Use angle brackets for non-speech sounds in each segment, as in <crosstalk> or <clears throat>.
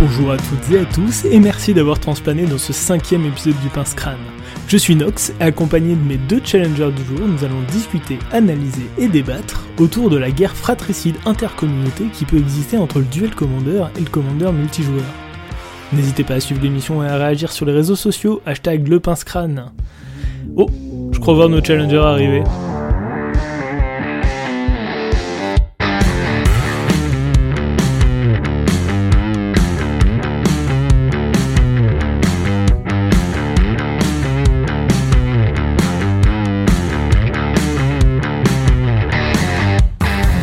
Bonjour à toutes et à tous, et merci d'avoir transplané dans ce cinquième épisode du Pince Crâne. Je suis Nox, et accompagné de mes deux challengers du jour, nous allons discuter, analyser et débattre autour de la guerre fratricide intercommunauté qui peut exister entre le duel commandeur et le commandeur multijoueur. N'hésitez pas à suivre l'émission et à réagir sur les réseaux sociaux, hashtag le pince crâne. Oh, je crois voir nos challengers arriver.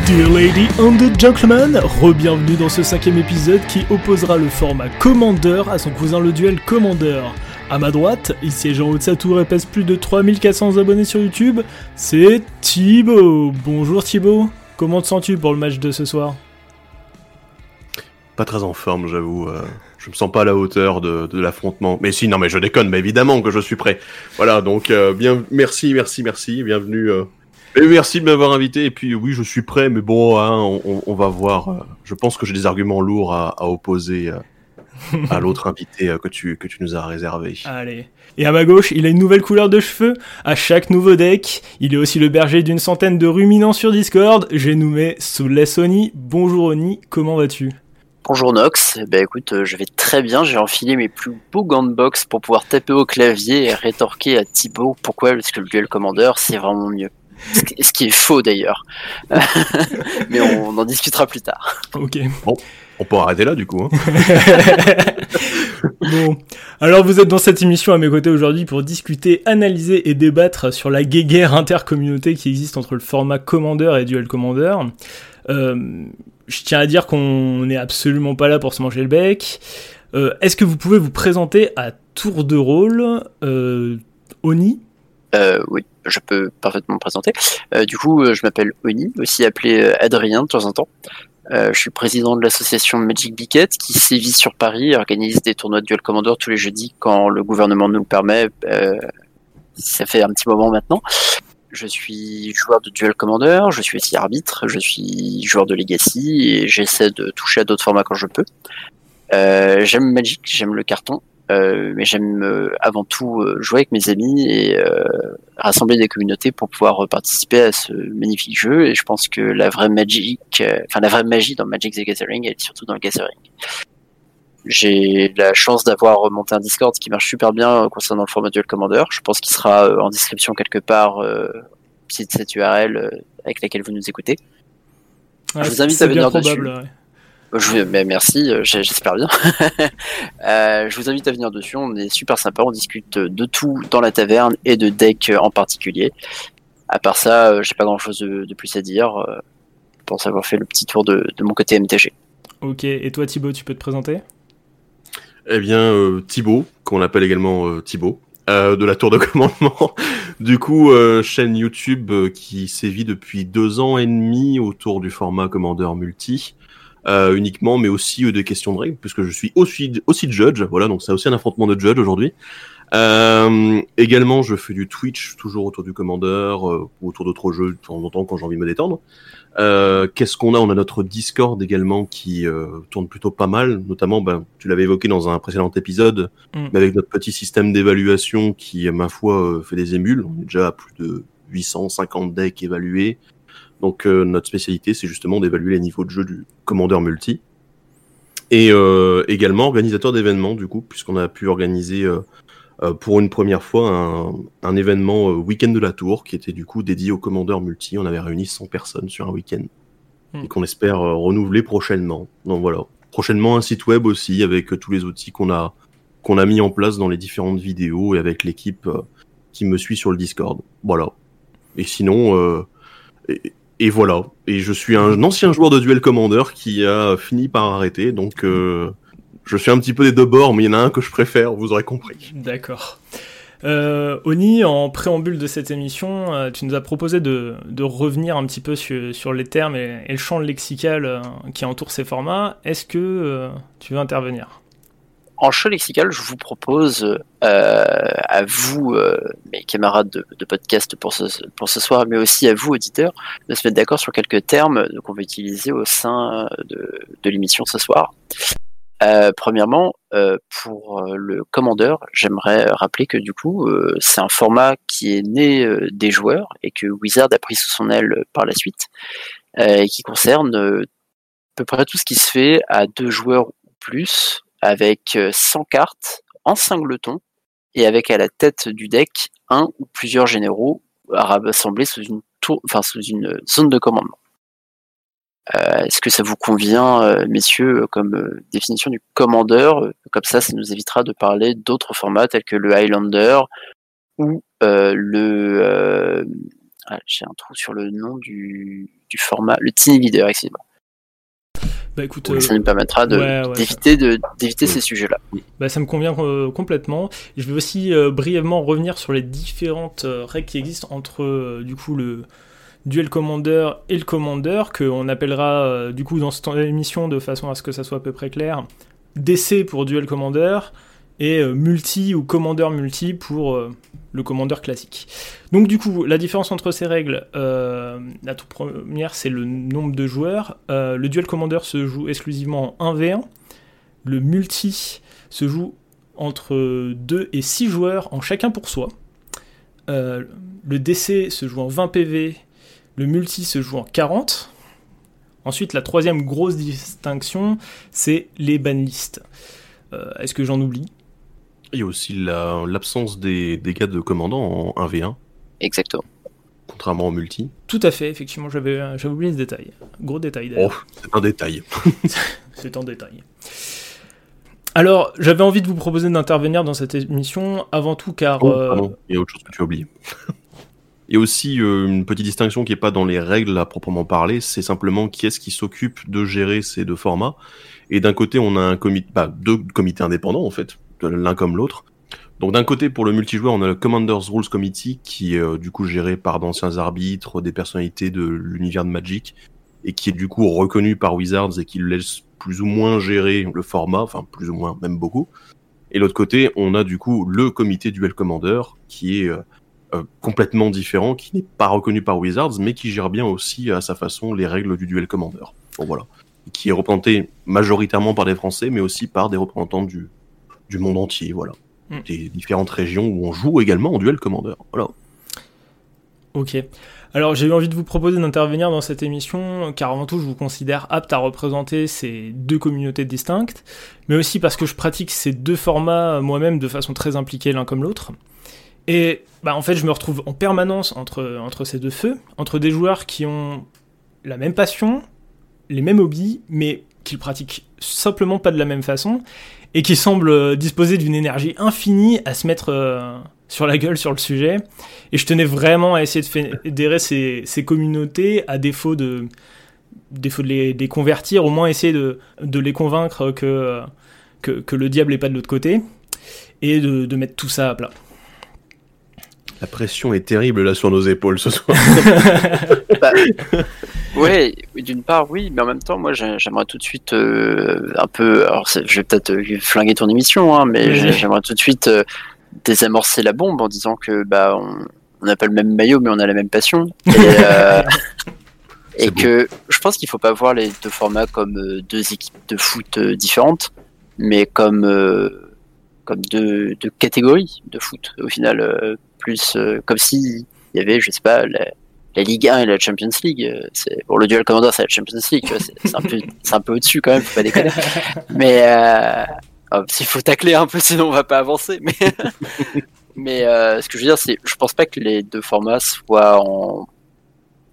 Dear lady and gentlemen, re-bienvenue dans ce cinquième épisode qui opposera le format Commander à son cousin le duel Commander. À ma droite, il siège en haut de sa tour et pèse plus de 3400 abonnés sur YouTube, c'est Thibaut. Bonjour Thibaut, comment te sens-tu pour le match de ce soir? Pas très en forme, j'avoue. euh, je me sens pas à la hauteur de, de l'affrontement. Mais si, non, mais je déconne, mais évidemment que je suis prêt. Voilà, donc euh, bien, merci, merci, merci, bienvenue. euh, et merci de m'avoir invité. Et puis oui, je suis prêt, mais bon, hein, on, on- on va voir. euh, Je pense que j'ai des arguments lourds à, à opposer euh, à <laughs> l'autre invité euh, que tu que tu nous as réservé. Allez. Et à ma gauche, il a une nouvelle couleur de cheveux. À chaque nouveau deck, il est aussi le berger d'une centaine de ruminants sur Discord. J'ai nommé Soulless Oni. Bonjour Oni, comment vas-tu? Bonjour Nox, ben écoute, euh, je vais très bien, j'ai enfilé mes plus beaux gants de boxe pour pouvoir taper au clavier et rétorquer à Thibaut pourquoi? Parce que le duel commandeur c'est vraiment mieux. Ce qui- est faux d'ailleurs. <laughs> Mais on en discutera plus tard. Ok. On peut arrêter là du coup. Hein. <laughs> bon, alors vous êtes dans cette émission à mes côtés aujourd'hui pour discuter, analyser et débattre sur la guéguerre intercommunauté qui existe entre le format Commander et Duel Commander. Euh, je tiens à dire qu'on n'est absolument pas là pour se manger le bec. Euh, Est-ce que vous pouvez vous présenter à tour de rôle euh, Oni? Euh, oui, je peux parfaitement me présenter. Euh, du coup, euh, je m'appelle Oni, aussi appelé euh, Adrien de temps en temps. Euh, je suis président de l'association Magic Biquette qui sévit sur Paris et organise des tournois de Duel Commander tous les jeudis quand le gouvernement nous le permet. Ça fait un petit moment maintenant. Je suis joueur de Duel Commander, je suis aussi arbitre, je suis joueur de Legacy et j'essaie de toucher à d'autres formats quand je peux. J'aime Magic, j'aime le carton, mais j'aime euh, avant tout euh, jouer avec mes amis et euh, rassembler des communautés pour pouvoir euh, participer à ce magnifique jeu. Et je pense que la vraie Magic, euh, enfin la vraie magie dans Magic the Gathering, elle est surtout dans le Gathering. J'ai la chance d'avoir remonté un Discord qui marche super bien euh, concernant le format Duel Commander. Je pense qu'il sera euh, en description quelque part, euh, site cette URL euh, avec laquelle vous nous écoutez. Je vous invite à venir bien dessus. probable, ouais. Je, mais merci, euh, j'espère bien. <laughs> Euh, je vous invite à venir dessus, on est super sympa, on discute de tout dans la taverne et de deck en particulier. À part ça, euh, j'ai pas grand chose de, de plus à dire. euh, Je pense avoir fait le petit tour de, de mon côté MTG. Ok, et toi Thibaut, tu peux te présenter? Eh bien, euh, Thibaut, qu'on appelle également euh, Thibaut, euh, de la tour de <laughs> commandement. du coup, euh, chaîne YouTube euh, qui sévit depuis deux ans et demi autour du format Commander Multi. Euh, uniquement, mais aussi euh, des questions de règles, puisque je suis aussi, aussi judge, voilà, donc c'est aussi un affrontement de judge aujourd'hui. Euh, également, je fais du Twitch, toujours autour du Commander, euh, ou autour d'autres jeux de temps en temps quand j'ai envie de me détendre. Euh, Qu'est-ce qu'on a? On a notre Discord également qui euh, tourne plutôt pas mal, notamment, ben, tu l'avais évoqué dans un précédent épisode, Mm. mais avec notre petit système d'évaluation qui, ma foi, euh, fait des émules. On est déjà à plus de 850 decks évalués. Donc euh, notre spécialité, c'est justement d'évaluer les niveaux de jeu du commandeur multi. Et euh, également organisateur d'événements, du coup, puisqu'on a pu organiser euh, pour une première fois un, un événement week-end de la tour qui était du coup dédié au commandeur multi. On avait réuni 100 personnes sur un week-end Hmm. et qu'on espère euh, renouveler prochainement. Donc voilà, prochainement un site web aussi avec euh, tous les outils qu'on a qu'on a mis en place dans les différentes vidéos et avec l'équipe euh, qui me suit sur le Discord. Voilà. Et sinon, et, et voilà. Et je suis un ancien joueur de Duel Commander qui a fini par arrêter, donc euh, je suis un petit peu des deux bords, mais il y en a un que je préfère, vous aurez compris. D'accord. Euh, Oni, en préambule de cette émission, euh, tu nous as proposé de, revenir un petit peu sur, les termes et, le champ lexical qui entoure ces formats. Est-ce que tu veux intervenir? En show lexical, je vous propose euh, à vous, euh, mes camarades de, podcast pour ce, pour ce soir, mais aussi à vous, auditeurs, de se mettre d'accord sur quelques termes qu'on va utiliser au sein de, de l'émission ce soir. Euh, premièrement, euh, pour euh, le commandeur, j'aimerais rappeler que du coup, c'est un format qui est né des joueurs et que Wizard a pris sous son aile par la suite, et qui concerne à peu près tout ce qui se fait à deux joueurs ou plus, avec 100 cartes en singleton et avec à la tête du deck un ou plusieurs généraux rassemblés sous une tour, enfin sous une zone de commandement. Euh, est-ce que ça vous convient, euh, messieurs, comme euh, définition du commandeur? Comme ça, ça nous évitera de parler d'autres formats tels que le Highlander ou le... Ah, j'ai un trou sur le nom du, format, le Team Leader, excusez-moi. Bah écoute, ça nous permettra d'éviter de, d'éviter ces sujets-là. Bah, ça me convient complètement. Je vais aussi brièvement revenir sur les différentes règles qui existent entre du coup le, Duel Commander et le Commander, qu'on appellera euh, du coup dans cette émission de façon à ce que ça soit à peu près clair, DC pour Duel Commander et euh, multi ou Commander multi pour euh, le Commander classique. Donc du coup, la différence entre ces règles, la toute première c'est le nombre de joueurs. le Duel Commander se joue exclusivement en 1v1. Le multi se joue entre 2 et 6 joueurs en chacun pour soi. le DC se joue en 20 PV le multi se joue en 40. Ensuite, la troisième grosse distinction, c'est les banlistes. Euh, Est-ce que j'en oublie? Il y a aussi l'absence des dégâts de commandant en 1v1. Exactement. Contrairement au multi. Tout à fait, effectivement, j'avais oublié ce détail. Gros détail d'ailleurs. Oh, c'est un détail. <laughs> c'est un détail. Alors, j'avais envie de vous proposer d'intervenir dans cette émission, avant tout car... Oh, euh, il y a autre chose que tu as oublié. <laughs> Il y a aussi euh, une petite distinction qui n'est pas dans les règles à proprement parler, c'est simplement qui est-ce qui s'occupe de gérer ces deux formats. Et d'un côté, on a un comité, bah, deux comités indépendants en fait, l'un comme l'autre. Donc d'un côté, pour le multijoueur, on a le Commanders Rules Committee, qui est euh, du coup géré par d'anciens arbitres, des personnalités de l'univers de Magic, et qui est du coup reconnu par Wizards et qui laisse plus ou moins gérer le format, enfin plus ou moins, même beaucoup. Et l'autre côté, on a du coup le comité Duel Commander, qui est euh, euh, complètement différent, qui n'est pas reconnu par Wizards, mais qui gère bien aussi à sa façon les règles du duel commander. Bon voilà. Qui est représenté majoritairement par des Français, mais aussi par des représentants du, du monde entier, voilà. Mm. Des différentes régions où on joue également en duel commander. Voilà. Ok. Alors j'ai eu envie de vous proposer d'intervenir dans cette émission car avant tout je vous considère apte à représenter ces deux communautés distinctes, mais aussi parce que je pratique ces deux formats moi-même de façon très impliquée l'un comme l'autre. Et bah, en fait, je me retrouve en permanence entre, entre ces deux feux, entre des joueurs qui ont la même passion, les mêmes hobbies, mais qui le pratiquent simplement pas de la même façon, et qui semblent disposer d'une énergie infinie à se mettre euh, sur la gueule sur le sujet. Et je tenais vraiment à essayer de fédérer ces, ces communautés à défaut de, défaut de les, convertir, au moins essayer de, de les convaincre que, que, que, le diable n'est pas de l'autre côté, et de, de mettre tout ça à plat. La pression est terrible là sur nos épaules ce soir. <laughs> <laughs> <laughs> <laughs> ouais, d'une part oui, mais en même temps, moi j'aimerais tout de suite euh, un peu. Alors je vais peut-être euh, flinguer ton émission, hein, mais j'aimerais tout de suite euh, désamorcer la bombe en disant que bah on n'a pas le même maillot, mais on a la même passion. Et, <laughs> que je pense qu'il faut pas voir les deux formats comme deux équipes de foot différentes, mais comme comme deux, deux, catégories de foot au final plus euh, comme si il y avait, je sais pas, la, Ligue 1 et la Champions League. Euh, c'est pour le duel Commander, c'est la Champions League. C'est un peu, c'est un peu au-dessus quand même, faut pas déconner. <laughs> Mais euh, oh, s'il faut tacler un peu, sinon on va pas avancer. Mais, <laughs> mais ce que je veux dire, c'est, je pense pas que les deux formats soient en,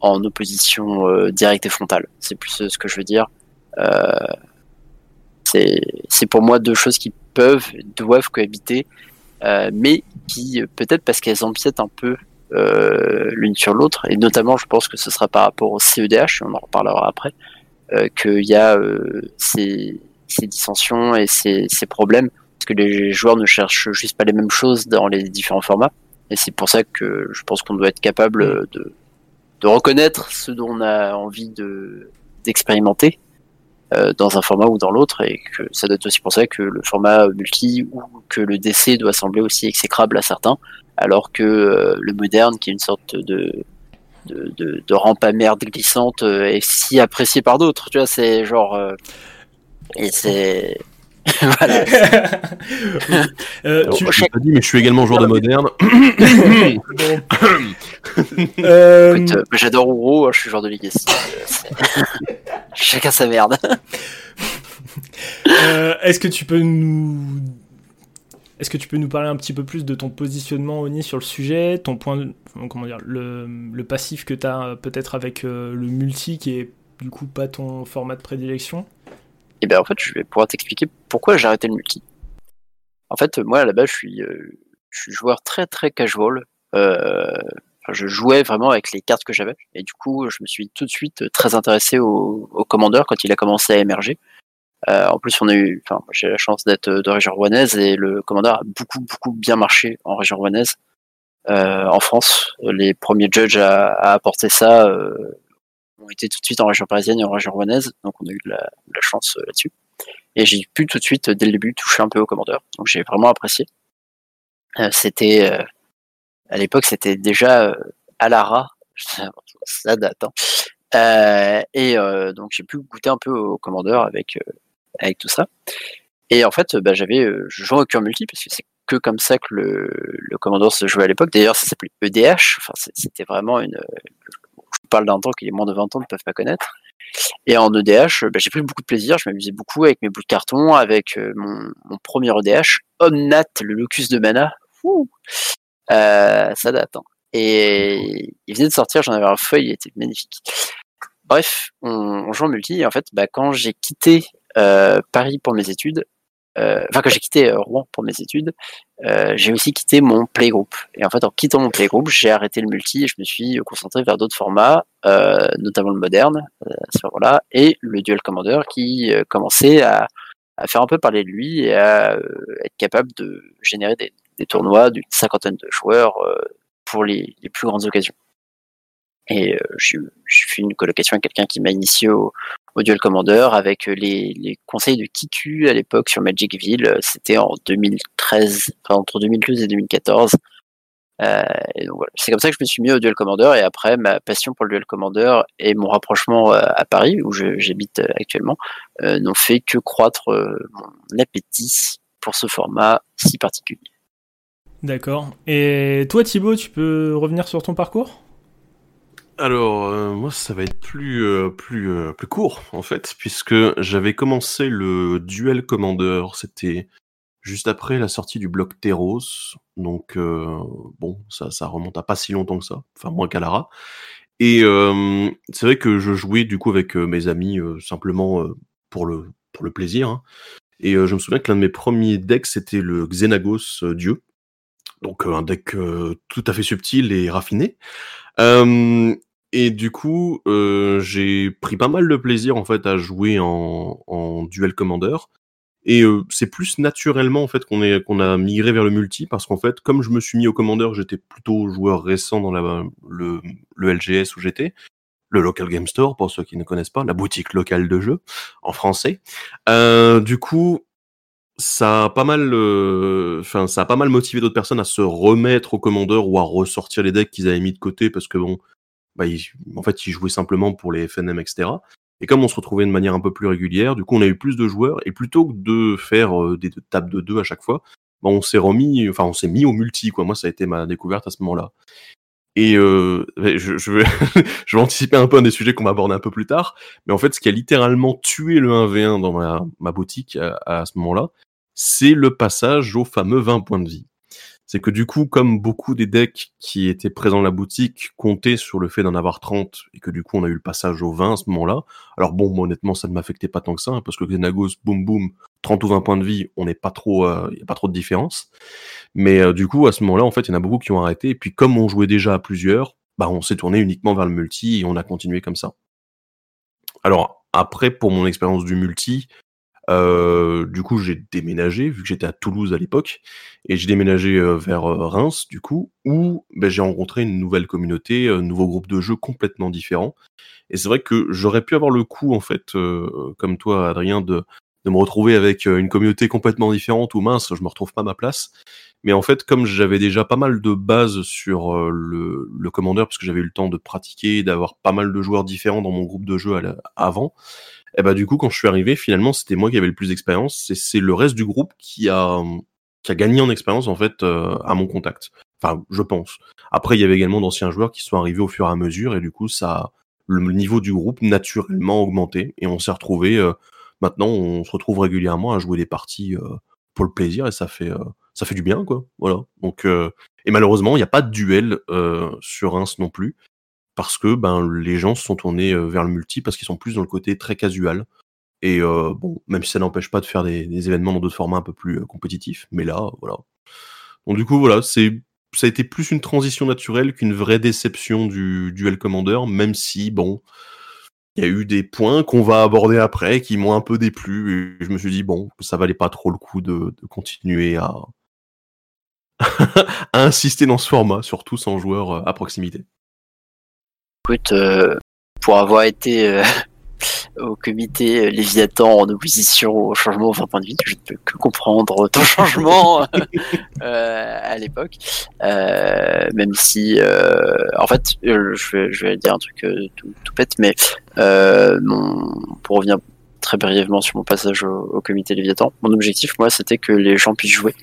en opposition directe et frontale. C'est plus ce que je veux dire. c'est, c'est pour moi deux choses qui peuvent, doivent cohabiter, mais qui, euh, peut-être parce qu'elles empiètent un peu euh, l'une sur l'autre, et notamment je pense que ce sera par rapport au CEDH, on en reparlera après, euh, qu'il y a ces, ces, dissensions et ces, ces, problèmes, parce que les joueurs ne cherchent juste pas les mêmes choses dans les différents formats, et c'est pour ça que je pense qu'on doit être capable de, de reconnaître ce dont on a envie de d'expérimenter euh, dans un format ou dans l'autre, et que ça doit être aussi pour ça que le format multi ou que le DC doit sembler aussi exécrable à certains, alors que euh, le moderne, qui est une sorte de, de, de, de rampe à merde glissante, euh, est si apprécié par d'autres. Tu vois, c'est genre. et c'est. <laughs> voilà. Euh, Alors, tu... Je pas dit, mais je suis également joueur de moderne. <coughs> euh... Écoute, euh, J'adore Ouro, hein, je suis joueur de Legacy. <laughs> Chacun sa merde. Est-ce que tu peux nous est-ce que tu peux nous parler un petit peu plus de ton positionnement, Oni, sur le sujet, ton point, comment dire, le, passif que tu as peut-être avec le multi qui est du coup pas ton format de prédilection? Et bien en fait, je vais pouvoir t'expliquer pourquoi j'ai arrêté le multi. En fait, moi base, je suis, euh, je suis joueur très très casual. Euh, je jouais vraiment avec les cartes que j'avais. Et du coup, je me suis tout de suite très intéressé au, au commandeur quand il a commencé à émerger. Euh, en plus, on a eu, enfin, j'ai la chance d'être de région rouennaise et le commandeur a beaucoup beaucoup bien marché en région rouennaise. Euh, en France, les premiers judges à, à apporter ça, euh, ont été tout de suite en région parisienne et en région rouennaise, donc on a eu de la, chance euh, là-dessus. Et j'ai pu tout de suite, dès le début, toucher un peu au commandeur, donc j'ai vraiment apprécié. Euh, c'était, euh, à l'époque, c'était déjà à Lara, <laughs> ça date, hein. et donc j'ai pu goûter un peu au commandeur avec, avec tout ça. Et en fait, bah, j'avais, je jouais au cœur multi parce que c'est que comme ça que le, le commandeur se jouait à l'époque. D'ailleurs, ça s'appelait EDH. Enfin, c'était vraiment une, parle d'un temps que les moins de 20 ans ne peuvent pas connaître. Et en EDH, bah, j'ai pris beaucoup de plaisir, je m'amusais beaucoup avec mes bouts de carton, avec euh, mon, premier EDH, Omnat, le locus de mana. Euh, ça date. Hein. Et il venait de sortir, j'en avais un feuille, il était magnifique. Bref, on, joue en multi, et en fait, bah, quand j'ai quitté euh, Paris pour mes études, euh, enfin quand j'ai quitté euh, Rouen pour mes études, euh, j'ai aussi quitté mon playgroup. Et en fait, en quittant mon playgroup, j'ai arrêté le multi et je me suis concentré vers d'autres formats, notamment le moderne à ce moment-là, et le duel commander qui commençait à, à, faire un peu parler de lui et à être capable de générer des, des tournois d'une cinquantaine de joueurs pour les, les, plus grandes occasions. Et j'ai fait une colocation avec quelqu'un qui m'a initié au, au Duel Commander avec les, les conseils de Kiku à l'époque sur Magicville. C'était en 2013, enfin entre 2012 et 2014. Euh. C'est comme ça que je me suis mis au Duel Commander et après ma passion pour le Duel Commander et mon rapprochement euh, à Paris où j'habite euh, actuellement euh, n'ont fait que croître euh, mon appétit pour ce format si particulier. D'accord. Et toi Thibaut, tu peux revenir sur ton parcours? Alors euh, moi ça va être plus euh, plus euh, plus court en fait puisque j'avais commencé le duel commander. C'était juste après la sortie du bloc Teros. Donc bon ça ça remonte à pas si longtemps que ça. Enfin moins qu'à Lara. Et c'est vrai que je jouais du coup avec mes amis simplement pour le pour le plaisir hein. et je me souviens que l'un de mes premiers decks c'était le Xenagos Dieu. Donc un deck tout à fait subtil et raffiné. Euh, et du coup, euh, j'ai pris pas mal de plaisir en fait à jouer en, duel commander. Et euh, c'est plus naturellement en fait qu'on a migré vers le multi parce qu'en fait, comme je me suis mis au commander, j'étais plutôt joueur récent dans le, LGS où j'étais, le local game store pour ceux qui ne connaissent pas, la boutique locale de jeux en français. Euh, du coup, ça a pas mal, enfin ça a pas mal motivé d'autres personnes à se remettre au commander ou à ressortir les decks qu'ils avaient mis de côté parce que bon, bah, en fait, ils jouaient simplement pour les FNM, etc. Et comme on se retrouvait de manière un peu plus régulière, du coup, on a eu plus de joueurs, et plutôt que de faire euh, des tables de deux à chaque fois, bah, on s'est remis, enfin, on s'est mis au multi, quoi. Moi, ça a été ma découverte à ce moment-là. Et euh, je, vais, <laughs> anticiper un peu un des sujets qu'on va aborder un peu plus tard, mais en fait, ce qui a littéralement tué le 1v1 dans ma, boutique à, à ce moment-là, c'est le passage au fameux 20 points de vie c'est que du coup, comme beaucoup des decks qui étaient présents dans la boutique comptaient sur le fait d'en avoir 30, et que du coup on a eu le passage au 20 à ce moment-là, alors bon, moi honnêtement ça ne m'affectait pas tant que ça, hein, parce que Xenagos, boum boum, 30 ou 20 points de vie, on n'est pas trop, il euh, y a pas trop de différence. Mais euh, du coup, à ce moment-là, en fait, il y en a beaucoup qui ont arrêté, et puis comme on jouait déjà à plusieurs, bah on s'est tourné uniquement vers le multi, et on a continué comme ça. Alors, après, pour mon expérience du multi, euh, du coup, j'ai déménagé, vu que j'étais à Toulouse à l'époque, et j'ai déménagé euh, vers euh, Reims, du coup, où ben, j'ai rencontré une nouvelle communauté, un nouveau groupe de jeux complètement différent. Et c'est vrai que j'aurais pu avoir le coup, en fait, comme toi, Adrien, de me retrouver avec une communauté complètement différente ou mince, je me retrouve pas ma place. Mais en fait, comme j'avais déjà pas mal de bases sur le, le commandeur, parce j'avais eu le temps de pratiquer, d'avoir pas mal de joueurs différents dans mon groupe de jeu avant, et bah du coup, quand je suis arrivé, finalement, c'était moi qui avais le plus d'expérience, et c'est le reste du groupe qui a qui a gagné en expérience en fait à mon contact. Enfin, je pense. Après, il y avait également d'anciens joueurs qui sont arrivés au fur et à mesure, et du coup, ça, le niveau du groupe naturellement augmenté, et on s'est retrouvé. Euh, maintenant, on se retrouve régulièrement à jouer des parties euh, pour le plaisir, et ça fait, euh, ça fait du bien, quoi. Voilà. Donc, et malheureusement, il n'y a pas de duel sur Reims non plus, parce que ben les gens se sont tournés vers le multi parce qu'ils sont plus dans le côté très casual. Et bon, même si ça n'empêche pas de faire des, événements dans d'autres formats un peu plus compétitifs, mais là, voilà. Donc du coup, voilà, c'est ça a été plus une transition naturelle qu'une vraie déception du duel commander, même si, bon, il y a eu des points qu'on va aborder après qui m'ont un peu déplu. Et je me suis dit, bon, ça valait pas trop le coup de, continuer à... <laughs> à insister dans ce format, surtout sans joueur à proximité. Écoute, euh, pour avoir été euh, <laughs> au comité Léviathan en opposition au changement au point de vue. Je ne peux que comprendre ton <laughs> changement <laughs> euh, à l'époque, euh, même si, euh, en fait, je vais, je vais dire un truc tout, tout bête, mais mon, pour revenir très brièvement sur mon passage au, comité Léviathan, mon objectif, moi, c'était que les gens puissent jouer.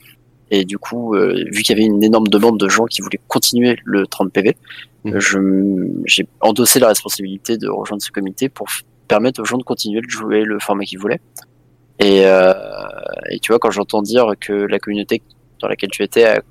Et du coup, vu qu'il y avait une énorme demande de gens qui voulaient continuer le 30 PV, mmh. j'ai endossé la responsabilité de rejoindre ce comité pour permettre aux gens de continuer de jouer le format qu'ils voulaient. Et, euh, et, tu vois, quand j'entends dire que la communauté dans laquelle tu étais a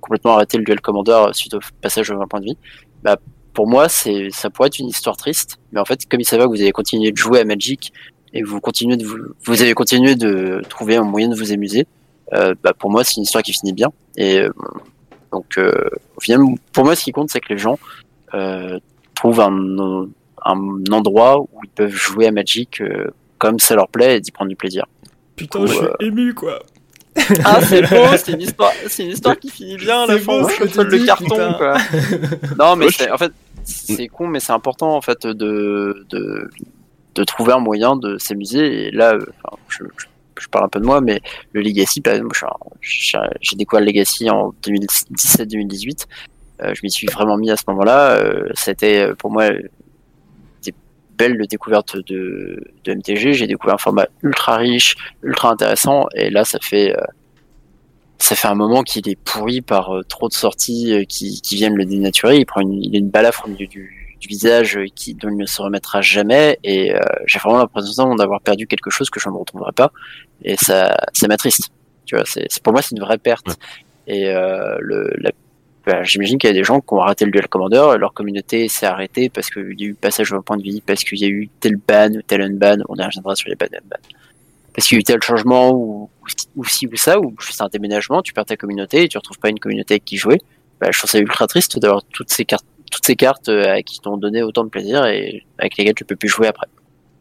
complètement arrêté le duel commander suite au passage au 20 points de vie, bah, pour moi, c'est, ça pourrait être une histoire triste. Mais en fait, comme il savait que vous avez continué de jouer à Magic et vous continuez de vous, vous avez continué de trouver un moyen de vous amuser, euh, bah, pour moi, c'est une histoire qui finit bien. Et euh, donc, euh, pour moi, ce qui compte, c'est que les gens euh, trouvent un, un endroit où ils peuvent jouer à Magic euh, comme ça leur plaît et d'y prendre du plaisir. Putain, je suis euh, ému quoi. Ah, c'est beau, c'est une histoire, c'est une histoire <laughs> qui finit bien la fin, le carton quoi. <laughs> Non, mais en fait, c'est con, mais c'est important en fait de, de, de trouver un moyen de s'amuser. Et là, euh, je, je, parle un peu de moi, mais le Legacy, j'ai découvert le Legacy en 2017-2018. je m'y suis vraiment mis à ce moment-là. C'était pour moi belle découverte de, de MTG. J'ai découvert un format ultra riche, ultra intéressant, et là, ça fait euh, ça fait un moment qu'il est pourri par euh, trop de sorties euh, qui, qui, viennent le dénaturer. Il prend une, il a une balafre au milieu du, du visage qui dont il ne se remettra jamais. Et j'ai vraiment l'impression d'avoir perdu quelque chose que je ne retrouverai pas. Et ça, ça m'attriste. Tu vois, c'est pour moi c'est une vraie perte. Et le, la bah, j'imagine qu'il y a des gens qui ont arrêté le duel commander, leur communauté s'est arrêtée parce qu'il y a eu passage au point de vie, parce qu'il y a eu tel ban ou tel unban, on y reviendra sur les ban unban. Parce qu'il y a eu tel changement ou, ou, ci ou ça, ou juste un déménagement, tu perds ta communauté et tu retrouves pas une communauté avec qui jouer. Bah, je trouve ça ultra triste d'avoir toutes ces cartes, toutes ces cartes euh, qui t'ont donné autant de plaisir et avec lesquelles tu peux plus jouer après.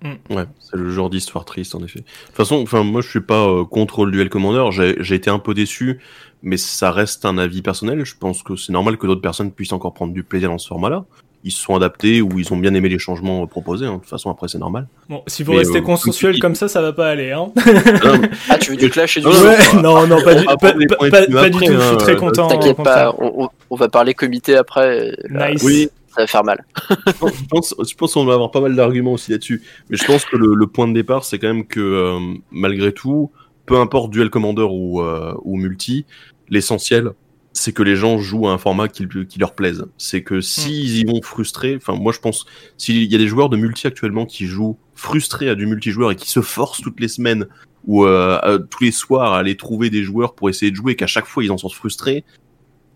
Mm. Ouais, c'est le genre d'histoire triste en effet. De toute façon, enfin moi je suis pas euh, contre le duel commander, j'ai été un peu déçu, mais ça reste un avis personnel. Je pense que c'est normal que d'autres personnes puissent encore prendre du plaisir dans ce format-là. Ils se sont adaptés ou ils ont bien aimé les changements euh, proposés. Hein. De toute façon, après c'est normal. Bon, si vous restez euh, consensuel comme ça, ça va pas aller. Hein <laughs> ah, tu veux du clash et du Non, non, pas, du, pas, du tout. je suis très content. T'inquiète pas, on, va parler comité après. Nice. Oui ça va faire mal. je, pense, je pense qu'on va avoir pas mal d'arguments aussi là-dessus. Mais je pense que le, point de départ, c'est quand même que euh, malgré tout, peu importe duel commander ou, euh, ou multi, l'essentiel, c'est que les gens jouent à un format qui, qui leur plaise. C'est que s'ils y vont frustrés, enfin moi je pense, s'il y a des joueurs de multi actuellement qui jouent frustrés à du multijoueur et qui se forcent toutes les semaines ou euh, tous les soirs à aller trouver des joueurs pour essayer de jouer et qu'à chaque fois ils en sont frustrés,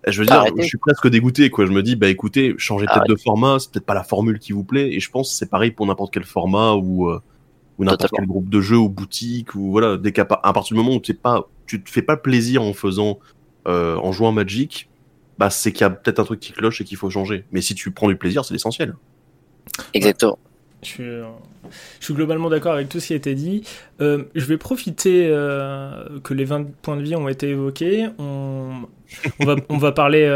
je veux dire, je suis presque dégoûté, quoi. Je me dis, bah écoutez, changez peut-être de format, c'est peut-être pas la formule qui vous plaît. Et je pense que c'est pareil pour n'importe quel format ou, euh, ou n'importe quel groupe de jeux ou boutique ou voilà. Dès qu'à à partir du moment où tu pas, tu te fais pas plaisir en faisant, euh, en jouant Magic, bah c'est qu'il y a peut-être un truc qui cloche et qu'il faut changer. Mais si tu prends du plaisir, c'est l'essentiel. Exactement. Je suis, je suis globalement d'accord avec tout ce qui a été dit. Euh, je vais profiter euh, que les 20 points de vie ont été évoqués. On, on, va, on va parler,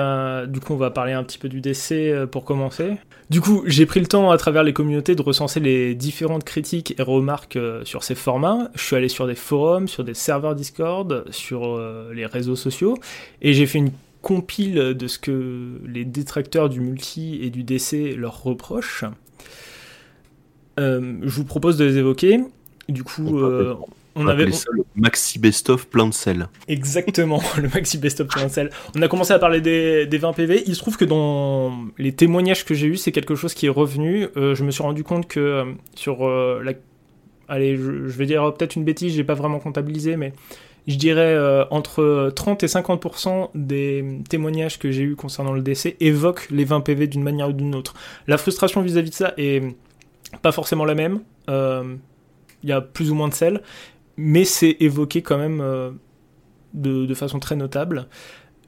du coup, on va parler un petit peu du décès pour commencer. Du coup, j'ai pris le temps à travers les communautés de recenser les différentes critiques et remarques sur ces formats. Je suis allé sur des forums, sur des serveurs Discord, sur les réseaux sociaux, et j'ai fait une compile de ce que les détracteurs du multi et du DC leur reprochent. Euh, je vous propose de les évoquer. Du coup, euh, on, avait ça le maxi best-of plein de sel. Exactement, <laughs> le maxi best-of plein de sel. On a commencé à parler des, 20 PV. Il se trouve que dans les témoignages que j'ai eus, c'est quelque chose qui est revenu. Euh, je me suis rendu compte que sur la. Allez, je, vais dire peut-être une bêtise, j'ai pas vraiment comptabilisé, mais je dirais entre 30 et 50% des témoignages que j'ai eus concernant le décès évoquent les 20 PV d'une manière ou d'une autre. La frustration vis-à-vis -vis de ça est pas forcément la même. Euh, il y a plus ou moins de sel, mais c'est évoqué quand même euh, de, façon très notable.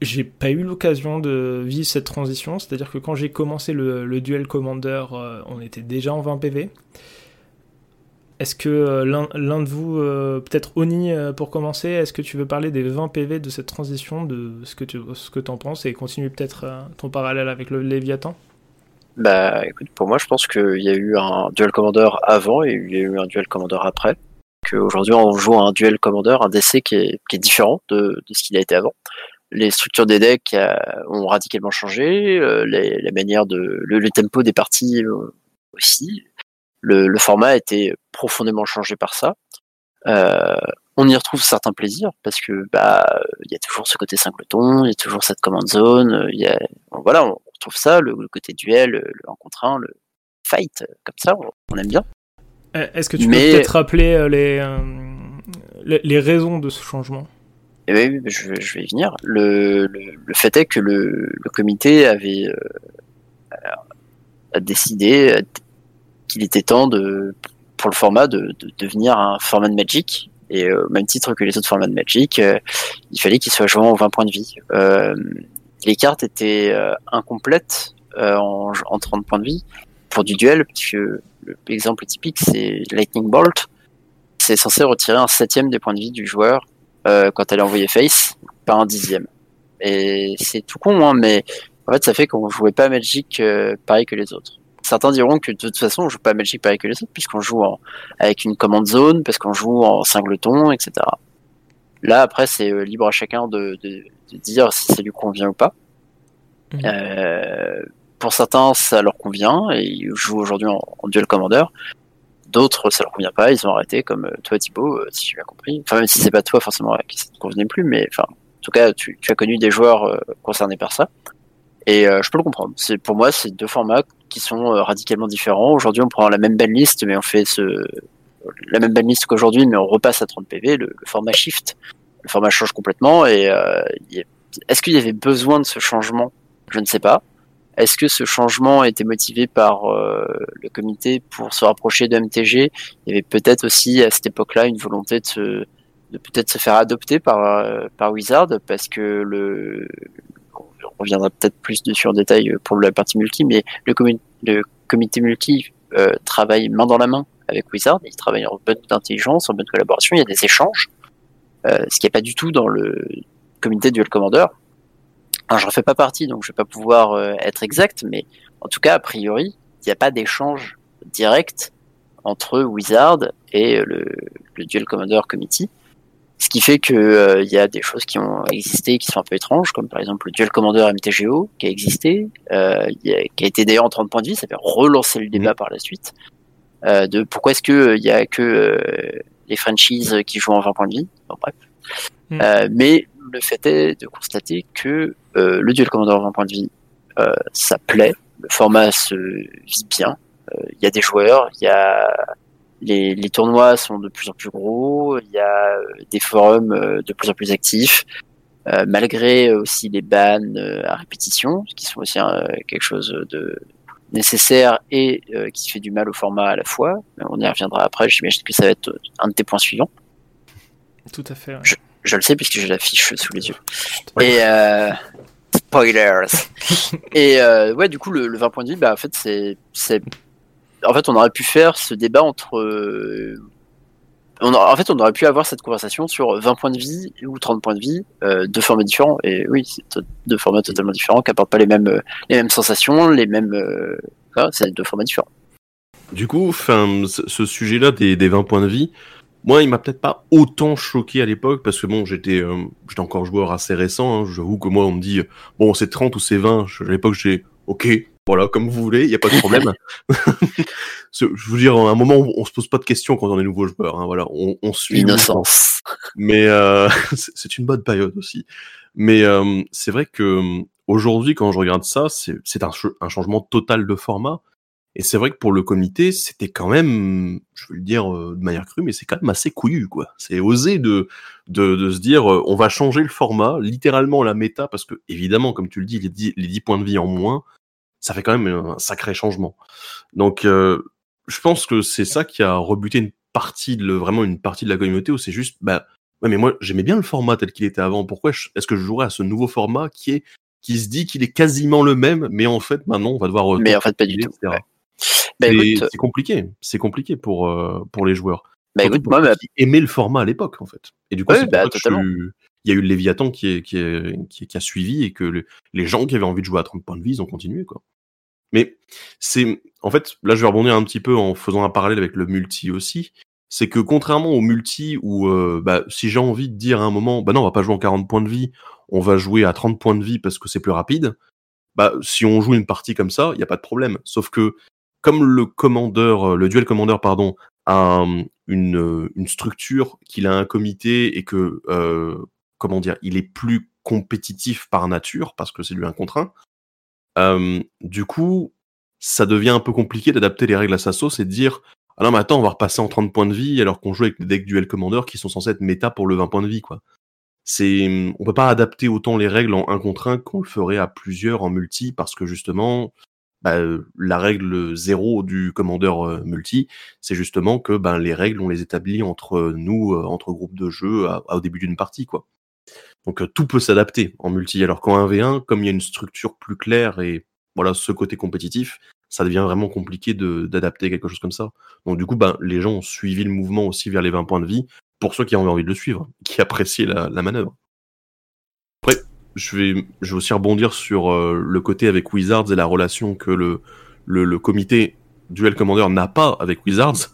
J'ai pas eu l'occasion de vivre cette transition, c'est-à-dire que quand j'ai commencé le, duel Commander, euh, on était déjà en 20 PV. Est-ce que l'un de vous, peut-être Oni pour commencer, est-ce que tu veux parler des 20 PV de cette transition, de ce que tu ce que en penses et continuer peut-être ton parallèle avec le Léviathan? Bah écoute, pour moi je pense qu'il y a eu un duel commander avant et il y a eu un duel commander après. Qu'aujourd'hui on joue un duel commander, un DC qui est, différent de, ce qu'il a été avant. Les structures des decks ont radicalement changé, euh, la manière de le, tempo des parties euh, aussi. Le, format a été profondément changé par ça. Euh, on y retrouve certains plaisirs parce que bah il y a toujours ce côté singleton, il y a toujours cette command zone, voilà, on, retrouve ça, le, côté duel, le, en contre 1, le fight, comme ça, on, aime bien. Euh, est-ce que tu peux peut-être rappeler euh, euh, les, les, raisons de ce changement? Eh oui, je, vais y venir. Le, fait est que le, comité avait décidé qu'il était temps de, pour le format de, devenir un format de Magic. Et au même titre que les autres formats de Magic, il fallait qu'il soit joué en 20 points de vie les cartes étaient incomplètes en, en, 30 points de vie pour du duel, puisque l'exemple typique c'est Lightning Bolt. C'est censé retirer un septième des points de vie du joueur euh, quand elle est envoyée face, pas un dixième. Et c'est tout con, hein, mais en fait ça fait qu'on jouait pas Magic pareil que les autres. Certains diront que de toute façon on joue pas Magic pareil que les autres puisqu'on joue avec une commande zone, parce qu'on joue en singleton, etc. Là après c'est libre à chacun de, de dire si ça lui convient ou pas. Mhm. Euh, pour certains, ça leur convient et ils jouent aujourd'hui en, duel commander. D'autres, ça leur convient pas, ils ont arrêté, comme euh, toi Thibaut, euh, si tu as compris. Enfin, même si c'est pas toi forcément qui ça ne convenait plus, mais enfin, en tout cas, tu, as connu des joueurs concernés par ça. Et je peux le comprendre. C'est pour moi, c'est deux formats qui sont radicalement différents. Aujourd'hui, on prend la même liste mais on fait ce la même liste qu'aujourd'hui, mais on repasse à 30 PV. le format shift le format change complètement et euh, est-ce qu'il y avait besoin de ce changement? Je ne sais pas. Est-ce que ce changement a été motivé par euh, le comité pour se rapprocher de MTG Il y avait peut-être aussi à cette époque-là une volonté de, de peut-être se faire adopter par, euh, par Wizard parce que le on reviendra peut-être plus dessus en détail pour la partie multi, mais le, comité multi travaille main dans la main avec Wizard, il travaille en bonne intelligence, en bonne collaboration, il y a des échanges. Euh, ce qui n'est pas du tout dans le comité Duel Commander. Alors, je ne fais pas partie, donc je ne vais pas pouvoir euh, être exact, mais en tout cas, a priori, il n'y a pas d'échange direct entre Wizard et le, Duel Commander Committee. Ce qui fait que euh, y a des choses qui ont existé qui sont un peu étranges, comme par exemple le Duel Commander MTGO qui a existé, qui a été d'ailleurs en 30 points de vie, ça fait relancer le débat par la suite, de pourquoi est-ce qu'il n'y a que les franchises qui jouent en 20 points de vie? bref. Hmm. Euh, mais le fait est de constater que euh, le duel commandeur 20 points de vie, euh, ça plaît, le format se vit bien. Il y a des joueurs, il y a les, les, tournois sont de plus en plus gros, il y a des forums de plus en plus actifs, malgré aussi les bans à répétition, qui sont aussi quelque chose de nécessaire et euh, qui fait du mal au format à la fois. On y reviendra après, j'imagine que ça va être un de tes points suivants. Tout à fait. Je, le sais puisque j'ai la fiche sous les yeux. Et euh, spoilers. <laughs> et euh, ouais, du coup, le, 20 points de vie, bah, en fait, c'est, c'est en fait, on aurait pu faire ce débat entre. euh, on a- en fait, on aurait pu avoir cette conversation sur 20 points de vie ou 30 points de vie, euh, deux formats différents. Et oui, c'est to- deux formats totalement différents qui apportent pas les mêmes, les mêmes sensations, les mêmes. euh, voilà, c'est deux formats différents. Du coup, enfin, ce ce sujet-là des, des 20 points de vie, moi, il m'a peut-être pas autant choqué à l'époque parce que bon, j'étais, euh, j'étais encore joueur assez récent. Hein, J'avoue que moi, on me dit bon, c'est 30 ou c'est 20. Je- À l'époque, j'ai ok, voilà, comme vous voulez, il y a pas de problème. <laughs> Je veux dire, à un moment, on, on se pose pas de questions quand on est nouveau joueur. Hein, voilà, on, on suit. L'innocence. Mais euh, <laughs> c'est une bonne période aussi. Mais euh, c'est vrai que aujourd'hui, quand je regarde ça, c'est c'est un, ch- un changement total de format. Et c'est vrai que pour le comité, c'était quand même, je veux le dire euh, de manière crue, mais c'est quand même assez couillu, quoi. C'est osé de, de, de se dire, euh, on va changer le format, littéralement la méta, parce que évidemment, comme tu le dis, les 10, les 10 points de vie en moins, ça fait quand même un sacré changement. Donc, euh, je pense que c'est ça qui a rebuté une partie de le- vraiment une partie de la communauté où c'est juste, bah, ouais, mais moi, j'aimais bien le format tel qu'il était avant. Pourquoi est-ce que je jouerais à ce nouveau format qui est, qui se dit qu'il est quasiment le même, mais en fait, maintenant, on va devoir. euh, Mais en fait, pas du etc. tout. ouais. Bah, C'est écoute, c'est compliqué. C'est compliqué pour, euh, pour les joueurs. bah, écoute, pour moi, qui aimaient le format à l'époque, en fait. Et du coup, Ouais, bah, il y a eu le Léviathan qui, est, qui, est, qui, qui a suivi et que le- les gens qui avaient envie de jouer à 30 points de vie, ils ont continué, quoi. Mais c'est, en fait, là, je vais rebondir un petit peu en faisant un parallèle avec le multi aussi. C'est que contrairement au multi où, euh, bah, si j'ai envie de dire à un moment, bah non, on va pas jouer en 40 points de vie, on va jouer à 30 points de vie parce que c'est plus rapide. Bah, si on joue une partie comme ça, il y a pas de problème. Sauf que, comme le commandeur, euh, le duel commandeur, pardon, a une, euh, une structure, qu'il a un comité et que, euh, comment dire, il est plus compétitif par nature parce que c'est lui un contre un. Euh, du coup, ça devient un peu compliqué d'adapter les règles à sa sauce et de dire ah non mais attends on va repasser en 30 points de vie alors qu'on joue avec des decks duel commander qui sont censés être méta pour le 20 points de vie quoi. C'est on peut pas adapter autant les règles en 1 contre 1 qu'on le ferait à plusieurs en multi parce que justement bah, euh, la règle zéro du commandeur euh, multi, c'est justement que ben les règles on les établit entre nous euh, entre groupes de jeu à- à- au début d'une partie quoi. Donc tout peut s'adapter en multi. Alors qu'en 1v1, comme il y a une structure plus claire et voilà ce côté compétitif, ça devient vraiment compliqué d'adapter quelque chose comme ça. Donc du coup, ben, les gens ont suivi le mouvement aussi vers les 20 points de vie, pour ceux qui ont envie de le suivre, qui appréciaient la, la manœuvre. Après, je vais, je vais aussi rebondir sur euh, le côté avec Wizards et la relation que le, le, le comité Duel Commander n'a pas avec Wizards.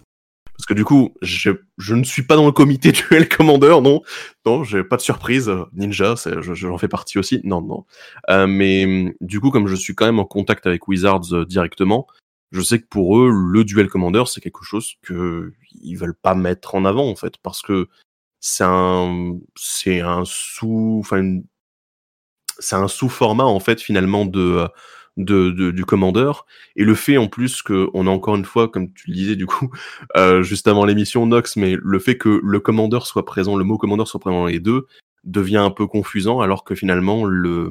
Parce que du coup, je, je ne suis pas dans le comité <laughs> Duel Commander, non. Non, j'ai pas de surprise. Ninja, c'est- je- j'en fais partie aussi. Non, non. Euh, mais du coup, comme je suis quand même en contact avec Wizards euh, directement, je sais que pour eux, le Duel Commander, c'est quelque chose que ils veulent pas mettre en avant en fait, parce que c'est un, c'est un sous, enfin, une- c'est un sous-format en fait finalement de, de, de- du Commander. Et le fait en plus que on a encore une fois, comme tu le disais du coup, <laughs> euh, juste avant l'émission Nox, mais le fait que le Commander soit présent, le mot Commander soit présent dans les deux, devient un peu confusant, alors que finalement le,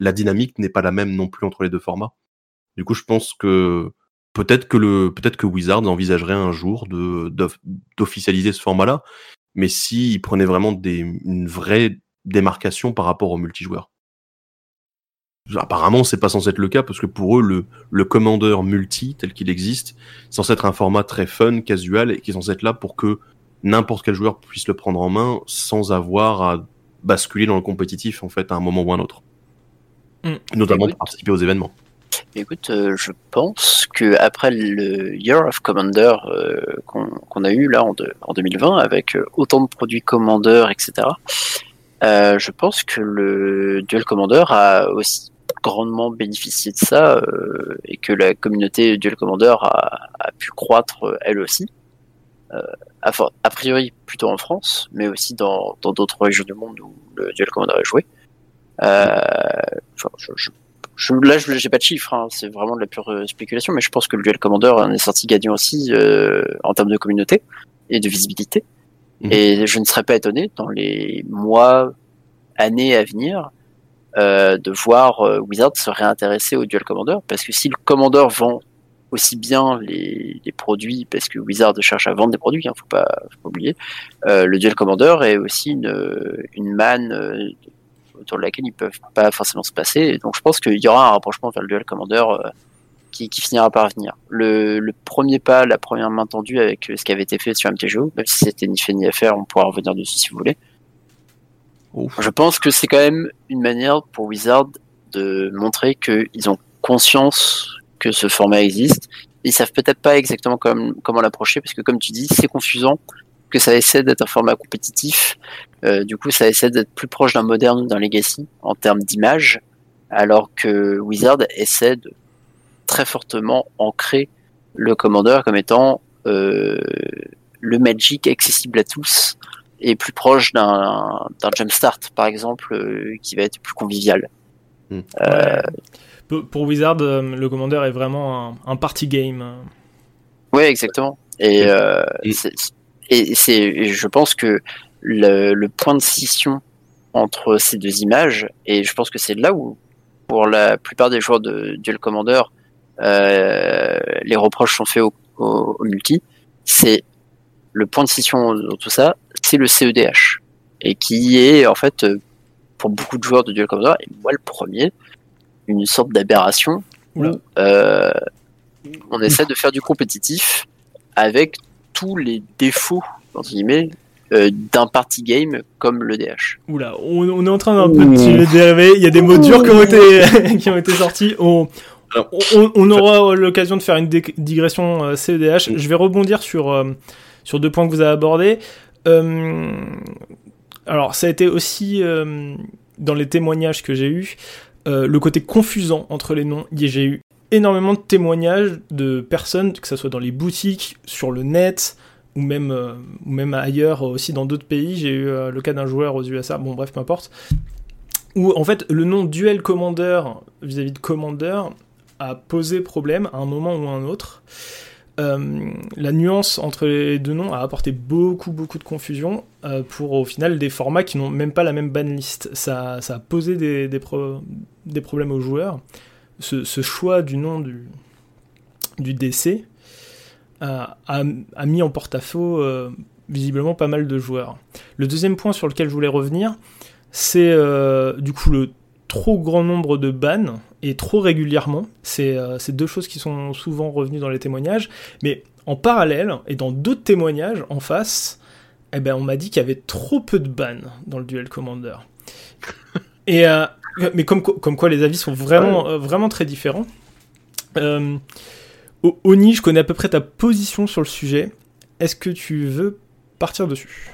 la dynamique n'est pas la même non plus entre les deux formats. Du coup, je pense que peut-être que le, peut-être que Wizards envisagerait un jour de d'off- d'officialiser ce format-là, mais s'ils prenaient vraiment des, une vraie démarcation par rapport au multijoueur. Apparemment, c'est pas censé être le cas parce que pour eux, le, le commandeur multi tel qu'il existe, c'est censé être un format très fun, casual et qui est censé être là pour que n'importe quel joueur puisse le prendre en main sans avoir à basculer dans le compétitif en fait à un moment ou un autre. Mm. Notamment Écoute. pour participer aux événements. Écoute, euh, je pense que après le Year of Commander euh, qu'on a eu là en, de- en 2020 avec euh, autant de produits Commander, etc. euh, je pense que le Duel Commander a aussi grandement bénéficié de ça euh, et que la communauté Duel Commander a, a pu croître euh, elle aussi. Euh, a, for- a priori plutôt en France, mais aussi dans dans d'autres régions du monde où le Duel Commander est joué. Euh, je, je je, là, je j'ai pas de chiffres, hein, c'est vraiment de la pure euh, spéculation, mais je pense que le Duel Commander en est sorti gagnant aussi euh, en termes de communauté et de visibilité. Mhm. Et je ne serais pas étonné dans les mois, années à venir euh, de voir euh, Wizard se réintéresser au Duel Commander, parce que si le Commander vend aussi bien les, produits, parce que Wizard cherche à vendre des produits, hein, faut pas, faut pas oublier, euh, le Duel Commander est aussi une, manne autour de laquelle ils peuvent pas forcément se passer. Donc je pense qu'il y aura un rapprochement vers le duel commander qui, finira par venir. Le, premier pas, la première main tendue avec ce qui avait été fait sur MTGO, même si c'était ni fait ni à faire, on pourra revenir dessus si vous voulez. Je pense que c'est quand même une manière pour Wizard de montrer qu'ils ont conscience que ce format existe. Ils savent peut-être pas exactement comment l'approcher, parce que comme tu dis, c'est confusant, que ça essaie d'être un format compétitif. Euh, du coup, ça essaie d'être plus proche d'un moderne ou d'un legacy en termes d'image, alors que Wizard essaie de très fortement ancrer le Commander comme étant euh, le Magic accessible à tous et plus proche d'un Jumpstart, par exemple, euh, qui va être plus convivial. Hmm. Pour Wizard, le Commander est vraiment un, party game. Oui, exactement. Et, et c'est, je pense que le, point de scission entre ces deux images, et je pense que c'est là où, pour la plupart des joueurs de Duel Commander, euh, les reproches sont faits au, multi, c'est le point de scission dans tout ça, c'est le CEDH. Et qui est, en fait, pour beaucoup de joueurs de Duel Commander, et moi le premier, une sorte d'aberration où euh, on essaie de faire du compétitif avec tous les défauts entre guillemets euh, d'un party game comme le DH. Oula, on, est en train d'un peu de dériver. Il y a des mots durs qui ont été <laughs> qui ont été sortis. On, on, aura l'occasion de faire une digression euh, CEDH. Je vais rebondir sur euh, sur deux points que vous avez abordés. Alors, ça a été aussi dans les témoignages que j'ai eus, le côté confusant entre les noms. J'ai eu énormément de témoignages de personnes, que ce soit dans les boutiques, sur le net, ou même, euh, ou même ailleurs aussi dans d'autres pays. J'ai eu euh, le cas d'un joueur aux USA, bon bref, peu importe, où en fait le nom Duel Commander vis-à-vis de Commander a posé problème à un moment ou à un autre. Euh, la nuance entre les deux noms a apporté beaucoup beaucoup de confusion pour au final des formats qui n'ont même pas la même banlist. Ça, ça a posé des, problèmes aux joueurs. Ce, choix du nom du, du DC a, mis en porte-à-faux euh, visiblement pas mal de joueurs. Le deuxième point sur lequel je voulais revenir, c'est euh, du coup le trop grand nombre de bans et trop régulièrement. Euh, c'est deux choses qui sont souvent revenues dans les témoignages. Mais en parallèle, et dans d'autres témoignages en face, eh ben, on m'a dit qu'il y avait trop peu de bans dans le duel Commander. <laughs> Et, mais comme, comme quoi les avis sont vraiment, vraiment très différents. Oni, je connais à peu près ta position sur le sujet. Est-ce que tu veux partir dessus?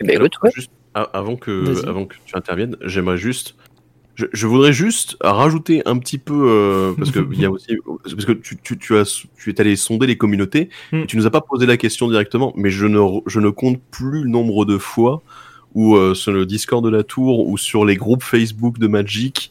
Eh ben, juste, avant, que, avant que tu interviennes, j'aimerais juste. Je, voudrais juste rajouter un petit peu euh, parce que y a <laughs> aussi parce que tu, tu, tu, as tu es allé sonder les communautés mm. tu nous as pas posé la question directement mais je ne je ne compte plus le nombre de fois où euh, sur le Discord de la tour ou sur les groupes Facebook de Magic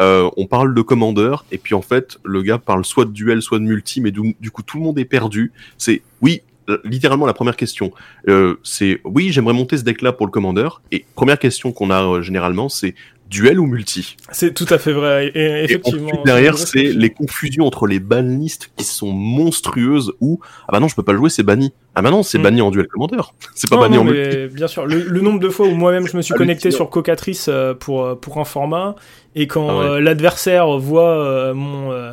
euh, on parle de commandeur, et puis en fait, le gars parle soit de duel, soit de multi, mais du, coup, tout le monde est perdu. C'est oui, littéralement la première question, euh, c'est oui, j'aimerais monter ce deck-là pour le commandeur. Et première question qu'on a euh, généralement, c'est duel ou multi C'est tout à fait vrai. Et, effectivement. derrière, c'est les confusions entre les banlistes qui sont monstrueuses ou ah bah non, je peux pas le jouer, c'est banni. Ah bah non, c'est mm. banni en duel commandeur. <laughs> C'est pas banni en multi. Bien sûr, le, nombre de fois où moi-même je me suis connecté sur Cocatrice pour pour un format et quand ah euh, l'adversaire voit euh, mon euh,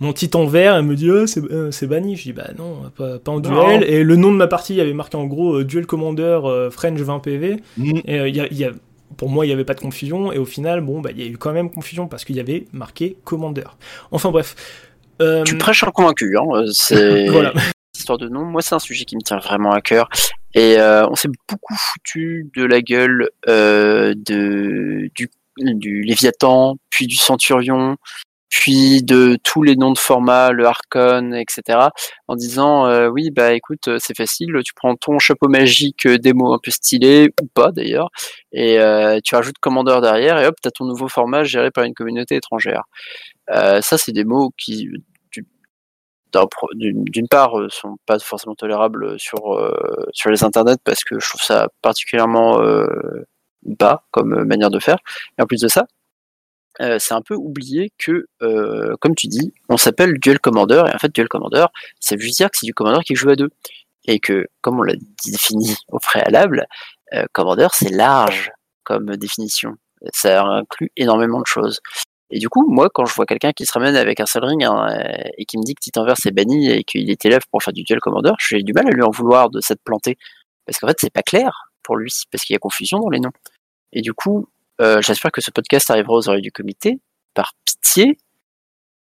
mon titan vert, elle me dit oh, c'est banni. Je dis bah non, pas, en duel. Et le nom de ma partie avait marqué en gros Duel Commander French 20 PV. Mm. Et il y a, pour moi, il n'y avait pas de confusion. Et au final, bon, bah, il y a eu quand même confusion parce qu'il y avait marqué Commander. Enfin bref. Tu prêches un convaincu. Hein. C'est <laughs> voilà. histoire de nom. Moi, c'est un sujet qui me tient vraiment à cœur. Et on s'est beaucoup foutu de la gueule de, du du Léviathan, puis du Centurion, puis de tous les noms de format, le Archon, etc., en disant euh, oui bah écoute euh, c'est facile, tu prends ton chapeau magique euh, démo un peu stylé ou pas d'ailleurs, et tu rajoutes commandeur derrière et hop t'as ton nouveau format géré par une communauté étrangère. ça c'est des mots qui d'une part sont pas forcément tolérables sur sur les internets parce que je trouve ça particulièrement bas comme euh, manière de faire. Et en plus de ça, euh, c'est un peu oublié que, euh, comme tu dis, on s'appelle Duel Commander, et en fait, Duel Commander, ça veut juste dire que c'est du Commander qui joue à deux. Et que, comme on l'a défini <laughs> au préalable, Commander, c'est large comme définition. Ça inclut énormément de choses. Et du coup, moi, quand je vois quelqu'un qui se ramène avec un seul ring hein, et qui me dit que Titanverse est banni et qu'il est élève pour faire du duel commander, j'ai du mal à lui en vouloir de s'être planté. Parce qu'en fait, c'est pas clair pour lui, parce qu'il y a confusion dans les noms. Et du coup, euh, j'espère que ce podcast arrivera aux oreilles du comité. Par pitié,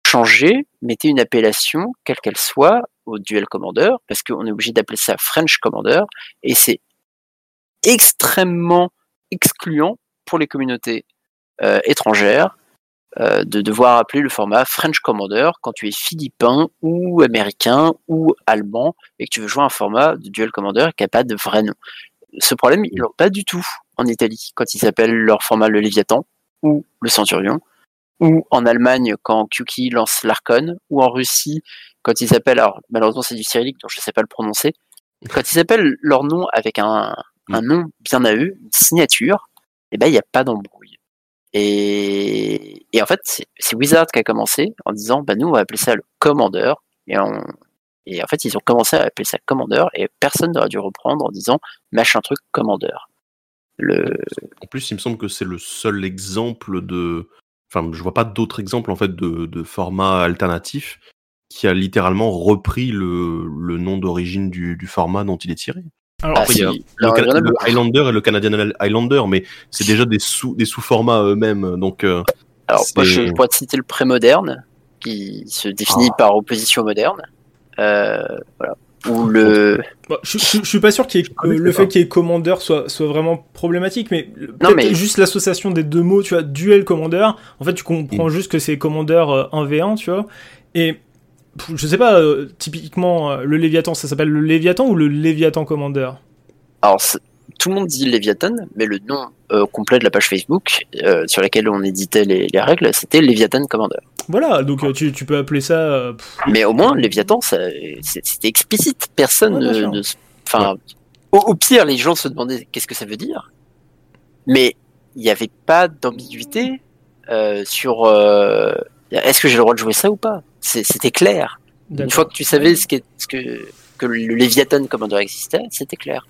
changez, mettez une appellation, quelle qu'elle soit, au duel commander, parce qu'on est obligé d'appeler ça French commander, et c'est extrêmement excluant pour les communautés euh, étrangères euh, de devoir appeler le format French Commander quand tu es philippin ou américain ou allemand et que tu veux jouer un format de Duel Commander qui n'a pas de vrai nom. Ce problème, ils l'ont pas du tout en Italie quand ils s'appellent leur format le Léviathan ou le Centurion ou en Allemagne quand Kuki lance l'Arcon ou en Russie quand ils s'appellent, alors malheureusement c'est du cyrillique donc je sais pas le prononcer, quand ils s'appellent leur nom avec un, un nom bien à eux, une signature, eh ben il n'y a pas d'embrouille. Et, et en fait, c'est Wizard qui a commencé en disant, bah nous, on va appeler ça le Commander. Et, on, et en fait, ils ont commencé à appeler ça Commander et personne n'aurait dû reprendre en disant, machin truc Commander. Le... En plus, il me semble que c'est le seul exemple de. Enfin, je vois pas d'autres exemples en fait de, de format alternatif qui a littéralement repris le, le nom d'origine du, du format dont il est tiré. Alors, ah, après, il y a le, Highlander et le Canadian Highlander, mais c'est déjà des sous des sous-formats eux-mêmes. Donc, euh, alors, moi, je, pourrais te citer le pré-moderne, qui se définit ah. par opposition moderne. Euh, voilà. Ou le. je, je, suis pas sûr qu'il le fait qu'il y ait Commander soit, soit vraiment problématique, mais, mais... juste l'association des deux mots, tu vois, duel Commander. En fait, tu comprends juste que c'est Commander 1v1, euh, tu vois. Et je sais pas, euh, typiquement, euh, le Léviathan, ça s'appelle le Léviathan ou le Léviathan Commander Alors, tout le monde dit Léviathan, mais le nom euh, complet de la page Facebook sur laquelle on éditait les, règles, c'était Léviathan Commander. Voilà, donc tu, peux appeler ça. mais au moins, Léviathan, c'était explicite. Personne ne. Enfin, au, pire, les gens se demandaient qu'est-ce que ça veut dire, mais il n'y avait pas d'ambiguïté sur est-ce que j'ai le droit de jouer ça ou pas? C'était clair. Une fois que tu savais ce, ce que, que le Léviathan Commander existait, c'était clair.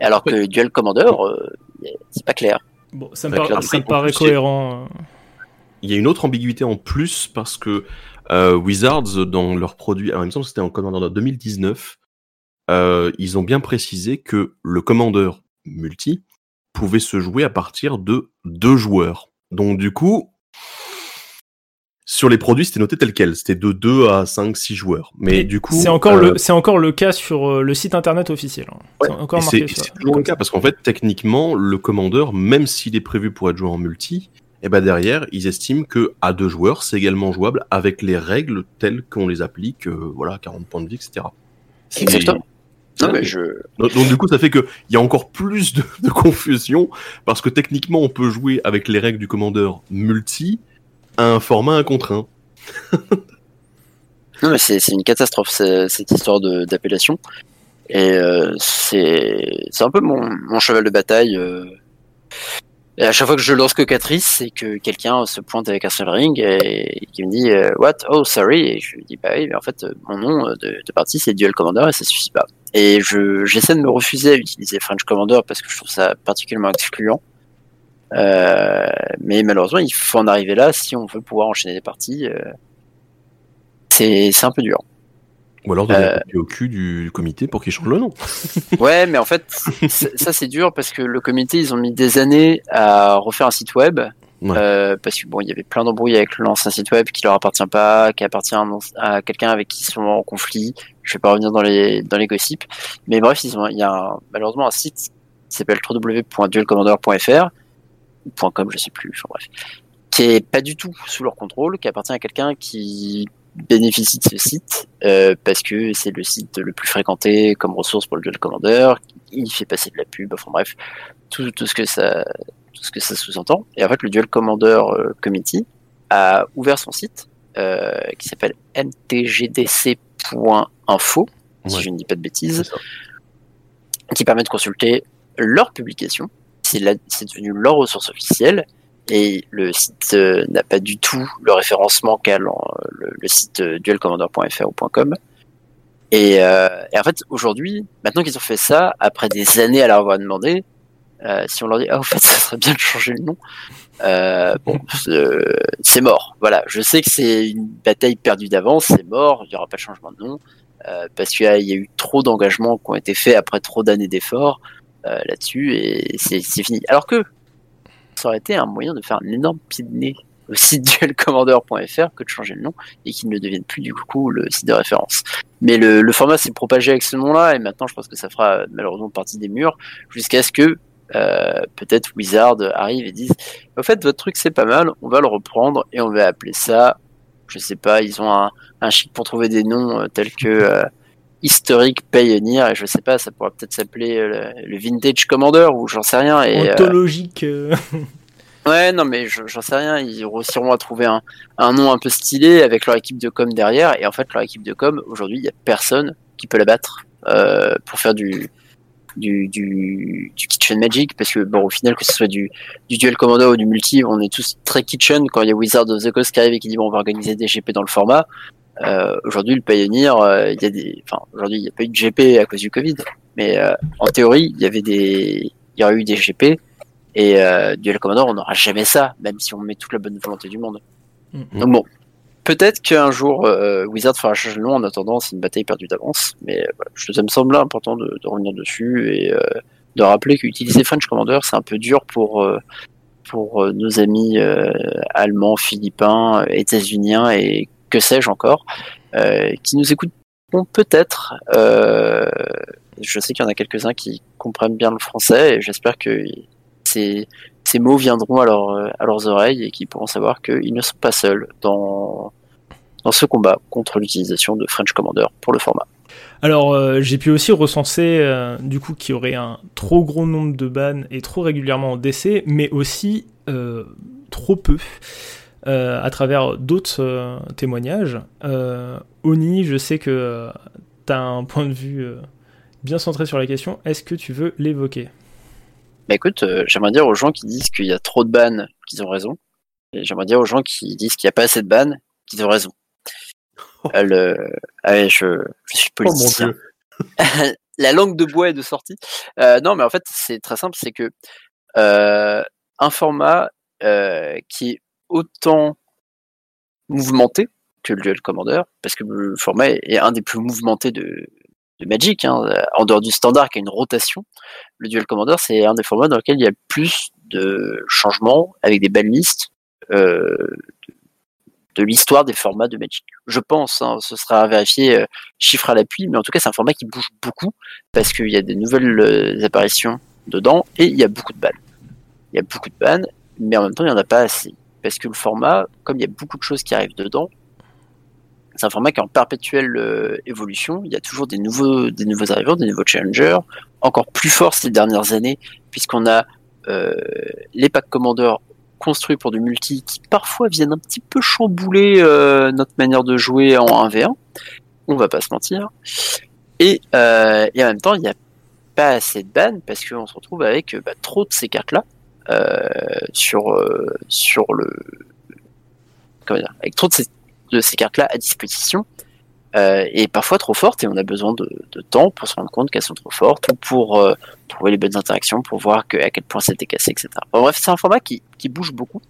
Alors que le Duel Commander, euh, c'est pas clair. Bon, ça me, paraît cohérent. Euh. Il y a une autre ambiguïté en plus parce que euh, Wizards, dans leur produit, alors il me semble que c'était en Commander 2019, ils ont bien précisé que le Commander multi pouvait se jouer à partir de deux joueurs. Donc du coup, sur les produits, c'était noté tel quel. C'était de 2 à 5, 6 joueurs. Mais du coup. C'est encore, le, euh, c'est encore le cas sur euh, le site internet officiel. Hein. c'est encore marqué C'est toujours le cas parce qu'en fait, techniquement, le commandeur, même s'il est prévu pour être joué en multi, et eh ben derrière, ils estiment que à deux joueurs, c'est également jouable avec les règles telles qu'on les applique, euh, voilà, 40 points de vie, etc. Exactement. Non, mais je... donc, du coup, ça fait qu'il y a encore plus de, de, confusion parce que techniquement, on peut jouer avec les règles du commandeur multi, un format un contre un. non, mais c'est une catastrophe cette histoire d'appellation. Et euh, c'est un peu mon, mon, cheval de bataille. Euh. Et à chaque fois que je lance Cocatrice, c'est que quelqu'un se pointe avec un seul ring et, qui me dit euh, What? Oh, sorry. Et je lui dis Bah oui, mais en fait, mon nom de, de partie c'est Duel Commander et ça suffit pas. Et j'essaie de me refuser à utiliser French Commander parce que je trouve ça particulièrement excluant. Euh, mais malheureusement, il faut en arriver là si on veut pouvoir enchaîner des parties. Euh, c'est un peu dur. Ou alors donner euh, au cul du comité pour qu'il change le nom. <laughs> ouais, mais en fait, ça c'est dur parce que le comité, ils ont mis des années à refaire un site web. parce que bon, il y avait plein d'embrouilles avec l'ancien site web qui leur appartient pas, qui appartient à, quelqu'un avec qui ils sont en conflit. Je vais pas revenir dans les dans les gossips, mais bref, ils ont, il y a malheureusement un site qui s'appelle www.duelcommander.fr .com, je sais plus, enfin, bref, qui est pas du tout sous leur contrôle, qui appartient à quelqu'un qui bénéficie de ce site euh, parce que c'est le site le plus fréquenté comme ressource pour le duel commander. Il fait passer de la pub, enfin bref, tout, tout ce que ça, tout ce que ça sous-entend. Et en fait, le duel commander euh, committee a ouvert son site euh, qui s'appelle mtgdc.info, si je ne dis pas de bêtises, qui permet de consulter leurs publications c'est devenu leur ressource officielle et le site euh, n'a pas du tout le référencement qu'a le, site euh, duelcommander.fr ou. Euh, et, en fait, aujourd'hui, maintenant qu'ils ont fait ça, après des années à leur avoir demandé, euh, si on leur dit ah en fait ça serait bien de changer le nom, bon c'est mort. Voilà, je sais que c'est une bataille perdue d'avance, c'est mort, il n'y aura pas de changement de nom parce qu'il y, a eu trop d'engagements qui ont été faits après trop d'années d'efforts là-dessus et c'est fini. Alors que ça aurait été un moyen de faire un énorme pied de nez au site duelcommander.fr que de changer le nom et qu'il ne devienne plus du coup le site de référence. Mais le, format s'est propagé avec ce nom-là et maintenant je pense que ça fera malheureusement partie des murs jusqu'à ce que euh, peut-être Wizard arrive et dise au fait votre truc c'est pas mal, on va le reprendre et on va appeler ça, je sais pas, ils ont un, chic pour trouver des noms euh, tels que euh, historique Pioneer et je sais pas, ça pourrait peut-être s'appeler le, Vintage Commander ou j'en sais rien. Et, Ontologique. <laughs> Ouais, non, mais j'en sais rien. Ils réussiront à trouver un, un, nom un peu stylé avec leur équipe de com derrière. Et en fait, leur équipe de com, aujourd'hui, il n'y a personne qui peut la battre euh, pour faire du, du, du, du, Kitchen Magic. Parce que, bon, au final, que ce soit du, du Duel Commander ou du Multi, on est tous très Kitchen quand il y a Wizard of the Coast qui arrive et qui dit bon, on va organiser des GP dans le format. Euh, aujourd'hui, le Pioneer, euh, il y a des, enfin, aujourd'hui, il n'y a pas eu de GP à cause du Covid. Mais euh, en théorie, il y avait des, il y aurait eu des GP et Duel Commander, on n'aura jamais ça, même si on met toute la bonne volonté du monde. Mm. Donc bon, peut-être qu'un jour Wizard fera changer le nom. En attendant, c'est une bataille perdue d'avance. Mais voilà, ça me semble important de, revenir dessus et de rappeler qu'utiliser French Commander, c'est un peu dur pour pour nos amis allemands, philippins, états-uniens et que sais-je encore, qui nous écoutent peut-être. je sais qu'il y en a quelques-uns qui comprennent bien le français et j'espère que ces, mots viendront à, à leurs oreilles et qu'ils pourront savoir qu'ils ne sont pas seuls dans, dans ce combat contre l'utilisation de French Commander pour le format. Alors, euh, j'ai pu aussi recenser euh, du coup qu'il y aurait un trop gros nombre de bans et trop régulièrement en décès, mais aussi euh, trop peu à travers d'autres témoignages. Oni, je sais que tu as un point de vue bien centré sur la question. Est-ce que tu veux l'évoquer? Bah écoute, euh, j'aimerais dire aux gens qui disent qu'il y a trop de bans qu'ils ont raison. Et j'aimerais dire aux gens qui disent qu'il n'y a pas assez de bans qu'ils ont raison. Oh. <laughs> Euh, je, je, suis oh, politicien. <laughs> La langue de bois est de sortie. Euh, non, mais en fait, c'est très simple, c'est que euh, un format euh, qui est autant mouvementé que le Duel Commander, parce que le format est un des plus mouvementés de, Magic, hein, en dehors du standard qui a une rotation, le Duel Commander c'est un des formats dans lequel il y a plus de changements avec des belles listes euh, de, l'histoire des formats de Magic. Je pense, hein, ce sera à vérifier euh, chiffre à l'appui, mais en tout cas c'est un format qui bouge beaucoup parce qu'il y a des nouvelles euh, apparitions dedans et il y a beaucoup de balles. Il y a beaucoup de bannes, mais en même temps il n'y en a pas assez. Parce que le format, comme il y a beaucoup de choses qui arrivent dedans, c'est un format qui est en perpétuelle euh, évolution. Il y a toujours des nouveaux, des nouveaux arrivants, des nouveaux challengers, encore plus forts ces dernières années, puisqu'on a euh, les packs commandeurs construits pour du multi qui parfois viennent un petit peu chambouler euh, notre manière de jouer en 1v1. On va pas se mentir. Et, en même temps, il n'y a pas assez de ban parce qu'on se retrouve avec bah, trop de ces cartes-là sur, sur le. Comment dire, avec trop de ces de ces cartes-là à disposition euh, est parfois trop forte et on a besoin de, temps pour se rendre compte qu'elles sont trop fortes ou pour euh, trouver les bonnes interactions, pour voir que, à quel point c'était cassé, etc. bref, c'est un format qui, qui bouge beaucoup.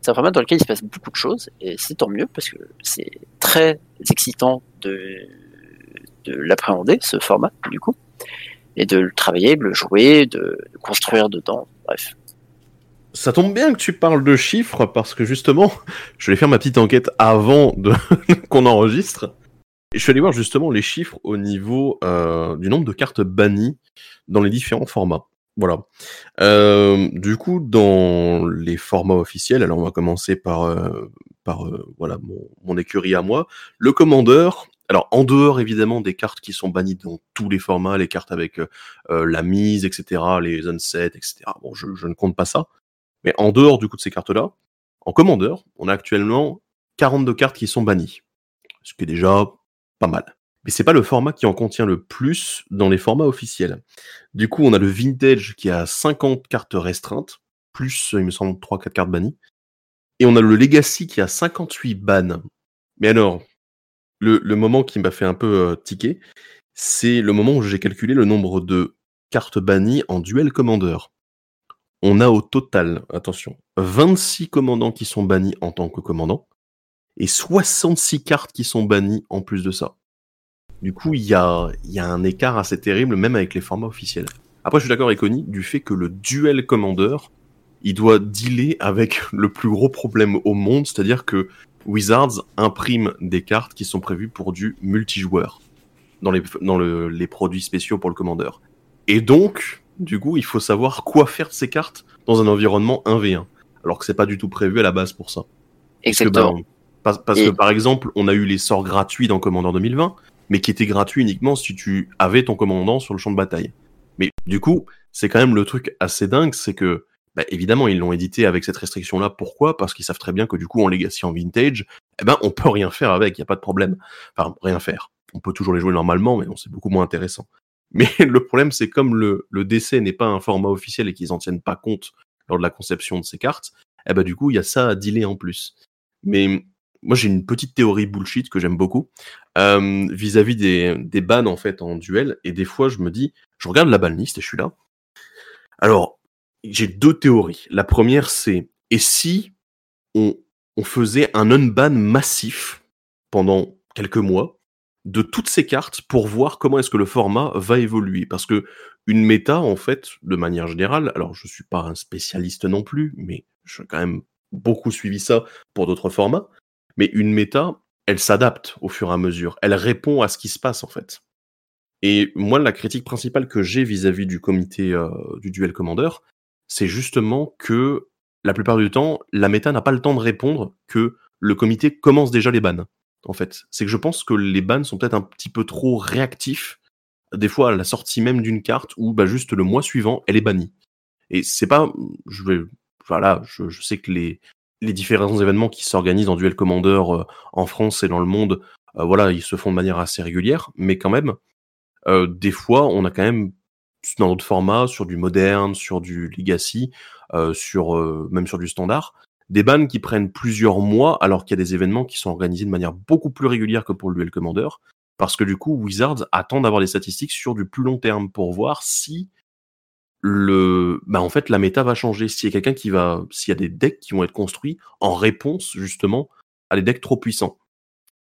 C'est un format dans lequel il se passe beaucoup de choses et c'est tant mieux parce que c'est très excitant de, de l'appréhender, ce format, du coup, et de le travailler, de le jouer, de, de construire dedans. Bref, ça tombe bien que tu parles de chiffres parce que justement, <laughs> je vais faire ma petite enquête avant de <laughs> qu'on enregistre. Je suis allé voir justement les chiffres au niveau euh, du nombre de cartes bannies dans les différents formats. Voilà. Euh, du coup, dans les formats officiels, alors on va commencer par euh, par euh, voilà mon, écurie à moi, le commandeur. Alors en dehors évidemment des cartes qui sont bannies dans tous les formats, les cartes avec euh, la mise, etc., les unsets, etc. Bon, je, je ne compte pas ça. Mais en dehors du coup de ces cartes-là, en commandeur, on a actuellement 42 cartes qui sont bannies. Ce qui est déjà pas mal. Mais c'est pas le format qui en contient le plus dans les formats officiels. Du coup, on a le Vintage qui a 50 cartes restreintes, plus, il me semble, 3-4 cartes bannies. Et on a le Legacy qui a 58 bans. Mais alors, le, le moment qui m'a fait un peu euh, tiquer, c'est le moment où j'ai calculé le nombre de cartes bannies en duel commandeur. On a au total, attention, 26 commandants qui sont bannis en tant que commandants et 66 cartes qui sont bannies en plus de ça. Du coup, il y a, un écart assez terrible, même avec les formats officiels. Après, je suis d'accord avec Oni du fait que le duel commandeur, il doit dealer avec <laughs> le plus gros problème au monde, c'est-à-dire que Wizards imprime des cartes qui sont prévues pour du multijoueur dans les, les produits spéciaux pour le commandeur. Et donc, du coup, il faut savoir quoi faire de ces cartes dans un environnement 1v1. Alors que c'est pas du tout prévu à la base pour ça. Exactement. Parce, que, parce que par exemple, on a eu les sorts gratuits dans Commandant 2020, mais qui étaient gratuits uniquement si tu avais ton commandant sur le champ de bataille. Mais du coup, c'est quand même le truc assez dingue, c'est que bah, évidemment ils l'ont édité avec cette restriction-là. Pourquoi? Parce qu'ils savent très bien que du coup en Legacy en Vintage, eh ben on peut rien faire avec, il y a pas de problème. Enfin rien faire. On peut toujours les jouer normalement, mais bon, c'est beaucoup moins intéressant. Mais <laughs> le problème, c'est comme le, décès n'est pas un format officiel et qu'ils en tiennent pas compte lors de la conception de ces cartes, eh ben du coup, il y a ça à dealer en plus. Mais moi, j'ai une petite théorie bullshit que j'aime beaucoup euh, vis-à-vis des, bans en fait en duel. Et des fois, je me dis, je regarde la ban list et je suis là. Alors, j'ai deux théories. La première, c'est et si on, on faisait un unban massif pendant quelques mois de toutes ces cartes pour voir comment est-ce que le format va évoluer. Parce que une méta, en fait, de manière générale, alors je suis pas un spécialiste non plus, mais j'ai quand même beaucoup suivi ça pour d'autres formats, mais une méta, elle s'adapte au fur et à mesure, elle répond à ce qui se passe en fait. Et moi, la critique principale que j'ai vis-à-vis du comité euh, du duel commandeur, c'est justement que la plupart du temps, la méta n'a pas le temps de répondre que le comité commence déjà les bans en fait. C'est que je pense que les bans sont peut-être un petit peu trop réactifs, des fois à la sortie même d'une carte, où bah, juste le mois suivant, elle est bannie. Et c'est pas, je vais, voilà, je, sais que les, différents événements qui s'organisent en duel commandeur euh, en France et dans le monde, euh, voilà, ils se font de manière assez régulière, mais quand même, euh, des fois, on a quand même dans d'autres formats, sur du moderne, sur du legacy, sur même sur du standard, des bans qui prennent plusieurs mois alors qu'il y a des événements qui sont organisés de manière beaucoup plus régulière que pour le duel commander parce que du coup Wizards attend d'avoir des statistiques sur du plus long terme pour voir si le bah en fait la méta va changer. S'il y a quelqu'un qui va s'il y a des decks qui vont être construits en réponse justement à des decks trop puissants.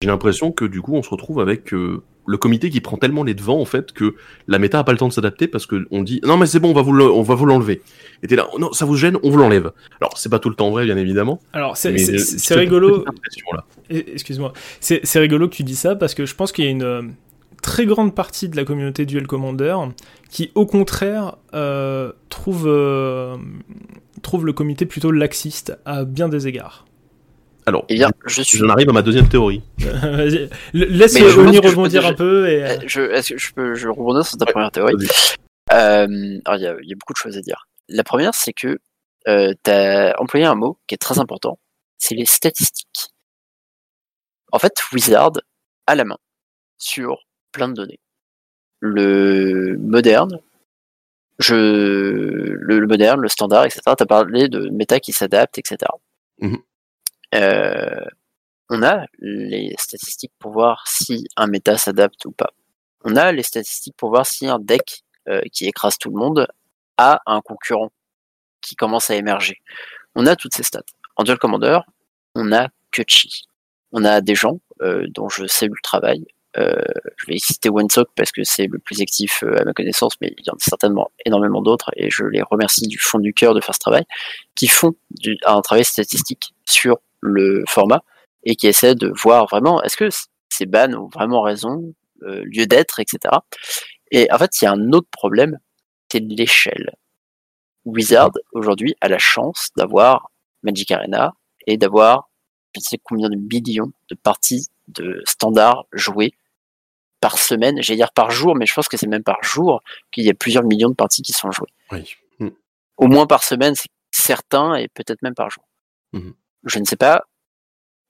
J'ai l'impression que du coup on se retrouve avec euh, le comité qui prend tellement les devants en fait que la méta a pas le temps de s'adapter parce que on dit non mais c'est bon on va vous on va vous l'enlever. Et t'es là non ça vous gêne on vous l'enlève. Alors c'est pas tout le temps vrai bien évidemment. Alors c'est rigolo. excuse-moi. C'est rigolo que tu dis ça parce que je pense qu'il y a une euh, très grande partie de la communauté Duel Commander qui au contraire euh, trouve euh, trouve le comité plutôt laxiste à bien des égards alors, eh bien, je suis... j'en arrive à ma deuxième théorie. <laughs> Laisse Oni rebondir un peu. Et... Euh, je, est-ce que je peux je rebondir sur ta première théorie euh, Alors, il y, a, y, a, beaucoup de choses à dire. La première, c'est que euh, tu as employé un mot qui est très important, c'est les statistiques. En fait, Wizard a la main sur plein de données. Le moderne, je, le, moderne, le standard, etc. Tu as parlé de méta qui s'adapte, etc. Euh, on a les statistiques pour voir si un méta s'adapte ou pas. On a les statistiques pour voir si un deck euh, qui écrase tout le monde a un concurrent qui commence à émerger. On a toutes ces stats. En Duel Commander, on a que. On a des gens euh, dont je salue le travail. je vais citer OneSock parce que c'est le plus actif à ma connaissance, mais il y en a certainement énormément d'autres et je les remercie du fond du cœur de faire ce travail, qui font un travail statistique sur le format et qui essaie de voir vraiment est-ce que ces bans ont vraiment raison, euh, lieu d'être, etc. Et en fait, il y a un autre problème, c'est l'échelle. Wizard aujourd'hui a la chance d'avoir Magic Arena et d'avoir je ne sais combien de millions de parties de standards jouées par semaine, j'allais dire par jour, mais je pense que c'est même par jour qu'il y a plusieurs millions de parties qui sont jouées. Hmm. Au moins par semaine, c'est certain, et peut-être même par jour. Hmm je ne sais pas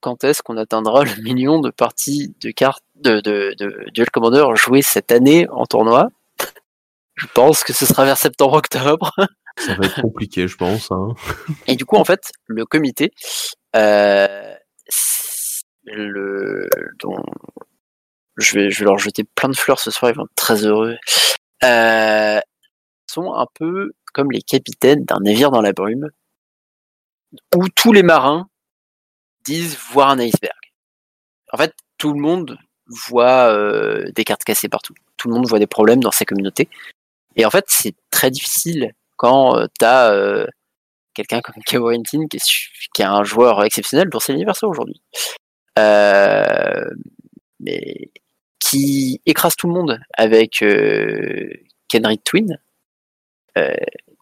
quand est-ce qu'on atteindra le million de parties de cartes de, de, de Duel Commander jouées cette année en tournoi. Je pense que ce sera vers septembre-octobre. <laughs> Ça va être compliqué, je pense. Hein. Et du coup, en fait, le comité, euh, le, dont je vais, je vais leur jeter plein de fleurs ce soir, ils vont être très heureux. Euh, sont un peu comme les capitaines d'un navire dans la brume, où tous les marins disent voir un iceberg. En fait, tout le monde voit euh, des cartes cassées partout. Tout le monde voit des problèmes dans sa communauté. Et en fait, c'est très difficile quand euh, tu euh, quelqu'un comme <laughs> Kawarentin qui, qui est un joueur exceptionnel pour ses anniversaires aujourd'hui. mais qui écrase tout le monde avec Kenry Twin.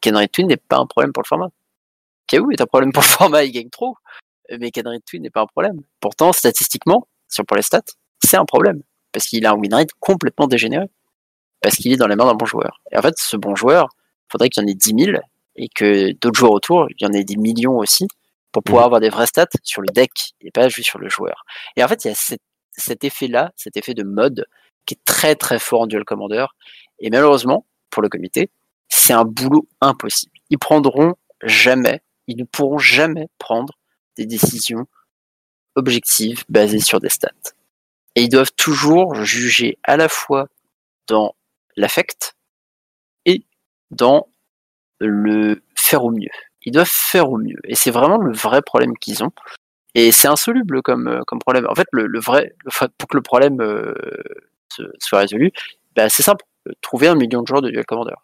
Kenry Twin n'est pas un problème pour le format. KO est un problème pour le format, il gagne trop. Mais Kenry Twin n'est pas un problème. Pourtant, statistiquement, sur pour les stats, c'est un problème. Parce qu'il a un win rate complètement dégénéré. Parce qu'il est dans les mains d'un bon joueur. Et en fait, ce bon joueur, il faudrait qu'il y en ait 10 000 et que d'autres joueurs autour, il y en ait des millions aussi pour pouvoir mmh. avoir des vrais stats sur le deck et pas juste sur le joueur. Et en fait, il y a cet, effet-là, cet effet de mode qui est très très fort en duel commander. Et malheureusement, pour le comité, c'est un boulot impossible. Ils prendront jamais, ils ne pourront jamais prendre des décisions objectives basées sur des stats. Et ils doivent toujours juger à la fois dans l'affect et dans le faire au mieux. Ils doivent faire au mieux. Et c'est vraiment le vrai problème qu'ils ont. Et c'est insoluble comme, euh, comme problème. En fait, le, vrai, pour que le problème euh, soit résolu, bah, c'est simple. Trouver un million de joueurs de duel commander.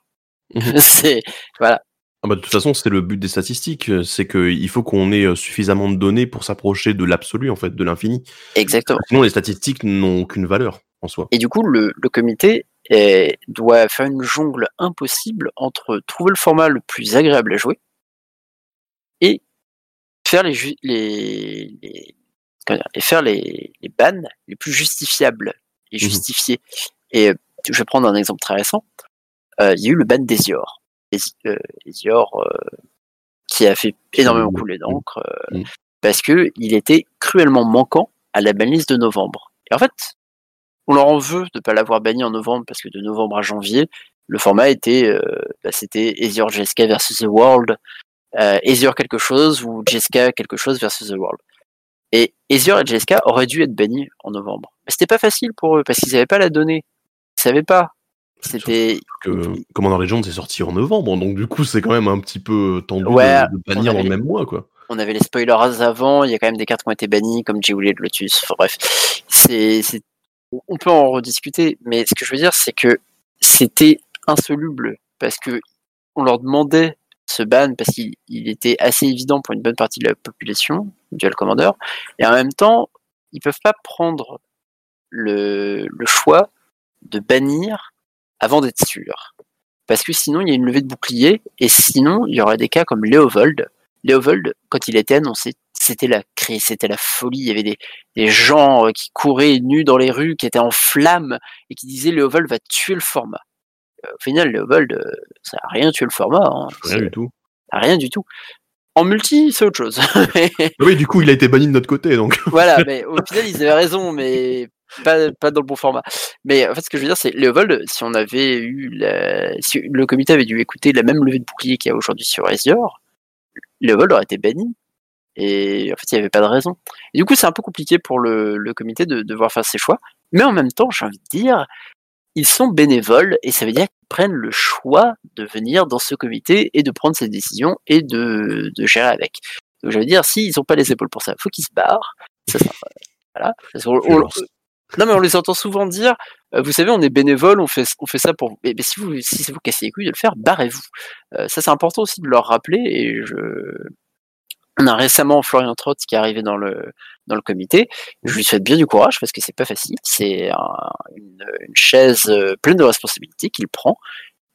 Mhm. <laughs> c'est, voilà. Ah bah, de toute façon, c'est le but des statistiques, euh, c'est qu'il faut qu'on ait euh, suffisamment de données pour s'approcher de l'absolu, en fait, de l'infini. Exactement. Sinon, les statistiques n'ont aucune valeur en soi. Et du coup, le, comité doit faire une jongle impossible entre trouver le format le plus agréable à jouer et faire les, les, et faire les, les bans les plus justifiables et mmh justifiés. Et je vais prendre un exemple très récent. Euh, il y a eu le ban des Ior. Isior euh, qui a fait énormément couler d'encre euh, mm. parce que il était cruellement manquant à la banlist de novembre. Et en fait, on leur en veut de ne pas l'avoir banni en novembre parce que de novembre à janvier, le format était, euh, bah, c'était Ezio Jessica versus The World, euh, Ezio quelque chose ou Jessica quelque chose versus The World. Et Ezio et Jessica auraient dû être bannis en novembre. Mais c'était pas facile pour eux parce qu'ils n'avaient pas la donnée. Ils savaient pas. C'était. Commander Legends est sorti en novembre, donc du coup c'est quand même un petit peu tendu de, bannir dans le même mois, quoi. On avait les spoilers avant, il y a quand même des cartes qui ont été bannies, comme Jeoulé de Lotus. Enfin bref, c'est, on peut en rediscuter, mais ce que je veux dire, c'est que c'était insoluble parce que on leur demandait ce ban parce qu'il était assez évident pour une bonne partie de la population, Dual Commander, et en même temps, ils peuvent pas prendre le, le choix de bannir avant d'être sûr. Parce que sinon, il y a une levée de bouclier, et sinon, il y aurait des cas comme Léovold. Léovold, quand il était annoncé, c'était la crise, c'était la folie. Il y avait des, des, gens euh, qui couraient nus dans les rues, qui étaient en flammes, et qui disaient Léovold va tuer le format. Euh, au final, Léovold, euh, ça n'a rien tué le format. Hein. Rien du tout. Rien du tout. En multi, c'est autre chose. <laughs> oui, du coup, il a été banni de notre côté, donc. <laughs> voilà, <laughs> mais au final, ils avaient raison, mais pas, pas dans le bon format. Mais en fait, ce que je veux dire, c'est Léovold, si on avait eu la... si le comité avait dû écouter la même levée de bouclier qu'il y a aujourd'hui sur Ezio, Léovold aurait été banni. Et en fait, il n'y avait pas de raison. Et du coup, c'est un peu compliqué pour le, le comité de devoir faire ses choix. Mais en même temps, j'ai envie de dire, ils sont bénévoles et ça veut dire qu'ils prennent le choix de venir dans ce comité et de prendre ces décisions et de, de gérer avec. Donc, je veux dire, s'ils n'ont pas les épaules pour ça, il faut qu'ils se barrent. Ça, ça, <laughs> voilà. Non, mais on les entend souvent dire, euh, vous savez, on est bénévole, on fait, on fait ça pour. Mais, si vous, si c'est vous cassez les couilles de le faire, barrez-vous. Euh, ça, c'est important aussi de leur rappeler. Et je, on a récemment Florian Trott qui est arrivé dans le dans le comité. Je lui souhaite bien du courage parce que c'est pas facile. C'est une, une, chaise euh, pleine de responsabilités qu'il prend.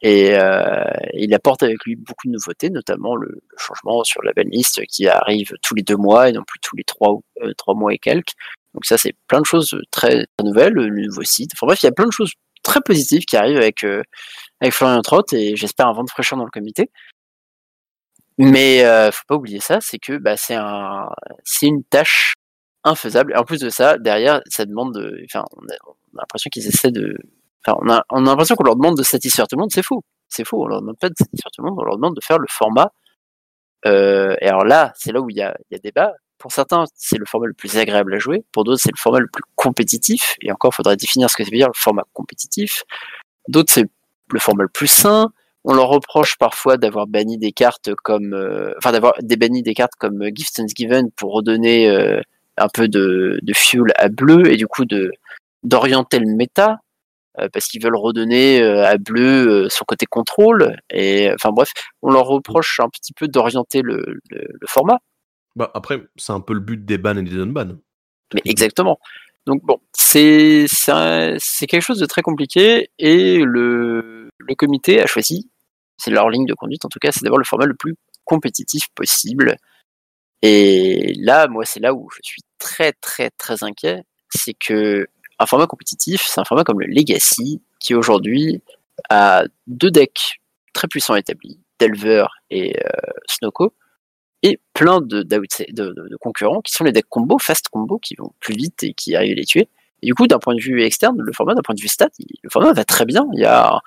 Et euh, il apporte avec lui beaucoup de nouveautés, notamment le, le, changement sur la banlist qui arrive tous les deux mois et non plus tous les trois, euh, trois mois et quelques. Donc ça, c'est plein de choses très, très, nouvelles, le nouveau site. Enfin bref, il y a plein de choses très positives qui arrivent avec, euh, avec Florian Trott et j'espère un vent de fraîcheur dans le comité. Mais euh, faut pas oublier ça, c'est que bah, c'est un, c'est une tâche infaisable. Et en plus de ça, derrière, ça demande on a, l'impression qu'ils essaient de, on a, on a l'impression qu'on leur demande de satisfaire tout le monde. C'est faux, c'est faux. On leur demande pas de satisfaire tout le monde, on leur demande de faire le format. Euh, et alors là, c'est là où il y a, y a débat pour certains, c'est le format le plus agréable à jouer. Pour d'autres, c'est le format le plus compétitif. Et encore, il faudrait définir ce que ça veut dire le format compétitif. D'autres, c'est le format le plus sain. On leur reproche parfois d'avoir banni des cartes comme, euh, enfin d'avoir des banni des cartes comme Gift and Given pour redonner euh, un peu de, de fuel à bleu et du coup de d'orienter le méta euh, parce qu'ils veulent redonner à bleu son côté contrôle et enfin bref, on leur reproche un petit peu d'orienter le, le, format. Bah après, c'est un peu le but des bans et des non-bans. Mais exactement. Donc bon, c'est c'est quelque chose de très compliqué et le, le comité a choisi c'est leur ligne de conduite en tout cas, c'est d'avoir le format le plus compétitif possible. Et là, moi, c'est là où je suis très très très inquiet, c'est que un format compétitif, c'est un format comme le Legacy, qui aujourd'hui a deux decks très puissants établis, Delver et euh, Snowco, et plein de, de, de, concurrents qui sont les decks combo, fast combo, qui vont plus vite et qui arrivent à les tuer. Et du coup, d'un point de vue externe, le format, d'un point de vue stat, le format va très bien. Il y a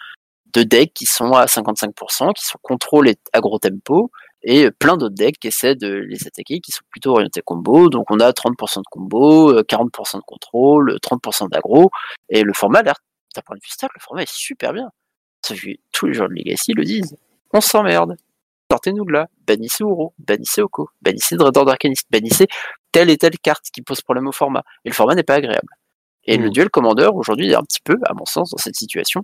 de decks qui sont à 55%, qui sont contrôle et agro tempo, et plein d'autres decks qui essaient de les attaquer, qui sont plutôt orientés combo. Donc on a 30% de combo, 40% de contrôle, 30% d'agro, et le format, d'un point de vue stat, le format est super bien. Ça fait tous les joueurs de Legacy le disent. On s'emmerde. Sortez-nous de là. Bannissez Uro, bannissez Oko, bannissez Dreador d'Arcanist, bannissez telle et telle carte qui pose problème au format. Et le format n'est pas agréable. Et le mmh. duel commander aujourd'hui est un petit peu, à mon sens, dans cette situation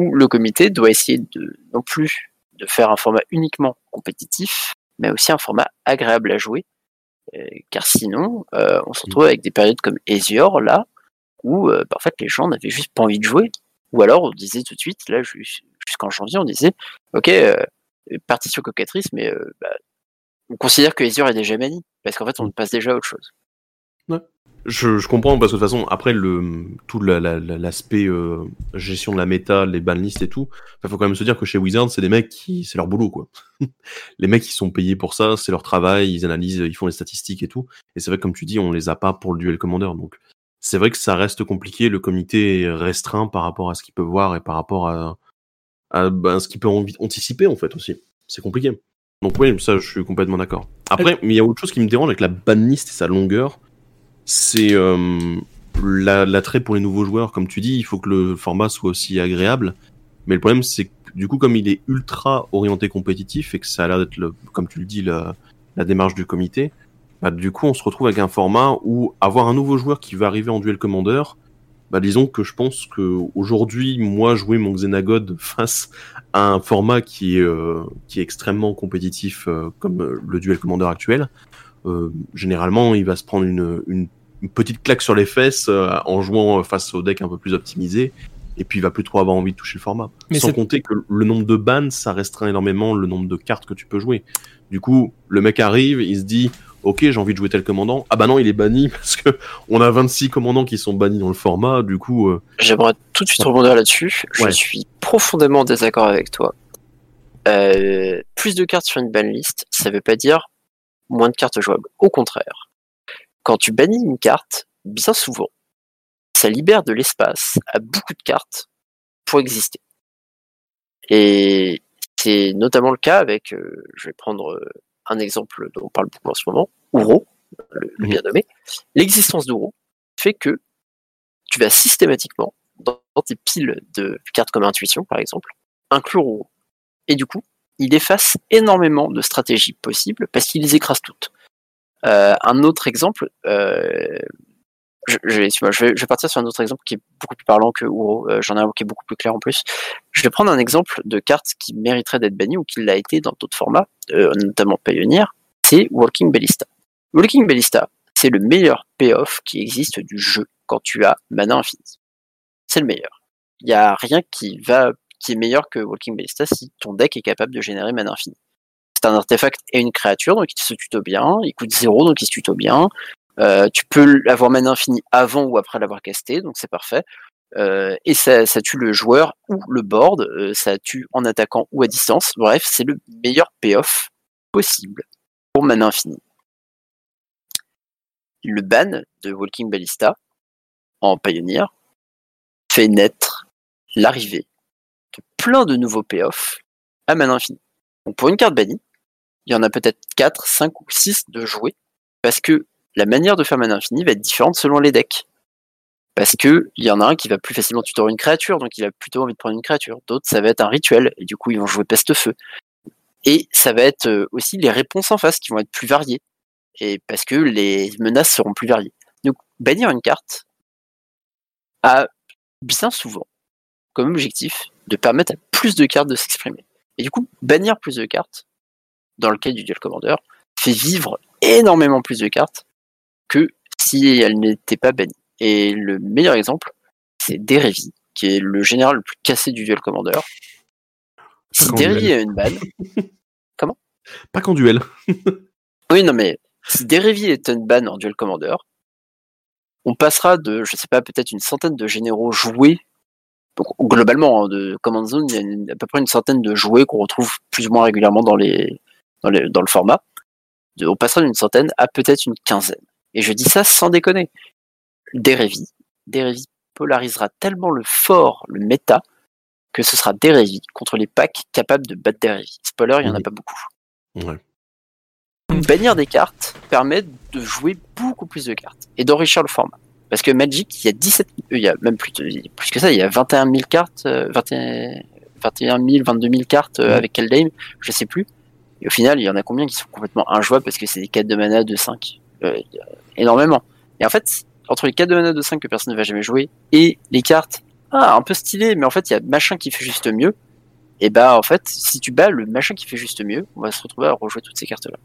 où le comité doit essayer de non plus de faire un format uniquement compétitif, mais aussi un format agréable à jouer, euh, car sinon euh, on se retrouve avec des périodes comme Ezior là, où euh, bah, en fait les gens n'avaient juste pas envie de jouer, ou alors on disait tout de suite là jusqu'en janvier on disait ok partition cocatrice, mais bah, on considère que Ezior est déjà mani, parce qu'en fait on passe déjà à autre chose. Je, comprends parce que de toute façon, après le tout l'aspect euh, gestion de la méta, les banlistes et tout, il faut quand même se dire que chez Wizards, c'est des mecs qui, c'est leur boulot quoi. <laughs> les mecs qui sont payés pour ça, c'est leur travail, ils analysent, ils font les statistiques et tout. Et c'est vrai que comme tu dis, on les a pas pour le duel commander, donc c'est vrai que ça reste compliqué. Le comité est restreint par rapport à ce qu'il peut voir et par rapport à, à ben, ce qu'il peut anticiper en fait aussi. C'est compliqué. Donc oui, ça je suis complètement d'accord. Après, mais il y a autre chose qui me dérange avec la banlist et sa longueur c'est euh, l'attrait pour les nouveaux joueurs, comme tu dis, il faut que le format soit aussi agréable. Mais le problème, c'est que du coup, comme il est ultra orienté compétitif et que ça a l'air d'être, comme tu le dis, la, démarche du comité, bah, du coup, on se retrouve avec un format où avoir un nouveau joueur qui va arriver en duel commander, bah, disons que je pense que aujourd'hui, moi, jouer mon Xenagod <laughs> face à un format qui est, euh, qui est extrêmement compétitif euh, comme le duel commander actuel, généralement, il va se prendre une une petite claque sur les fesses euh, en jouant face au deck un peu plus optimisé. Et puis il va plus trop avoir envie de toucher le format. Mais Sans compter que le nombre de bans, ça restreint énormément le nombre de cartes que tu peux jouer. Du coup, le mec arrive, il se dit Ok, j'ai envie de jouer tel commandant. Ah bah non, il est banni <laughs> parce que on a 26 commandants qui sont bannis dans le format. Du coup. Euh, J'aimerais tout de suite rebondir là-dessus. Je suis profondément en désaccord avec toi. Euh, plus de cartes sur une banlist, ça veut pas dire moins de cartes jouables. Au contraire quand tu bannis une carte, bien souvent, ça libère de l'espace à beaucoup de cartes pour exister. Et c'est notamment le cas avec, euh, je vais prendre euh, un exemple dont on parle beaucoup en ce moment, Uro, le, mhm. bien nommé. L'existence d'Uro fait que tu vas systématiquement, dans, tes piles de cartes comme intuition par exemple, inclure Uro. Et du coup, il efface énormément de stratégies possibles parce qu'il les écrase toutes. Euh, un autre exemple, euh, je, je, je, vais, je, vais, partir sur un autre exemple qui est beaucoup plus parlant que Uro. Euh, j'en ai un qui est beaucoup plus clair en plus. Je vais prendre un exemple de carte qui mériterait d'être bannie ou qui l'a été dans d'autres formats, euh, notamment Pioneer. C'est Walking Ballista. Walking Ballista, c'est le meilleur payoff qui existe du jeu quand tu as mana infini. C'est le meilleur. Il n'y a rien qui va qui est meilleur que Walking Ballista si ton deck est capable de générer mana infini c'est un artefact et une créature, donc il se tuto bien. Il coûte zéro, donc il se tuto bien. Euh, tu peux l'avoir mana infini avant ou après l'avoir casté, donc c'est parfait. Euh, et ça, tue le joueur ou le board, euh, ça tue en attaquant ou à distance. Bref, c'est le meilleur payoff possible pour mana infini. Le ban de Walking Ballista en Pioneer fait naître l'arrivée de plein de nouveaux payoffs à mana infini. Donc pour une carte bannie, il y en a peut-être 4, 5 ou 6 de jouer, parce que la manière de faire mana infini va être différente selon les decks. Parce que il y en a un qui va plus facilement tutorer une créature, donc il a plutôt envie de prendre une créature. D'autres, ça va être un rituel, et du coup, ils vont jouer peste-feu. Et ça va être euh, aussi les réponses en face qui vont être plus variées. Et parce que les menaces seront plus variées. Donc, bannir une carte a bien souvent comme objectif de permettre à plus de cartes de s'exprimer. Et du coup, bannir plus de cartes, dans le cas du Duel Commander, fait vivre énormément plus de cartes que si elles n'étaient pas bannies. Et le meilleur exemple, c'est Derevi, qui est le général le plus cassé du Duel Commander. Si Derevi a une banne. <laughs> Comment? Pas qu'en duel. <laughs> oui, non, mais si Derevi est une banne en Duel Commander, on passera de, je sais pas, peut-être une centaine de généraux joués. Donc, globalement, hein, de Command Zone, il y a à peu près une centaine de jouets qu'on retrouve plus ou moins régulièrement dans, les, dans, le format. on passera d'une centaine à peut-être une quinzaine. Et je dis ça sans déconner. Derevi, Derevi polarisera tellement le fort, le méta, que ce sera Derevi contre les packs capables de battre Derevi. Spoiler, il n'y en a pas beaucoup. Ouais. Bannir des cartes permet de jouer beaucoup plus de cartes et d'enrichir le format. Parce que Magic, il y a 17, euh, il y a même plus, plus que ça, il y a 21 000 cartes, 21, 21 000, 22 000 cartes euh, avec Kaldheim, je sais plus. Et au final, il y en a combien qui sont complètement injouables parce que c'est des 4 de mana de 5 euh, Énormément. Et en fait, entre les 4 de mana de 5 que personne ne va jamais jouer et les cartes, ah, un peu stylées, mais en fait, il y a machin qui fait juste mieux. Et bah, en fait, si tu bats le machin qui fait juste mieux, on va se retrouver à rejouer toutes ces cartes-là.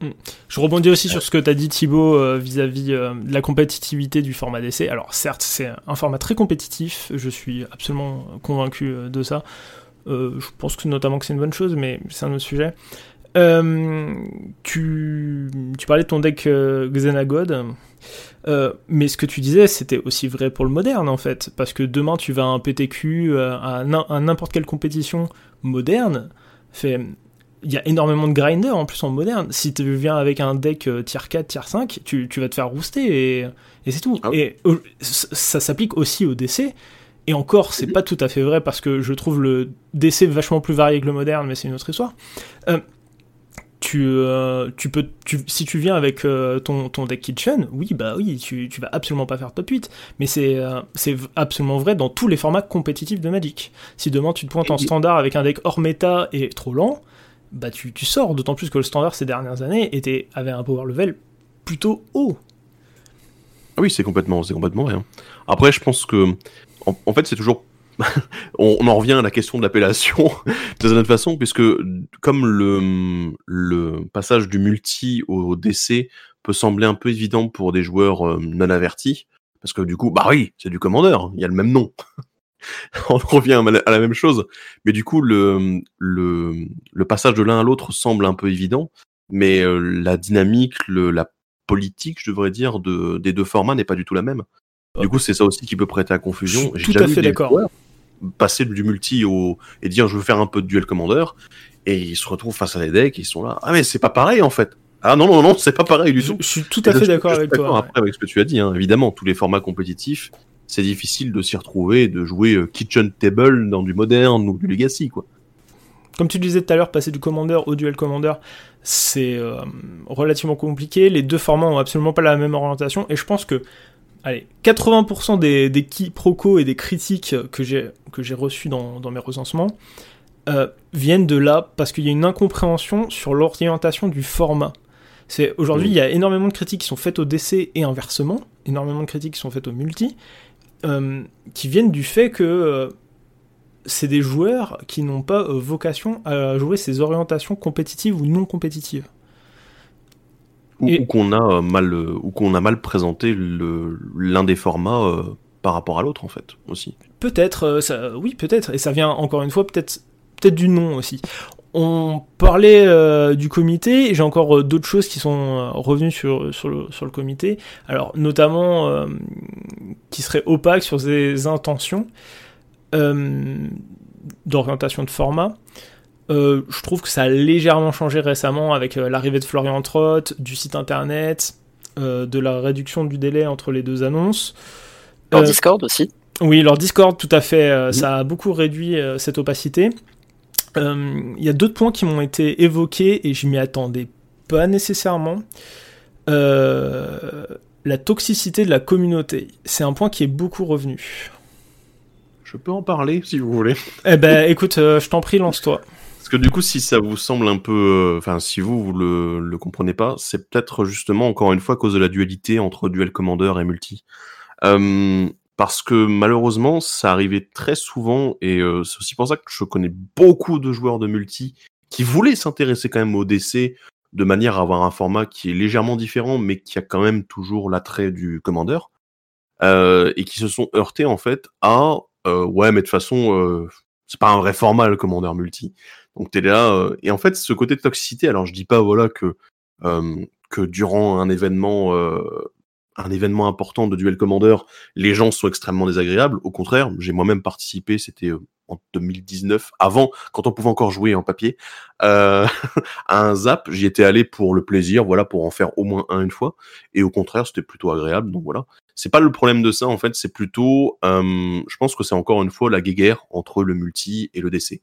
Mm. Je rebondis aussi sur ce que tu as dit Thibaut euh, vis-à-vis euh, de la compétitivité du format d'essai. Alors certes, c'est un format très compétitif, je suis absolument convaincu de ça. je pense que notamment que c'est une bonne chose, mais c'est un autre sujet. Tu, tu parlais de ton deck Xenagod, mais ce que tu disais, c'était aussi vrai pour le moderne en fait, parce que demain tu vas à un PTQ, à n'importe quelle compétition moderne, fait il y a énormément de grinders en plus en moderne. Si tu viens avec un deck euh, tier 4, tier 5, tu, vas te faire rooster et, c'est tout. Ah et ça s'applique aussi au DC. Et encore, c'est mhm. pas tout à fait vrai parce que je trouve le DC vachement plus varié que le moderne, mais c'est une autre histoire. Euh, tu, euh, tu peux, si tu viens avec ton, ton, deck Kitchen, oui, bah oui, tu, tu vas absolument pas faire top 8. Mais c'est c'est absolument vrai dans tous les formats compétitifs de Magic. Si demain tu te pointes en standard avec un deck hors méta et trop lent, bah tu, sors, d'autant plus que le standard ces dernières années était, avait un power level plutôt haut. Ah oui, c'est complètement, c'est complètement rien. Après, je pense que, en, fait, c'est toujours <laughs> on, en revient à la question de l'appellation <laughs> de cette façon, puisque comme le, le passage du multi au DC peut sembler un peu évident pour des joueurs euh, non avertis, parce que du coup, bah oui, c'est du commandeur, il y a le même nom. <laughs> on revient à la même chose. Mais du coup, le, le, le passage de l'un à l'autre semble un peu évident, mais euh, la dynamique, le, la politique, je devrais dire, de, des deux formats n'est pas du tout la même. Du coup, c'est ça aussi qui peut prêter à confusion. Tout à fait d'accord. Passer du multi au et dire je veux faire un peu de duel commander et ils se retrouvent face à des decks et ils sont là ah mais c'est pas pareil en fait ah non non non c'est pas pareil du tout. Je, suis tout à fait d'accord avec toi. Après avec ce que tu as dit hein. évidemment tous les formats compétitifs c'est difficile de s'y retrouver et de jouer euh, kitchen table dans du moderne ou du legacy, quoi. Comme tu disais tout à l'heure, passer du commander au duel commander, c'est euh, relativement compliqué. Les deux formats ont absolument pas la même orientation et je pense que allez, 80% des, des quiproquos et des critiques que j'ai que j'ai reçus dans, mes recensements euh, viennent de là parce qu'il y a une incompréhension sur l'orientation du format. C'est aujourd'hui il y a énormément de critiques qui sont faites au DC et inversement, énormément de critiques qui sont faites au multi, euh, qui viennent du fait que euh, c'est des joueurs qui n'ont pas vocation à jouer ces orientations compétitives ou non compétitives. Ou, qu'on a mal ou qu'on a mal présenté l'un des formats par rapport à l'autre en fait aussi. Peut-être, oui peut-être, et ça vient encore une fois peut-être peut-être du nom aussi. On parlait euh, du comité, j'ai encore euh, d'autres choses qui sont euh, revenues sur, sur, le, sur le comité, alors notamment qui seraient opaques sur ses intentions d'orientation de format. Je trouve que ça a légèrement changé récemment avec l'arrivée de Florian Trott, du site internet, de la réduction du délai entre les deux annonces. Leur Discord aussi Oui, leur Discord, tout à fait. Ça a beaucoup réduit cette opacité. Il euh, y a d'autres points qui m'ont été évoqués et je m'y attendais pas nécessairement. Euh, la toxicité de la communauté. C'est un point qui est beaucoup revenu. Je peux en parler si vous voulez. Eh ben, écoute, euh, je t'en prie, lance-toi. Parce que du coup, si ça vous semble un peu, euh, enfin, si vous vous le, le comprenez pas, c'est peut-être justement encore une fois à cause de la dualité entre duel commander et multi. Euh, parce que malheureusement, ça arrivait très souvent, et euh, c'est aussi pour ça que je connais beaucoup de joueurs de multi qui voulaient s'intéresser quand même au DC de manière à avoir un format qui est légèrement différent, mais qui a quand même toujours l'attrait du commander, et qui se sont heurtés en fait à ouais, mais de toute façon, c'est pas un vrai format le commander multi. Donc t'es là, euh, et en fait, ce côté de toxicité, alors je dis pas voilà que que durant un événement euh, un événement important de duel commander, les gens sont extrêmement désagréables. Au contraire, j'ai moi-même participé, c'était euh, en 2019, avant, quand on pouvait encore jouer en papier, euh, <laughs> à un zap. J'y étais allé pour le plaisir, voilà, pour en faire au moins un une fois. Et au contraire, c'était plutôt agréable. Donc voilà. C'est pas le problème de ça, en fait, c'est plutôt, euh, je pense que c'est encore une fois la guéguerre entre le multi et le DC.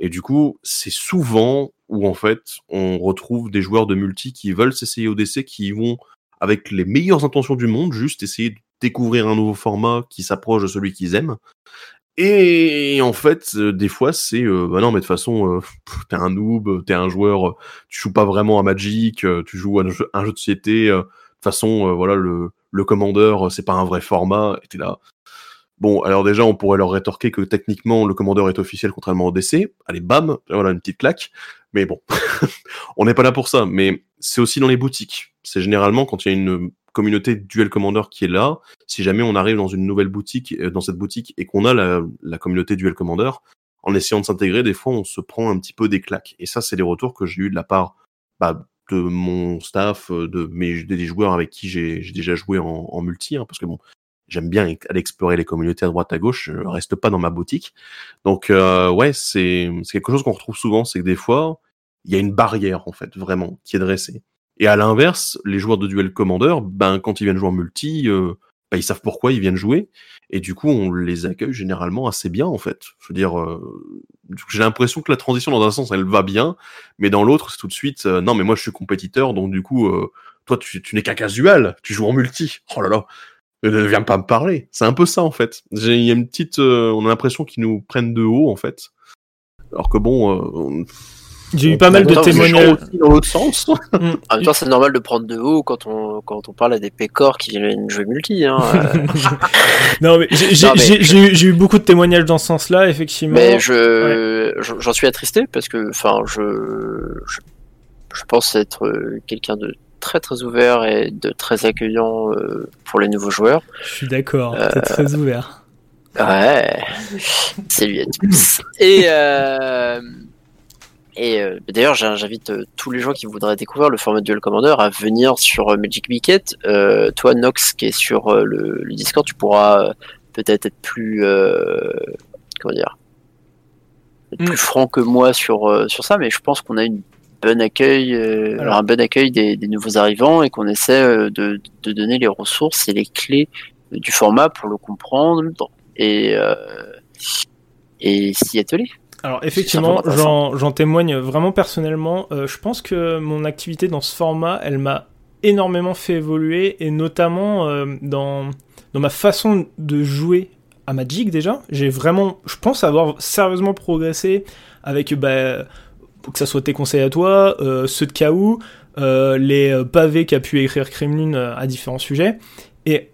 Et du coup, c'est souvent où en fait on retrouve des joueurs de multi qui veulent s'essayer au DC, qui vont avec les meilleures intentions du monde, juste essayer de découvrir un nouveau format qui s'approche de celui qu'ils aiment. Et en fait, euh, des fois, c'est euh, bah non, mais de toute façon, euh, t'es un noob, t'es un joueur, tu joues pas vraiment à Magic, tu joues à un jeu, de société. de toute façon, voilà, le, le Commander, euh, c'est pas un vrai format. Et t'es là. Bon, alors déjà, on pourrait leur rétorquer que techniquement, le Commander est officiel contrairement au DC. Allez, bam, voilà une petite claque. Mais bon, <laughs> on n'est pas là pour ça. Mais c'est aussi dans les boutiques. C'est généralement quand il y a une communauté Duel Commander qui est là. Si jamais on arrive dans une nouvelle boutique, euh, dans cette boutique, et qu'on a la, communauté Duel Commander, en essayant de s'intégrer, des fois, on se prend un petit peu des claques. Et ça, c'est les retours que j'ai eu de la part bah, de mon staff, euh, de mes des joueurs avec qui j'ai déjà joué en, en multi, hein, parce que bon, j'aime bien aller explorer les communautés à droite à gauche, je reste pas dans ma boutique. Donc euh, ouais, c'est quelque chose qu'on retrouve souvent, c'est que des fois, il y a une barrière en fait, vraiment, qui est dressée. Et à l'inverse, les joueurs de duel commander, ben quand ils viennent jouer en multi, euh, ben, ils savent pourquoi ils viennent jouer, et du coup on les accueille généralement assez bien en fait. Je veux dire, euh, j'ai l'impression que la transition dans un sens elle va bien, mais dans l'autre c'est tout de suite, euh, non mais moi je suis compétiteur, donc du coup euh, toi tu, tu n'es qu'un casual, tu joues en multi. Oh là là, ne viens pas me parler. C'est un peu ça en fait. Il y a une petite, euh, on a l'impression qu'ils nous prennent de haut en fait. Alors que bon, euh, on- J'ai eu on pas mal de témoignages. aussi dans l'autre sens. Mm. <laughs> En même temps, c'est normal de prendre de haut quand on, quand on parle à des pécores qui viennent jouer multi. Hein. euh. <laughs> non, mais j'ai mais eu- beaucoup de témoignages dans ce sens-là, effectivement. Mais je, je- j'en suis attristé parce que, enfin, je, je, je pense être quelqu'un de très très ouvert et de très accueillant euh, pour les nouveaux joueurs. Je suis d'accord, Euh, t'es très ouvert. Ouais, <laughs> salut à tous. Et, euh, et euh, d'ailleurs, j'in- j'invite euh, tous les gens qui voudraient découvrir le format Duel Commander à venir sur Magic. Euh, toi, Nox, qui est sur le, le Discord, tu pourras peut-être être plus, comment dire, être Mm. plus franc que moi sur sur ça, mais je pense qu'on a une bonne accueil, euh, Alors- un bon accueil des, des nouveaux arrivants et qu'on essaie euh, de, de donner les ressources et les clés du format pour le comprendre et euh, et s'y atteler. Alors effectivement, j'en j'en témoigne vraiment personnellement. Euh, je pense que mon activité dans ce format, elle m'a énormément fait évoluer et notamment euh, dans dans ma façon de jouer à Magic déjà. J'ai vraiment, je pense avoir sérieusement progressé avec bah, que ça soit tes conseils à toi, euh, ceux de Kaou, euh, les euh, pavés qu'a pu écrire Kremlin à différents sujets et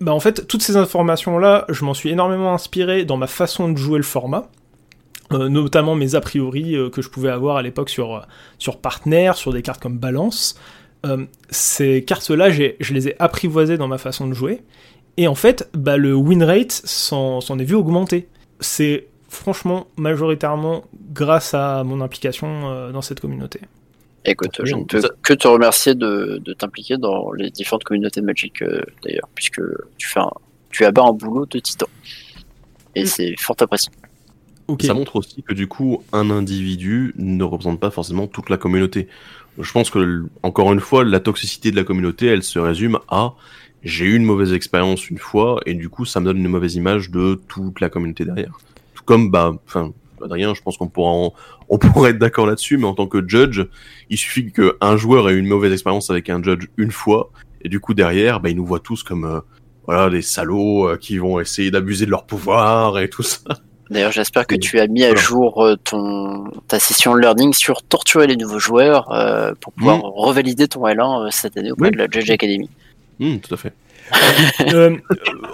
bah en fait toutes ces informations là, je m'en suis énormément inspiré dans ma façon de jouer le format. Notamment mes a priori que je pouvais avoir à l'époque sur, sur Partner, sur des cartes comme Balance. Ces cartes-là, je les ai apprivoisées dans ma façon de jouer. Et en fait, bah, le win rate s'en est vu augmenter. C'est franchement majoritairement grâce à mon implication euh, dans cette communauté. Écoute, je ne peux que te remercier de, de t'impliquer dans les différentes communautés de Magic euh, d'ailleurs, puisque tu fais un, tu abats un boulot de titan. Et Mm. c'est fort apprécié. Ça montre aussi que du coup, un individu ne représente pas forcément toute la communauté. Je pense que, encore une fois, la toxicité de la communauté, elle se résume à j'ai eu une mauvaise expérience une fois et du coup, ça me donne une mauvaise image de toute la communauté derrière. Comme, bah, enfin, Adrien, je pense qu'on pourra, en- on <laughs> pourrait être d'accord là-dessus, mais en tant que judge, il suffit qu'un joueur ait eu une mauvaise expérience avec un judge une fois Et du coup, derrière, bah, ils nous voient tous comme euh, voilà, des salauds euh, qui vont essayer d'abuser de leur pouvoir et tout ça. D'ailleurs, j'espère que tu as mis à jour ton, ta session learning sur torturer les nouveaux joueurs pour pouvoir mm. revalider ton L1 cette année auprès de la Judge Academy. Mm, tout à fait. Euh,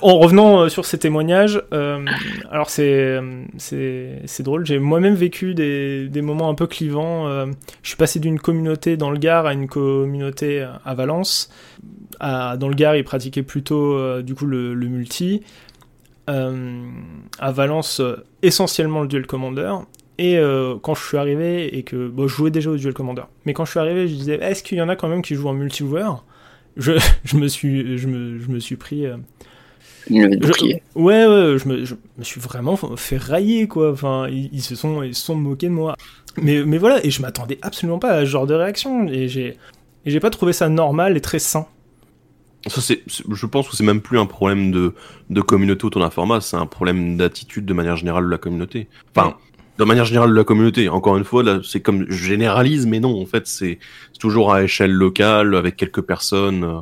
en revenant sur ces témoignages, euh, alors c'est c'est drôle. J'ai moi-même vécu des, des, moments un peu clivants. Euh, je suis passé d'une communauté dans le Gard à une communauté à Valence. Dans le Gard, ils pratiquaient plutôt euh, du coup le, le multi. à Valence, essentiellement le duel commander. Et quand je suis arrivé et que bon, je jouais déjà au duel commander, mais quand je suis arrivé, je disais est-ce qu'il y en a quand même qui jouent en multijoueur? Je, <laughs> je, me suis, je me, je me suis pris. Euh, je, ouais, ouais, je me, je me, suis vraiment fait railler, quoi. Enfin, ils, se sont, ils se sont moqués de moi. Mais, mais voilà, et je m'attendais absolument pas à ce genre de réaction. Et j'ai, et j'ai pas trouvé ça normal et très sain. Ça, c'est, je pense que c'est même plus un problème de, de communauté autour d'un format, c'est un problème d'attitude de manière générale de la communauté. Enfin, de manière générale de la communauté. Encore une fois, là, c'est comme je généralise, mais non, en fait, c'est toujours à échelle locale avec quelques personnes. Euh,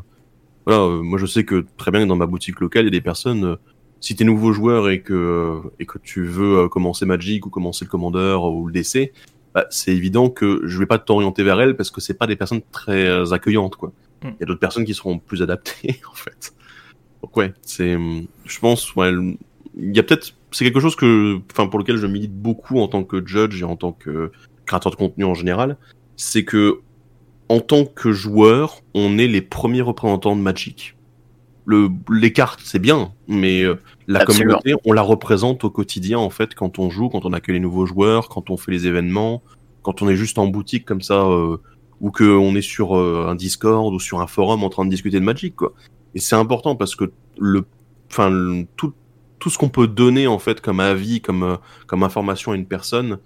voilà, euh, moi je sais que très bien dans ma boutique locale, il y a des personnes. Euh, si t'es nouveau joueur et que et que tu veux commencer Magic ou commencer le Commander ou le DC, bah, c'est évident que je vais pas t'orienter vers elles parce que c'est pas des personnes très accueillantes, quoi. Mm. Il y a d'autres personnes qui seront plus adaptées, <laughs> en fait. Donc ouais, c'est, je pense, ouais, il y a peut-être c'est quelque chose que, enfin, pour lequel je milite beaucoup en tant que judge et en tant que créateur de contenu en général, c'est que en tant que joueur, on est les premiers représentants de Magic. Le, les cartes, c'est bien, mais euh, la communauté, on la représente au quotidien en fait quand on joue, quand on accueille les nouveaux joueurs, quand on fait les événements, quand on est juste en boutique comme ça, euh, ou que on est sur euh, un Discord ou sur un forum en train de discuter de Magic, quoi. Et c'est important parce que le, enfin, tout, tout ce qu'on peut donner en fait comme avis, comme euh, comme information à une personne,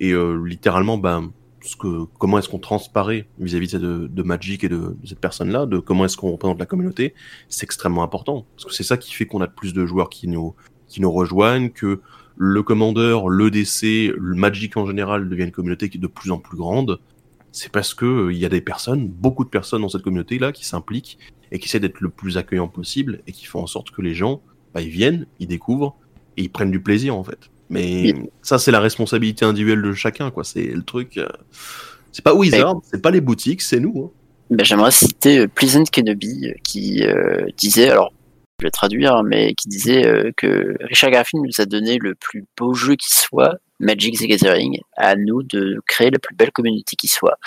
et euh, littéralement, ben, ce que, comment est-ce qu'on transparaît vis-à-vis de, Magic et de, cette personne-là, de comment est-ce qu'on représente la communauté, c'est extrêmement important parce que c'est ça qui fait qu'on a plus de joueurs qui nous qui nous rejoignent, que le commandeur, le DC, le Magic en général devient une communauté qui est de plus en plus grande. C'est parce que euh, il y a des personnes, beaucoup de personnes dans cette communauté-là qui s'impliquent et qui essaient d'être le plus accueillant possible et qui font en sorte que les gens bah, ils viennent, ils découvrent et ils prennent du plaisir en fait. Mais ça, c'est la responsabilité individuelle de chacun, quoi. C'est le truc. Euh, c'est pas Wizard, c'est pas les boutiques, c'est nous. Hein. Ben, J'aimerais citer euh, Pleasant Kenobi euh, qui disait, alors je vais traduire, mais qui disait que Richard Garfield nous a donné le plus beau jeu qui soit, Magic the Gathering, à nous de créer la plus belle communauté qui soit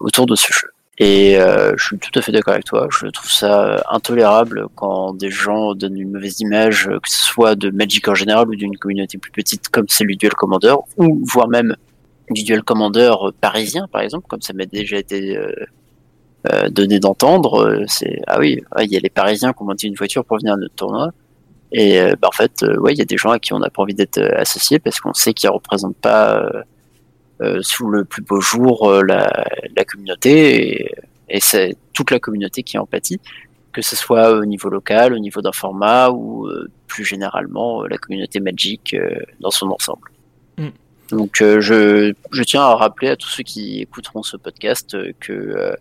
autour de ce jeu. Et euh, je suis tout à fait d'accord avec toi. Je trouve ça euh, intolérable quand des gens donnent une mauvaise image, euh, que ce soit de Magic en général ou d'une communauté plus petite comme c'est le Duel Commander, ou voire même du Duel Commander parisien, par exemple, comme ça m'a déjà été donné d'entendre. C'est ah oui, il y a les Parisiens qui ont monté une voiture pour venir à notre tournoi. Et bah, en fait, ouais, il y a des gens à qui on n'a pas envie d'être associés parce qu'on sait qu'ils représentent pas euh, sous le plus beau jour euh, la, la, communauté et, c'est toute la communauté qui en pâtit, que ce soit au niveau local, au niveau d'un format ou euh, plus généralement la communauté Magic dans son ensemble. Mm. Donc je, je, tiens à rappeler à tous ceux qui écouteront ce podcast que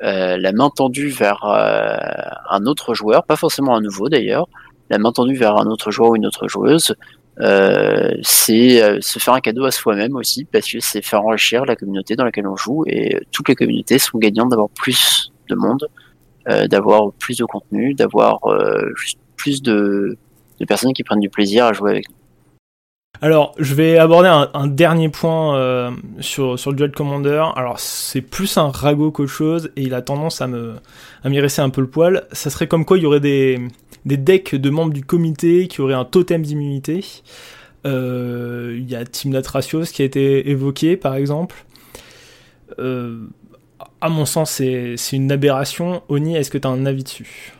la main tendue vers un autre joueur, pas forcément un nouveau d'ailleurs, la main tendue vers un autre joueur ou une autre joueuse, euh, c'est euh, se faire un cadeau à soi-même aussi, parce que c'est faire enrichir la communauté dans laquelle on joue, et toutes les communautés sont gagnantes d'avoir plus de monde, euh, d'avoir plus de contenu, d'avoir plus de, de, personnes qui prennent du plaisir à jouer avec nous. Alors, je vais aborder un, dernier point sur, sur le Duel Commander. Alors, c'est plus un ragot qu'autre chose, et il a tendance à me à un peu le poil. Ça serait comme quoi il y aurait des, des decks de membres du comité qui auraient un totem d'immunité. Euh, il y a Team Natratios qui a été évoqué par exemple. Euh, à mon sens, c'est une aberration. Oni, est-ce que tu as un avis dessus?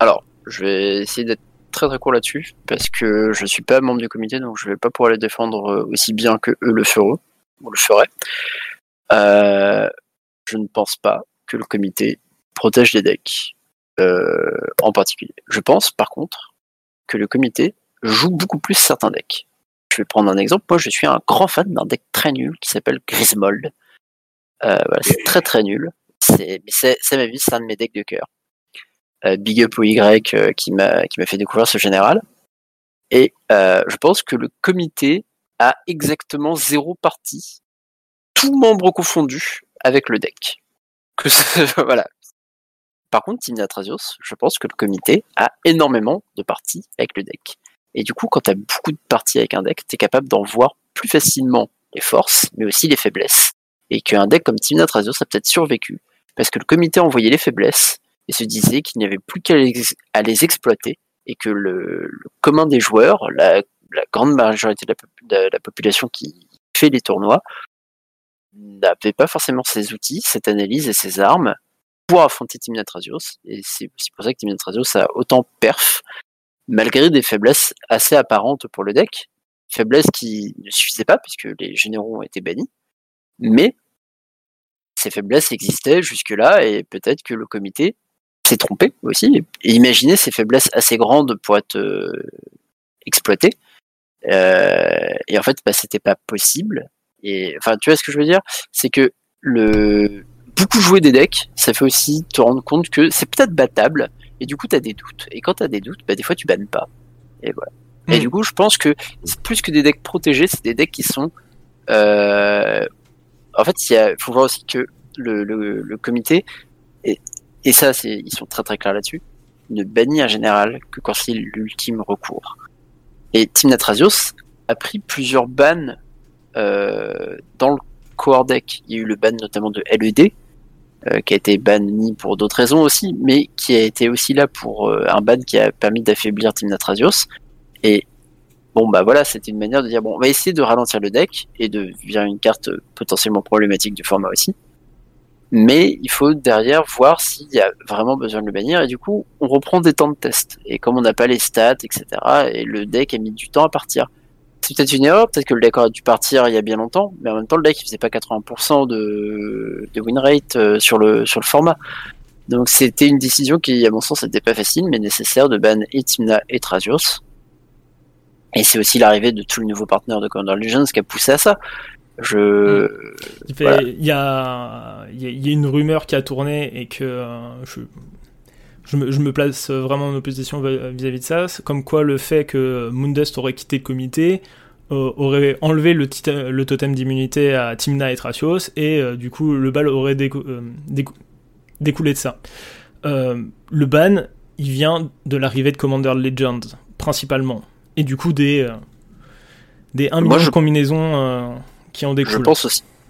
Alors, je vais essayer d'être très très court là-dessus parce que je suis pas membre du comité donc je vais pas pouvoir les défendre euh, aussi bien que eux le feront ou le feraient. je ne pense pas que le comité protège les decks. Euh, en particulier. Je pense par contre que le comité joue beaucoup plus certains decks. Je vais prendre un exemple. Moi, je suis un grand fan d'un deck très nul qui s'appelle Grismold. Euh, c'est très très nul. c'est ma vie, c'est un de mes decks de cœur. Big Up au Y qui m'a qui m'a fait découvrir ce général. Et je pense que le comité a exactement zéro partie, tout membre confondu avec le deck. Que <laughs> voilà. Par contre, Team Natrasios, je pense que le comité a énormément de parties avec le deck. Et du coup, quand tu as beaucoup de parties avec un deck, tu es capable d'en voir plus facilement les forces, mais aussi les faiblesses. Et qu'un deck comme Team Natrasios a peut-être survécu, parce que le comité envoyait les faiblesses et se disait qu'il n'y avait plus qu'à les, exploiter, et que le, commun des joueurs, la, grande majorité de la, population qui fait les tournois, n'avait pas forcément ces outils, cette analyse et ces armes pour affronter Team Natrasios. Et c'est aussi pour ça que Team Natrasios a autant perf, malgré des faiblesses assez apparentes pour le deck. Faiblesses qui ne suffisaient pas, puisque les généraux ont été bannis. Mais ces faiblesses existaient jusque-là, et peut-être que le comité s'est trompé aussi. Et imaginez ces faiblesses assez grandes pour être euh, exploitées. Euh, et en fait, bah, c'était pas possible. Et enfin, tu vois ce que je veux dire? C'est que le beaucoup jouer des decks, ça fait aussi te rendre compte que c'est peut-être battable, et du coup, tu as des doutes. Et quand tu as des doutes, bah, des fois, tu bannes pas. Et voilà. Et hmm. du coup, je pense que plus que des decks protégés, c'est des decks qui sont. Euh... En fait, il faut voir aussi que le, le, le comité, et, ça, c'est, ils sont très très clairs là-dessus, ne bannit un général que quand c'est l'ultime recours. Et Team Natrasios a pris plusieurs bans euh, dans le core deck. Il y a eu le ban notamment de LED, euh, qui a été banni pour d'autres raisons aussi, mais qui a été aussi là pour euh, un ban qui a permis d'affaiblir Team Natrasios. Et bon bah voilà, c'était une manière de dire bon, on va essayer de ralentir le deck et de virer une carte potentiellement problématique du format aussi. Mais il faut derrière voir s'il y a vraiment besoin de le bannir et du coup on reprend des temps de test. Et comme on n'a pas les stats, etc. et le deck a mis du temps à partir c'est peut-être une erreur, peut-être que le deck aurait dû partir il y a bien longtemps, mais en même temps le deck il faisait pas 80% de, win rate euh, sur le, sur le format. Donc c'était une décision qui, à mon sens, n'était pas facile, mais nécessaire de ban et Timna et Trazios. Et c'est aussi l'arrivée de tout le nouveau partenaire de Commander Legends qui a poussé à ça. Je. Il, y, a, il, y a, il y a une rumeur qui a tourné et que euh, je, je me, place vraiment en opposition vis-à-vis de ça, comme quoi le fait que Moondust aurait quitté le comité euh, aurait enlevé le, le totem d'immunité à Timna et Tracios, et euh, du coup le bal aurait découlé de ça. le ban, il vient de l'arrivée de Commander Legends, principalement, et du coup des, des 1 million de combinaisons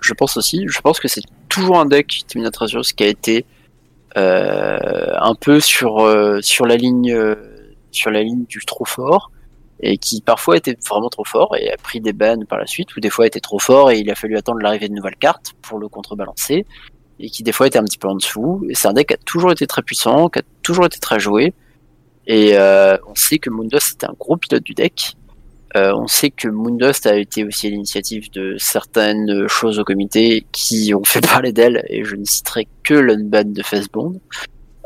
Je pense aussi, je pense, que c'est toujours un deck Timna Tracios qui a été euh, un peu sur euh, la ligne euh, sur la ligne du trop fort et qui parfois était vraiment trop fort et a pris des bans par la suite, ou des fois était trop fort et il a fallu attendre l'arrivée de nouvelles cartes pour le contrebalancer, et qui des fois était un petit peu en dessous. Et c'est un deck qui a toujours été très puissant, qui a toujours été très joué, et on sait que Mundos était un gros pilote du deck, euh, on sait que Moondust a été aussi à l'initiative de certaines choses au comité qui ont fait <laughs> parler d'elle, et je ne citerai que l'unban de Facebond,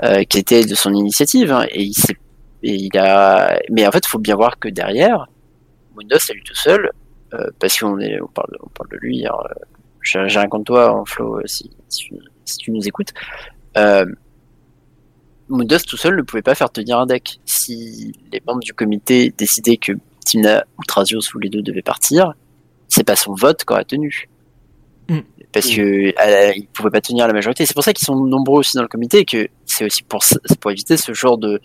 euh, qui était de son initiative, hein, et il a mais en fait il faut bien voir que derrière Moondust à lui tout seul euh, parce qu'on parle de lui hein, j'ai rien contre toi en flow si, si, tu nous écoutes. Euh, Moondust tout seul ne pouvait pas faire tenir un deck. Si les membres du comité décidaient que Timna ou Trazios ou les deux devaient partir, c'est pas son vote qu'aurait tenu. Mm. Parce mm. que euh, il pouvait pas tenir la majorité. C'est pour ça qu'ils sont nombreux aussi dans le comité et que c'est aussi pour, pour éviter ce genre de,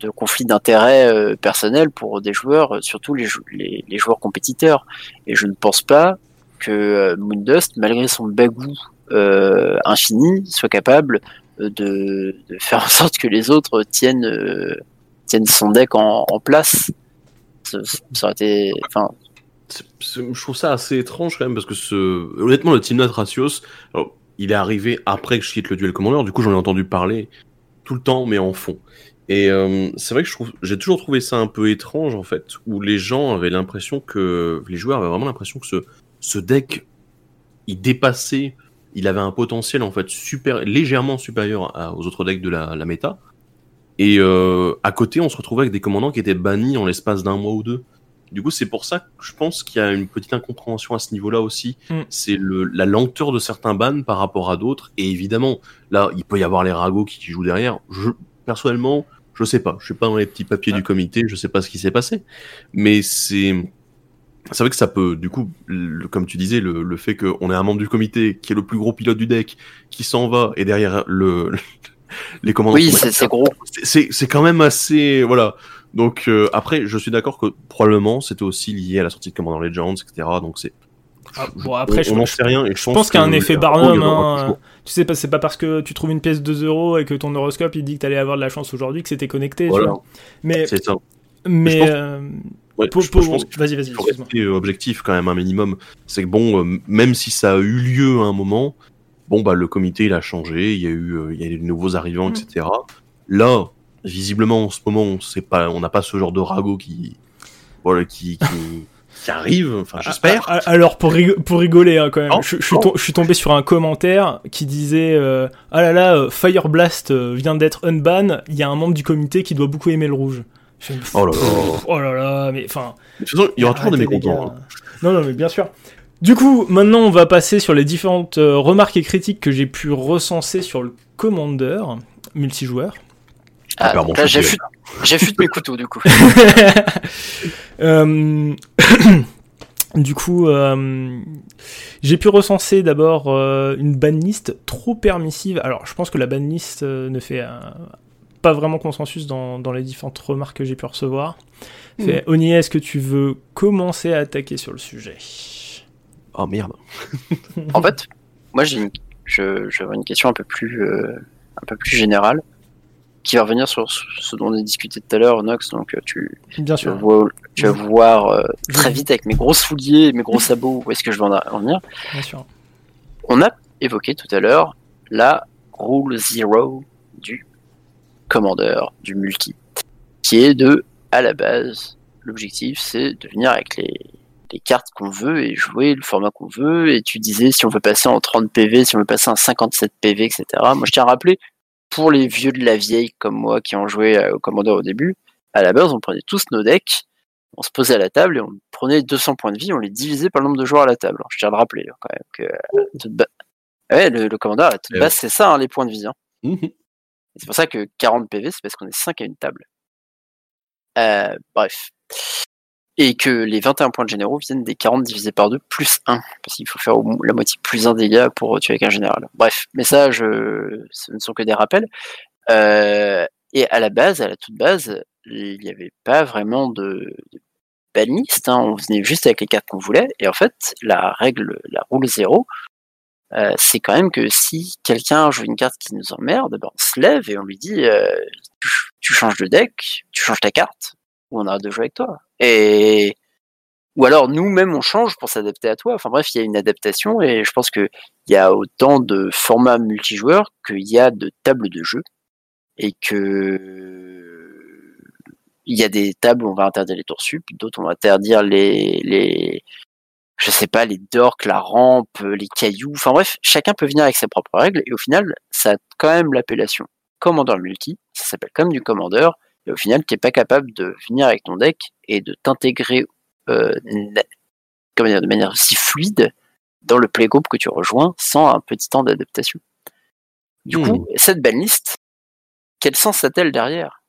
de conflit d'intérêts euh, personnel pour des joueurs, surtout les, les, joueurs compétiteurs. Et je ne pense pas que euh, Moondust, malgré son bagou euh, infini, soit capable de, de, faire en sorte que les autres tiennent, tiennent son deck en, en place ça aurait été. Je trouve ça assez étrange quand même parce que honnêtement le Team Ratios, il est arrivé après que je quitte le duel commandeur, du coup j'en ai entendu parler tout le temps mais en fond. Et euh, c'est vrai que j'ai toujours trouvé ça un peu étrange en fait, où les gens avaient l'impression que, les joueurs avaient vraiment l'impression que ce, ce deck, il dépassait, il avait un potentiel en fait super, légèrement supérieur aux autres decks de la, la méta. Et euh, à côté, on se retrouvait avec des commandants qui étaient bannis en l'espace d'un mois ou deux. Du coup, c'est pour ça que je pense qu'il y a une petite incompréhension à ce niveau-là aussi. Mm. C'est la lenteur de certains bans par rapport à d'autres. Et évidemment, là, il peut y avoir les ragots qui, qui jouent derrière. Je, personnellement, je sais pas. Je suis pas dans les petits papiers du comité. Je sais pas ce qui s'est passé. Mais c'est c'est vrai que ça peut, du coup, le- comme tu disais, le, le fait qu'on ait un membre du comité qui est le plus gros pilote du deck, qui s'en va, et derrière le, les commandes. Oui, c'est gros. C'est- quand même assez voilà donc euh, après je suis d'accord que probablement c'était aussi lié à la sortie de Commander Legends etc donc c'est Ah, bon, après, on, je, on sait rien et je pense, pense qu'il y a un effet Barnum. hein. Tu sais, pas- c'est pas parce que tu trouves une pièce de 2 euros et que ton horoscope il dit que t'allais avoir de la chance aujourd'hui que c'était connecté. tu Voilà. vois. Mais, c'est ça mais, euh, Ouais, pour- je, pour- je pense qu'il vas-y, vas-y, euh, objectif quand même un minimum c'est que bon euh, même si ça a eu lieu à un moment bon bah le comité il a changé il y a eu euh, il y a eu de nouveaux arrivants Mm. etc là visiblement en ce moment on sait pas on n'a pas ce genre de ragot qui voilà qui qui, <laughs> qui arrive enfin j'espère Alors pour, rigo- pour rigoler hein, quand même, Non, je, je suis je tombé sur un commentaire qui disait euh, ah là là euh, Fire Blast euh, vient d'être unban, il y a un membre du comité qui doit beaucoup aimer le rouge. Oh là là. oh là là, mais enfin. il y aura toujours des mécontents hein. Non non mais bien sûr. Du coup, maintenant on va passer sur les différentes euh, remarques et critiques que j'ai pu recenser sur le Commander multijoueur. Ah, là, je suis j'affûte j'affûte mes couteaux du coup. <laughs> Euh, <coughs> du coup, euh, j'ai pu recenser d'abord euh, une banlist trop permissive. Alors, je pense que la banlist euh, ne fait euh, pas vraiment consensus dans, dans les différentes remarques que j'ai pu recevoir. Fait, Oni, est-ce que tu veux commencer à attaquer sur le sujet? Oh merde En fait, moi j'ai une, je, je une question un peu plus, euh, un peu plus générale, qui va revenir sur ce dont on a discuté tout à l'heure, Nox. Donc euh, tu, Bien tu vas sûr. voir, tu vas voir euh, très vite avec mes gros souliers, mes gros sabots, où est-ce que je vais en en venir. Bien sûr. On a évoqué tout à l'heure la rule zero du commandeur, du multi, qui est de, à la base, l'objectif c'est de venir avec les, les cartes qu'on veut et jouer le format qu'on veut. Et tu disais si on veut passer en 30 PV, si on veut passer en 57 PV, etc. Moi je tiens à rappeler, pour les vieux de la vieille comme moi qui ont joué euh, au commandeur au début, à la base on prenait tous nos decks, on se posait à la table et on prenait 200 points de vie, on les divisait par le nombre de joueurs à la table. Alors, je tiens à le rappeler hein, quand même que euh, toute ba- Ouais, le, le commandeur, à toute Eh base, c'est ça, hein, les points de vie. hein. Et C'est pour ça que 40 PV, c'est parce qu'on est 5 à une table. Euh, bref. Et que les 21 points de généraux viennent des 40 divisés par 2 plus 1. Parce qu'il faut faire la moitié plus 1 dégâts pour tuer avec un général. Bref, mais ça, je... ce ne sont que des rappels. Euh, et à la base, à la toute base, il n'y avait pas vraiment de, de banlist. Hein. On venait juste avec les cartes qu'on voulait. Et en fait, la règle, la rule 0, euh, c'est quand même que si quelqu'un joue une carte qui nous emmerde, ben on se lève et on lui dit euh, tu, tu changes de deck, tu changes ta carte, ou on arrête de jouer avec toi. Et ou alors nous-mêmes on change pour s'adapter à toi. Enfin bref, il y a une adaptation et je pense que il y a autant de formats multijoueurs qu'il y a de tables de jeu et que il y a des tables où on va interdire les tours sup, d'autres on va interdire les les je sais pas, les dorks, la rampe, les cailloux, enfin bref, chacun peut venir avec ses propres règles, et au final, ça a quand même l'appellation Commander Multi, ça s'appelle comme du Commander, et au final, tu n'es pas capable de venir avec ton deck et de t'intégrer euh, dire, de manière aussi fluide dans le playgroup que tu rejoins sans un petit temps d'adaptation. Du Hmm. coup, cette banlist, quel sens a-t-elle derrière?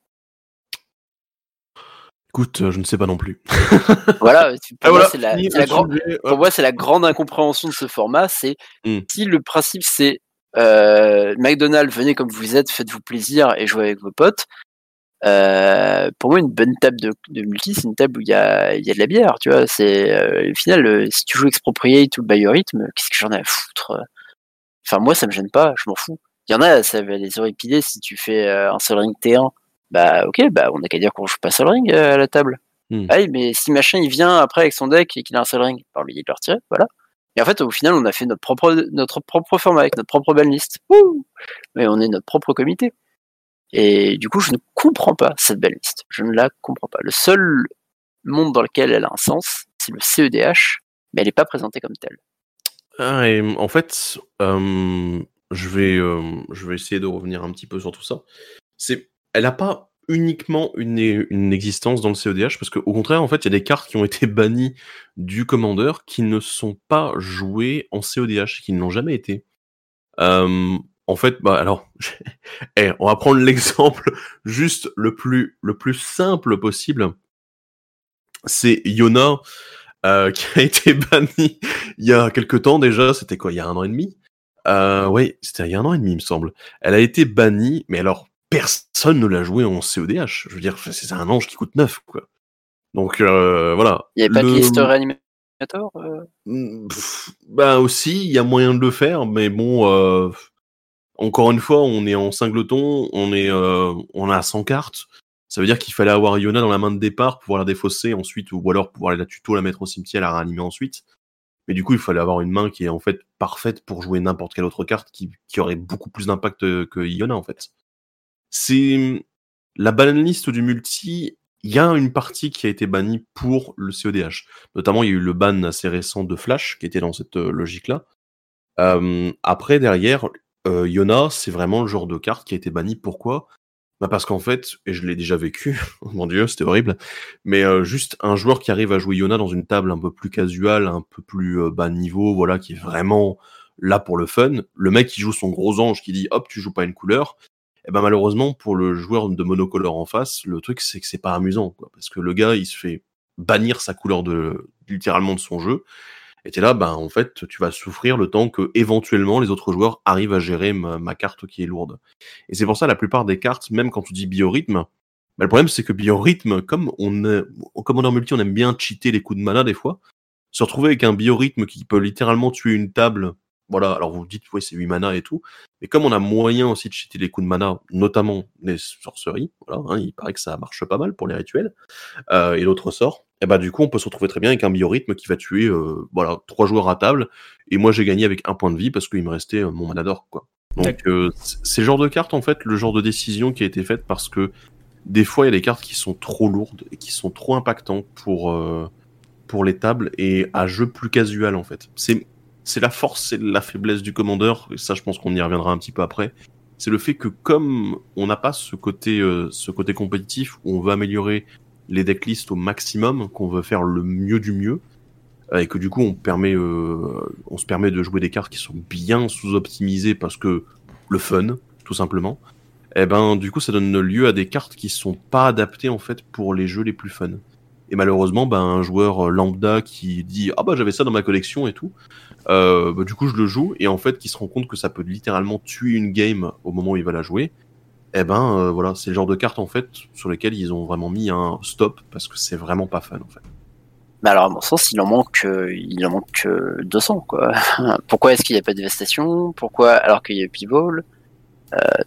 Écoute euh, je ne sais pas non plus <laughs> Voilà, <laughs> pour moi, c'est la, grande- sujet, pour hop. moi, c'est la grande incompréhension de ce format. C'est Mm. si le principe c'est euh, McDonald's, venez comme vous êtes, faites-vous plaisir et jouez avec vos potes. Euh, pour moi, une bonne table de, de multi, c'est une table où il y a, il y a de la bière. Tu vois, c'est euh, au final, euh, si tu joues Expropriate ou Biorhythm, qu'est-ce que j'en ai à foutre. Enfin, moi, ça me gêne pas, je m'en fous. Il y en a, ça va les horripiler si tu fais un Sol Ring T1. Bah, ok, bah, on a qu'à dire qu'on joue pas Sol Ring à la table. Hmm. Ah mais si machin il vient après avec son deck et qu'il a un Sol Ring, bah, on lui dit de le retirer, voilà. Et en fait, au final, on a fait notre propre, notre propre format avec notre propre banlist. Wouh Mais on est notre propre comité. Et du coup, je ne comprends pas cette banlist. Je ne la comprends pas. Le seul monde dans lequel elle a un sens, c'est le CEDH, mais elle n'est pas présentée comme telle. Ah, en fait, je vais, je vais essayer de revenir un petit peu sur tout ça. C'est, elle a pas uniquement une, existence dans le CEDH parce qu'au contraire, en fait, il y a des cartes qui ont été bannies du commandeur qui ne sont pas jouées en CEDH, qui ne l'ont jamais été. En fait, bah alors, <laughs> eh, on va prendre l'exemple <laughs> juste le plus le plus simple possible. C'est Yona euh, <laughs> qui a été banni il y a quelque temps déjà. C'était quoi Il y a un an et demi? Euh, Oui, c'était il y a un an et demi, il me semble. Elle a été bannie, mais alors personne ne l'a joué en CEDH. Je veux dire, c'est un ange qui coûte neuf, quoi. Donc euh, voilà. Il n'y avait pas de liste réanimator euh? Bah aussi, il y a moyen de le faire, mais bon, euh, encore une fois, on est en singleton, on est, euh, on a 100 cartes. Ça veut dire qu'il fallait avoir Iona dans la main de départ pour pouvoir la défausser ensuite, ou alors pouvoir la tuto, la mettre au cimetière, la réanimer ensuite. Mais du coup, il fallait avoir une main qui est en fait parfaite pour jouer n'importe quelle autre carte qui, qui aurait beaucoup plus d'impact que Iona en fait. C'est la banlist du multi. Il y a une partie qui a été bannie pour le CEDH. Notamment, il y a eu le ban assez récent de Flash qui était dans cette euh, logique-là. Euh, après, derrière, euh, Yona, c'est vraiment le genre de carte qui a été banni. Pourquoi? Bah Parce qu'en fait, et je l'ai déjà vécu, <laughs> oh mon dieu, c'était horrible, mais euh, juste un joueur qui arrive à jouer Yona dans une table un peu plus casual, un peu plus euh, bas niveau, voilà, qui est vraiment là pour le fun. Le mec qui joue son gros ange qui dit hop, tu joues pas une couleur, et eh ben malheureusement pour le joueur de monocolore en face, le truc c'est que c'est pas amusant, parce que le gars il se fait bannir sa couleur de littéralement de son jeu. Et là, ben en fait, tu vas souffrir le temps que éventuellement les autres joueurs arrivent à gérer ma, carte qui est lourde. Et c'est pour ça la plupart des cartes, même quand tu dis biorhythme, ben, le problème c'est que biorhythme, comme on est, en commandeur multi, on aime bien cheater les coups de mana des fois, se retrouver avec un biorhythme qui peut littéralement tuer une table voilà, alors vous dites, oui, c'est 8 mana et tout. Mais comme on a moyen aussi de cheater les coups de mana, notamment les sorceries, voilà, hein, il paraît que ça marche pas mal pour les rituels, euh, et l'autre sort, et bah du coup on peut se retrouver très bien avec un biorhythme qui va tuer euh, voilà trois joueurs à table, et moi j'ai gagné avec un point de vie parce qu'il me restait euh, mon mana d'or, quoi. Donc euh, c'est le genre de carte en fait, le genre de décision qui a été faite parce que des fois il y a des cartes qui sont trop lourdes et qui sont trop impactantes pour pour les tables et à jeu plus casual en fait. C'est c'est la force et la faiblesse du commandeur, et ça je pense qu'on y reviendra un petit peu après. C'est le fait que comme on n'a pas ce côté, euh, ce côté compétitif où on veut améliorer les decklists au maximum, qu'on veut faire le mieux du mieux, euh, et que du coup on permet, euh, on se permet de jouer des cartes qui sont bien sous-optimisées parce que le fun, tout simplement. Et eh ben du coup ça donne lieu à des cartes qui sont pas adaptées en fait pour les jeux les plus fun. Et malheureusement, ben, un joueur lambda qui dit ah bah j'avais ça dans ma collection et tout, euh, bah, du coup, je le joue et en fait, qui se rend compte que ça peut littéralement tuer une game au moment où il va la jouer. Eh ben, euh, voilà, c'est le genre de carte en fait sur lesquelles ils ont vraiment mis un stop parce que c'est vraiment pas fun en fait. Mais alors, à mon sens, il en manque, euh, il en manque 200 quoi. <laughs> Pourquoi est-ce qu'il n'y a pas de dévastation? Pourquoi alors qu'il y a Pivol?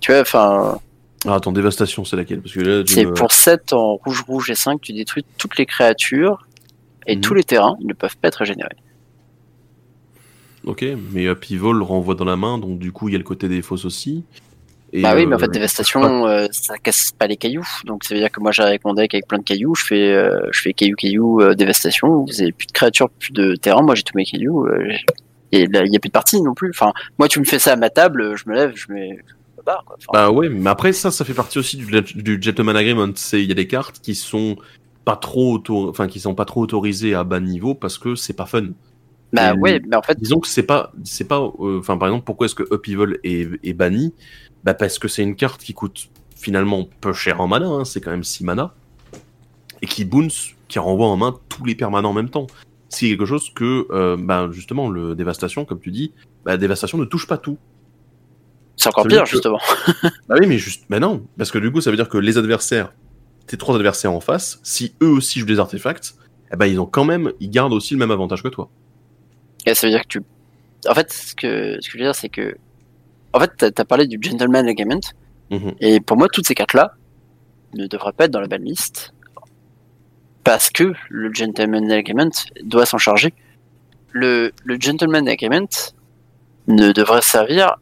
Tu vois, enfin. Ah, attends, dévastation, c'est laquelle? Parce que c'est pour 7 en rouge, rouge et 5, tu détruis toutes les créatures et mhm. tous les terrains, ils ne peuvent pas être régénérés. Ok, mais euh, Pivol renvoie dans la main, donc du coup il y a le côté des fausses aussi. Bah oui, mais en fait, euh, dévastation, euh, ça casse pas les cailloux. Donc ça veut dire que moi j'arrive avec mon deck avec plein de cailloux, je fais, je fais caillou caillou dévastation. Vous avez plus de créatures, plus de terrain. Moi j'ai tous mes cailloux. et il y a plus de parties non plus. Enfin, moi tu me fais ça à ma table, je me lève, je mets. bah ouais, mais après ça, ça fait partie aussi du, du Gentleman Agreement. C'est il y a des cartes qui sont pas trop enfin qui sont pas trop autorisées à bas niveau parce que c'est pas fun. Bah ouais, mais en fait. Disons que c'est pas, c'est pas, euh, enfin par exemple, pourquoi est-ce que Upheaval est, est banni? Bah parce que c'est une carte qui coûte finalement peu cher en mana, hein, c'est quand même 6 mana, et qui bounce, qui renvoie en main tous les permanents en même temps. C'est quelque chose que, euh, bah justement, le dévastation, comme tu dis, bah dévastation ne touche pas tout. C'est encore pire, justement. <laughs> bah oui, mais juste, bah non, parce que du coup, ça veut dire que les adversaires, tes trois adversaires en face, si eux aussi jouent des artefacts, eh ben ils ont quand même, ils gardent aussi le même avantage que toi. Et ça veut dire que tu. En fait, ce que, ce que je veux dire, c'est que. En fait, t'as as parlé du Gentleman Agreement. Mhm. Et pour moi, toutes ces cartes-là ne devraient pas être dans la belle liste. Parce que le Gentleman Agreement doit s'en charger. Le, le Gentleman Agreement ne devrait servir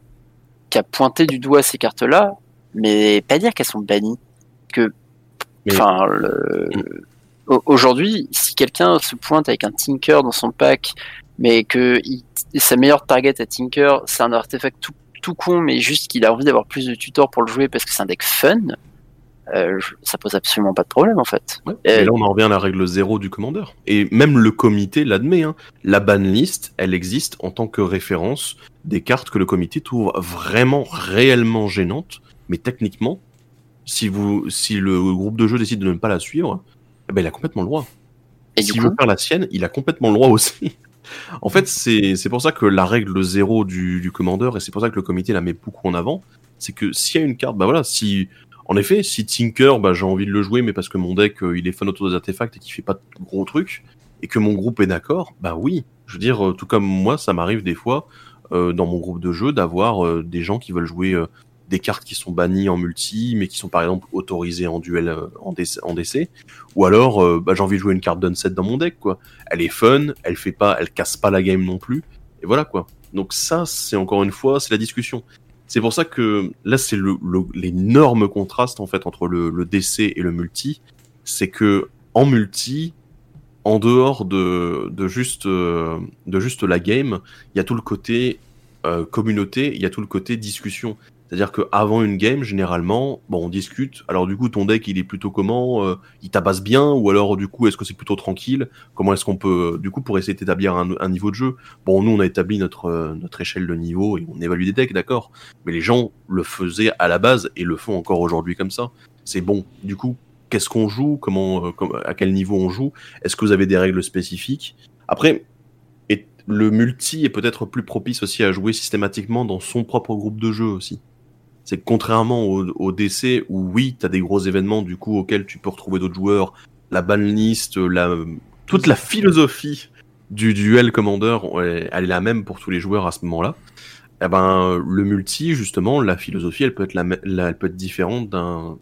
qu'à pointer du doigt ces cartes-là, mais pas dire qu'elles sont bannies. Que. Enfin, le. Mhm. Aujourd'hui, si quelqu'un se pointe avec un Tinker dans son pack mais que sa meilleure target à Tinker, c'est un artefact tout, tout con, mais juste qu'il a envie d'avoir plus de tutors pour le jouer parce que c'est un deck fun. euh, ça pose absolument pas de problème en fait. Ouais. Et là, on en revient à la règle zéro du commandeur. Et même le comité l'admet. Hein. La banlist, elle existe en tant que référence des cartes que le comité trouve vraiment, réellement gênantes. Mais techniquement, si, vous, si le groupe de jeu décide de ne pas la suivre, eh ben, il a complètement le droit. Et S'il veut faire la sienne, il a complètement le droit aussi. En fait, c'est pour ça que la règle zéro du, du commandeur, et c'est pour ça que le comité la met beaucoup en avant, c'est que s'il y a une carte, bah voilà, si en effet, si Tinker, bah, j'ai envie de le jouer, mais parce que mon deck, euh, il est fan autour des artefacts et qu'il fait pas de gros trucs, et que mon groupe est d'accord, bah oui. Je veux dire, euh, tout comme moi, ça m'arrive des fois, euh, dans mon groupe de jeu, d'avoir des gens qui veulent jouer des cartes qui sont bannies en multi, mais qui sont par exemple autorisées en duel euh, en, DC, en DC. Ou alors, euh, bah, j'ai envie de jouer une carte d'unset dans mon deck, quoi. Elle est fun, elle fait pas, elle casse pas la game non plus, et voilà, quoi. Donc ça, c'est encore une fois, c'est la discussion. C'est pour ça que là, c'est l'énorme contraste en fait entre le, le, DC et le multi. C'est que en multi, en dehors de, de, juste, euh, de juste la game, il y a tout le côté communauté, il y a tout le côté discussion. C'est-à-dire qu'avant une game, généralement, bon, on discute. Alors du coup, ton deck, il est plutôt comment euh, Il tabasse bien Ou alors du coup, est-ce que c'est plutôt tranquille? Comment est-ce qu'on peut, du coup, pour essayer d'établir un, niveau de jeu? Bon, nous, on a établi notre euh, notre échelle de niveau et on évalue des decks, d'accord. Mais les gens le faisaient à la base et le font encore aujourd'hui comme ça. C'est bon. Du coup, qu'est-ce qu'on joue? Comment, euh, à quel niveau on joue? Est-ce que vous avez des règles spécifiques? Après, le multi est peut-être plus propice aussi à jouer systématiquement dans son propre groupe de jeu aussi c'est que contrairement au, au, DC où oui, tu as des gros événements du coup auxquels tu peux retrouver d'autres joueurs, la banlist, la toute la philosophie du duel commander, elle est la même pour tous les joueurs à ce moment-là. Eh ben le multi justement, la philosophie, elle peut être la, elle peut être différente d'un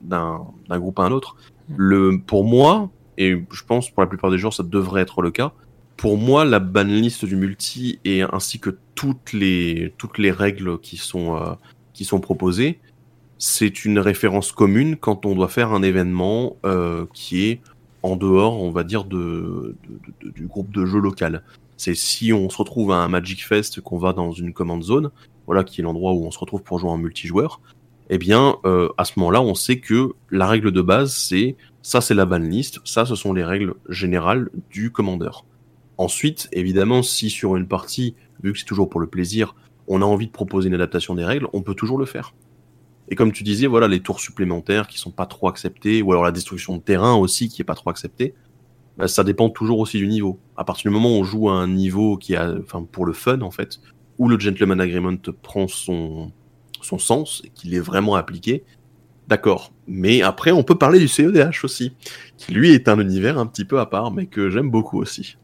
groupe à un autre. Le pour moi et je pense pour la plupart des joueurs ça devrait être le cas. Pour moi, la banlist du multi et ainsi que toutes les toutes les règles qui sont euh, qui sont proposés, c'est une référence commune quand on doit faire un événement euh, qui est en dehors, on va dire, de, du groupe de jeu local. C'est si on se retrouve à un Magic Fest, qu'on va dans une command zone, voilà, qui est l'endroit où on se retrouve pour jouer en multijoueur, eh bien, euh, à ce moment-là, on sait que la règle de base, c'est ça, c'est la banlist, ça, ce sont les règles générales du commandeur. Ensuite, évidemment, si sur une partie, vu que c'est toujours pour le plaisir, on a envie de proposer une adaptation des règles, on peut toujours le faire. Et comme tu disais, voilà, les tours supplémentaires qui sont pas trop acceptés, ou alors la destruction de terrain aussi qui est pas trop acceptée, bah, ça dépend toujours aussi du niveau. À partir du moment où on joue à un niveau qui a, enfin, pour le fun en fait, où le gentleman agreement prend son, son sens et qu'il est vraiment appliqué, d'accord. Mais après, on peut parler du CEDH aussi, qui lui est un univers un petit peu à part, mais que j'aime beaucoup aussi.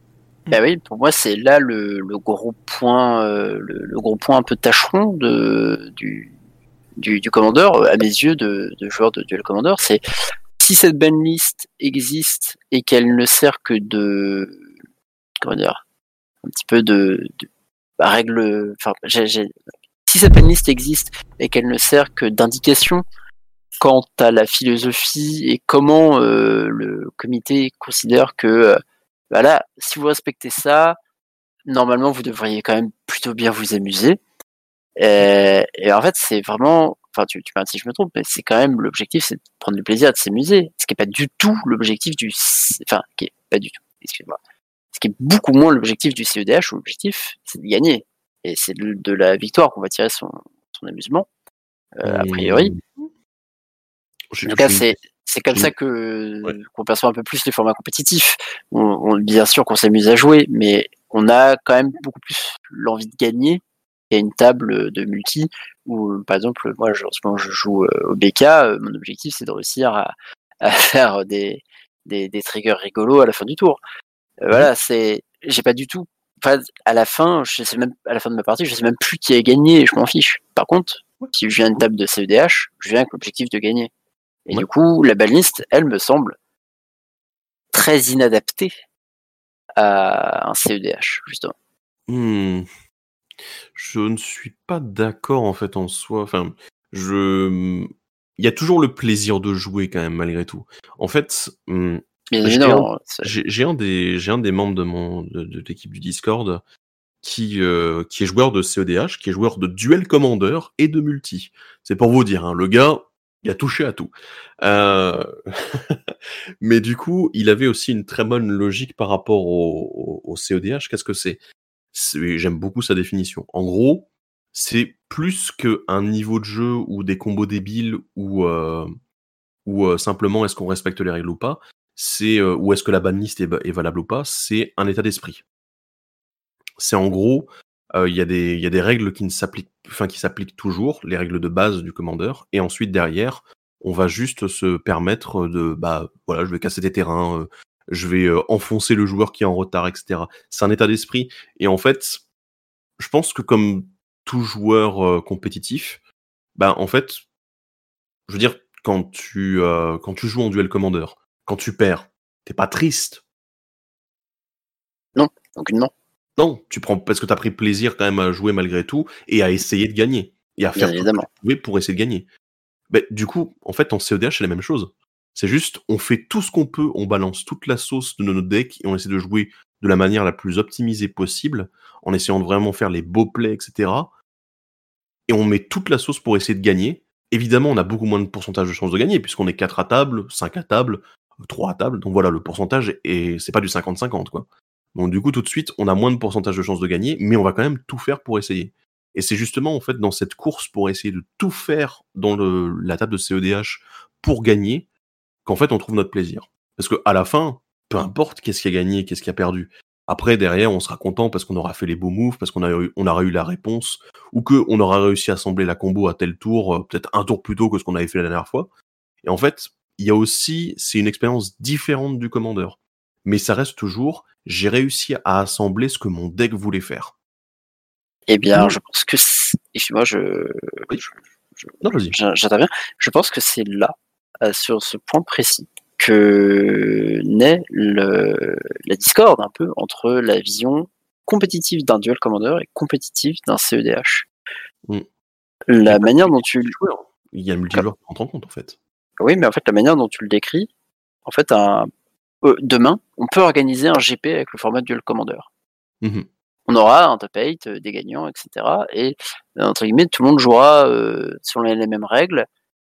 Bah oui, pour moi c'est là le, le, gros point, euh, le, le, gros point un peu tâcheron de du du, du commandeur à mes yeux de, de joueur de duel commandeur, c'est si cette banlist existe et qu'elle ne sert que de comment dire un petit peu de, de bah, règle, enfin si cette banlist existe et qu'elle ne sert que d'indication quant à la philosophie et comment euh, le comité considère que euh, voilà, si vous respectez ça, normalement, vous devriez quand même plutôt bien vous amuser. Et, et en fait, c'est vraiment, enfin, tu, tu m'as si je me trompe, mais c'est quand même l'objectif, c'est de prendre du plaisir, de s'amuser. Ce qui est pas du tout l'objectif du, enfin, qui est pas du tout, excuse-moi. Ce qui est beaucoup moins l'objectif du CEDH, où l'objectif, c'est de gagner. Et c'est de, de, la victoire qu'on va tirer son, son amusement, euh, a priori. En tout cas, c'est, c'est comme ça que ouais. qu'on perçoit un peu plus les formats compétitifs. On, on, bien sûr qu'on s'amuse à jouer, mais on a quand même beaucoup plus l'envie de gagner. A une table de multi où, par exemple, moi, je, en ce moment, je joue au BK. Mon objectif, c'est de réussir à, à <laughs> faire des, des, des, triggers rigolos à la fin du tour. Euh, voilà, c'est, j'ai pas du tout. Enfin, à la fin, je sais même, à la fin de ma partie, je sais même plus qui a gagné. Je m'en fiche. Par contre, si je viens une table de CEDH, je viens avec l'objectif de gagner. Et ouais. du coup, la baliste, elle me semble très inadaptée à un CEDH, justement. Hmm. Je ne suis pas d'accord en fait en soi. Enfin, je, il y a toujours le plaisir de jouer quand même malgré tout. En fait, hmm, j'ai un, un, des, j'ai un des membres de mon de, de l'équipe du Discord qui, euh, qui est joueur de CEDH, qui est joueur de duel commander et de multi. C'est pour vous dire, hein, le gars, Il a touché à tout. Euh... <laughs> Mais du coup, il avait aussi une très bonne logique par rapport au, au, au CEDH. Qu'est-ce que c'est? J'aime beaucoup sa définition. En gros, c'est plus qu'un niveau de jeu ou des combos débiles ou, euh, euh, simplement est-ce qu'on respecte les règles ou pas. C'est ou est-ce que la banlist est, valable ou pas. C'est un état d'esprit. C'est en gros, il y, y a des règles qui ne s'appliquent, enfin qui s'appliquent toujours, les règles de base du commandeur, et ensuite derrière, on va juste se permettre de, bah voilà, je vais casser des terrains, euh, je vais euh, enfoncer le joueur qui est en retard, etc. C'est un état d'esprit, et en fait, je pense que comme tout joueur euh, compétitif, bah en fait, je veux dire, quand tu quand tu joues en duel commandeur, quand tu perds, t'es pas triste. Non, aucunement. Non, tu prends parce que tu as pris plaisir quand même à jouer malgré tout et à essayer de gagner et à faire Bien pour essayer de gagner. Mais du coup, en fait, en CEDH, c'est la même chose. C'est juste, on fait tout ce qu'on peut, on balance toute la sauce de notre deck et on essaie de jouer de la manière la plus optimisée possible, en essayant de vraiment faire les beaux plays, etc. Et on met toute la sauce pour essayer de gagner. Évidemment, on a beaucoup moins de pourcentage de chances de gagner, puisqu'on est 4 à table, 5 à table, 3 à table. Donc voilà, le pourcentage, et c'est pas du 50-50, quoi. Donc du coup, tout de suite, on a moins de pourcentage de chances de gagner, mais on va quand même tout faire pour essayer. Et c'est justement en fait dans cette course pour essayer de tout faire dans le, la table de CEDH pour gagner qu'en fait on trouve notre plaisir. Parce que à la fin, peu importe qu'est-ce qui a gagné, qu'est-ce qui a perdu. Après derrière, on sera content parce qu'on aura fait les beaux moves, parce qu'on aura eu la réponse, ou que on aura réussi à assembler la combo à tel tour, euh, peut-être un tour plus tôt que ce qu'on avait fait la dernière fois. Et en fait, il y a aussi, c'est une expérience différente du commandeur, mais ça reste toujours j'ai réussi à assembler ce que mon deck voulait faire. Eh bien, Mmh. je pense que c'est- excuse-moi, je, Oui. je- je- j'interviens. Je pense que c'est là, euh, sur ce point précis, que naît le, la discorde un peu entre la vision compétitive d'un duel commandeur et compétitive d'un CEDH. Mm. La manière dont tu, Multijoueur. Il y a le multijoueur qui rentre en compte en fait. oui, mais en fait la manière dont tu le décris, en fait, un, euh, demain, on peut organiser un GP avec le format duel commandeur. Mhm. on aura un top 8, euh, des gagnants, etc. Et euh, entre guillemets, tout le monde jouera euh, selon les, mêmes règles.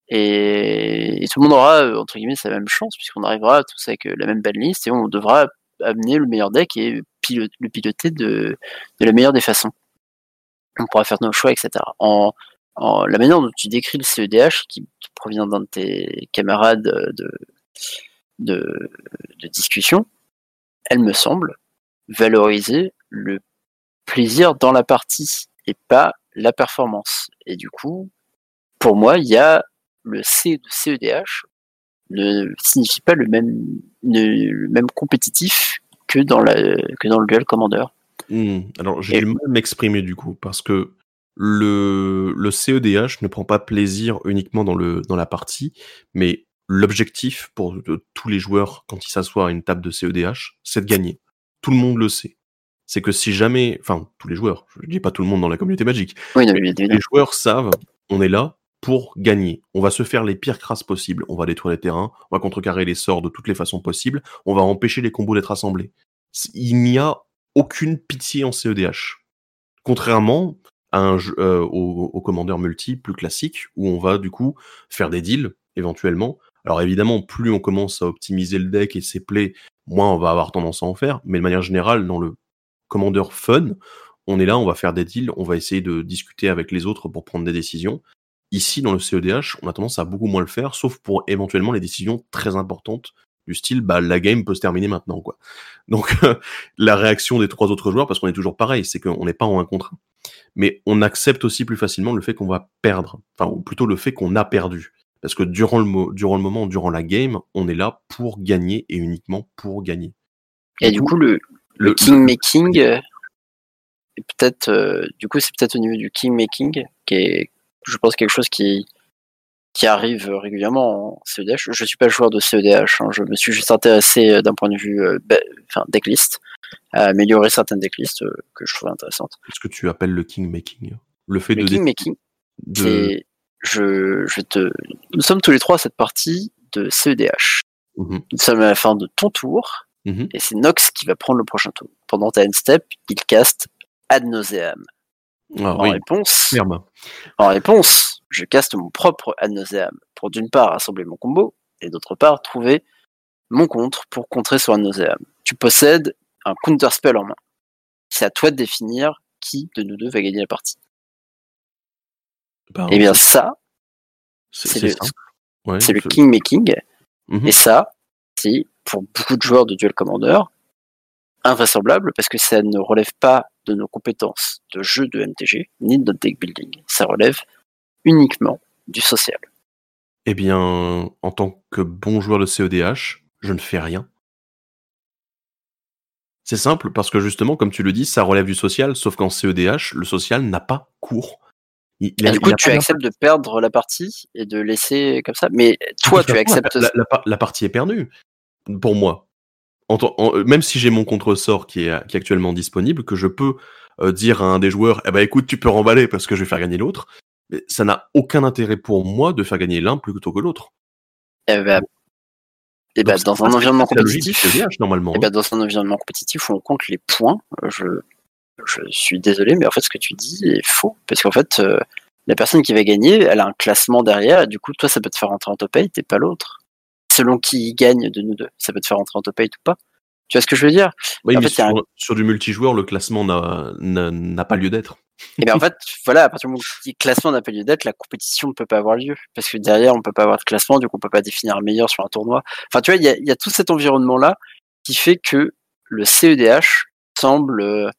Et, et tout le monde aura, entre guillemets, sa même chance, puisqu'on arrivera tous avec la même banlist et on devra amener le meilleur deck et le piloter de, de la meilleure des façons. On pourra faire nos choix, etc. En, en la manière dont tu décris le CEDH, qui, qui provient d'un de tes camarades de, de, de discussion, elle me semble valoriser le plaisir dans la partie et pas la performance. Et du coup, pour moi, il y a le C de CEDH ne signifie pas le même, ne- le même compétitif que dans, la, que dans le duel commandeur. Hmm. Alors j'ai du mal à m'exprimer du coup parce que le, le CEDH ne prend pas plaisir uniquement dans, le, dans la partie, mais l'objectif pour de- tous les joueurs quand ils s'assoient à une table de CEDH, c'est de gagner. Tout le monde le sait. C'est que si jamais, enfin tous les joueurs, je dis pas tout le monde dans la communauté magique, Oui, non, mais les joueurs savent, on est là pour gagner. On va se faire les pires crasses possibles. On va détruire les terrains, on va contrecarrer les sorts de toutes les façons possibles, on va empêcher les combos d'être assemblés. Il n'y a aucune pitié en CEDH. Contrairement à un jeu, euh, au, au commandeur multi plus classique, où on va du coup faire des deals, éventuellement. Alors évidemment, plus on commence à optimiser le deck et ses plays, moins on va avoir tendance à en faire. Mais de manière générale, dans le commandeur fun, on est là, on va faire des deals, on va essayer de discuter avec les autres pour prendre des décisions. Ici, dans le CEDH, on a tendance à beaucoup moins le faire, sauf pour éventuellement les décisions très importantes du style, bah, la game peut se terminer maintenant, quoi. Donc, <laughs> la réaction des trois autres joueurs, parce qu'on est toujours pareil, c'est qu'on n'est pas en 1 contre 1. Mais on accepte aussi plus facilement le fait qu'on va perdre, enfin, ou plutôt le fait qu'on a perdu. Parce que durant le, durant le moment, durant la game, on est là pour gagner et uniquement pour gagner. Et du coup, le, le le, king making euh, peut-être, euh, du coup, c'est peut-être au niveau du king making qui est, je pense, quelque chose qui qui arrive régulièrement en CEDH. Je suis pas joueur de CEDH, hein, je me suis juste intéressé euh, d'un point de vue, euh, enfin, decklist, à améliorer certaines decklists euh, que je trouvais intéressantes. ce que tu appelles le king making? Le fait Le de, king dé- making, de- je, je vais te, nous sommes tous les trois à cette partie de CEDH. Mhm, Nous sommes à la fin de ton tour, mhm. et c'est Nox qui va prendre le prochain tour. Pendant ta end step, il caste ad nauseam. Ah en oui, réponse, en réponse, je caste mon propre ad nauseam pour d'une part assembler mon combo, et d'autre part trouver mon contre pour contrer sur un Nauseam. Tu possèdes un counter spell en main. C'est à toi de définir qui de nous deux va gagner la partie. Bah, Et Eh bien ça, c'est le. Ouais, king making. Mhm. Et ça, c'est pour beaucoup de joueurs de Duel Commander invraisemblable parce que ça ne relève pas de nos compétences de jeu de MTG ni de notre deck building. Ça relève uniquement du social. Eh bien, en tant que bon joueur de CEDH, je ne fais rien. C'est simple parce que justement, comme tu le dis, ça relève du social, sauf qu'en CEDH, le social n'a pas cours. Il, Et du coup, tu acceptes de perdre la partie et de laisser comme ça. Mais toi, tu acceptes. La, la- la par- la partie est perdue. Pour moi. En tant- en- même si j'ai mon contre-sort qui est, qui est actuellement disponible, que je peux euh, dire à un des joueurs, eh ben écoute, tu peux remballer parce que je vais faire gagner l'autre. Mais ça n'a aucun intérêt pour moi de faire gagner l'un plutôt que l'autre. Eh ben, eh ben, dans un environnement compétitif, normalement. eh hein. ben, dans un environnement compétitif où on compte les points, je, je suis désolé, mais en fait, ce que tu dis est faux. Parce qu'en fait, euh, la personne qui va gagner, elle a un classement derrière, et du coup, toi, ça peut te faire rentrer en top 8 et pas l'autre. Selon qui gagne de nous deux, ça peut te faire rentrer en top 8 ou pas. Tu vois ce que je veux dire? Oui, en mais fait, sur, du multijoueur, le classement n'a- pas lieu d'être. Et bien en fait, voilà, à partir du moment où le classement n'a pas lieu d'être, la compétition ne peut pas avoir lieu. Parce que derrière, on peut pas avoir de classement, du coup, on peut pas définir un meilleur sur un tournoi. Enfin, tu vois, il y y a tout cet environnement-là qui fait que le CEDH semble.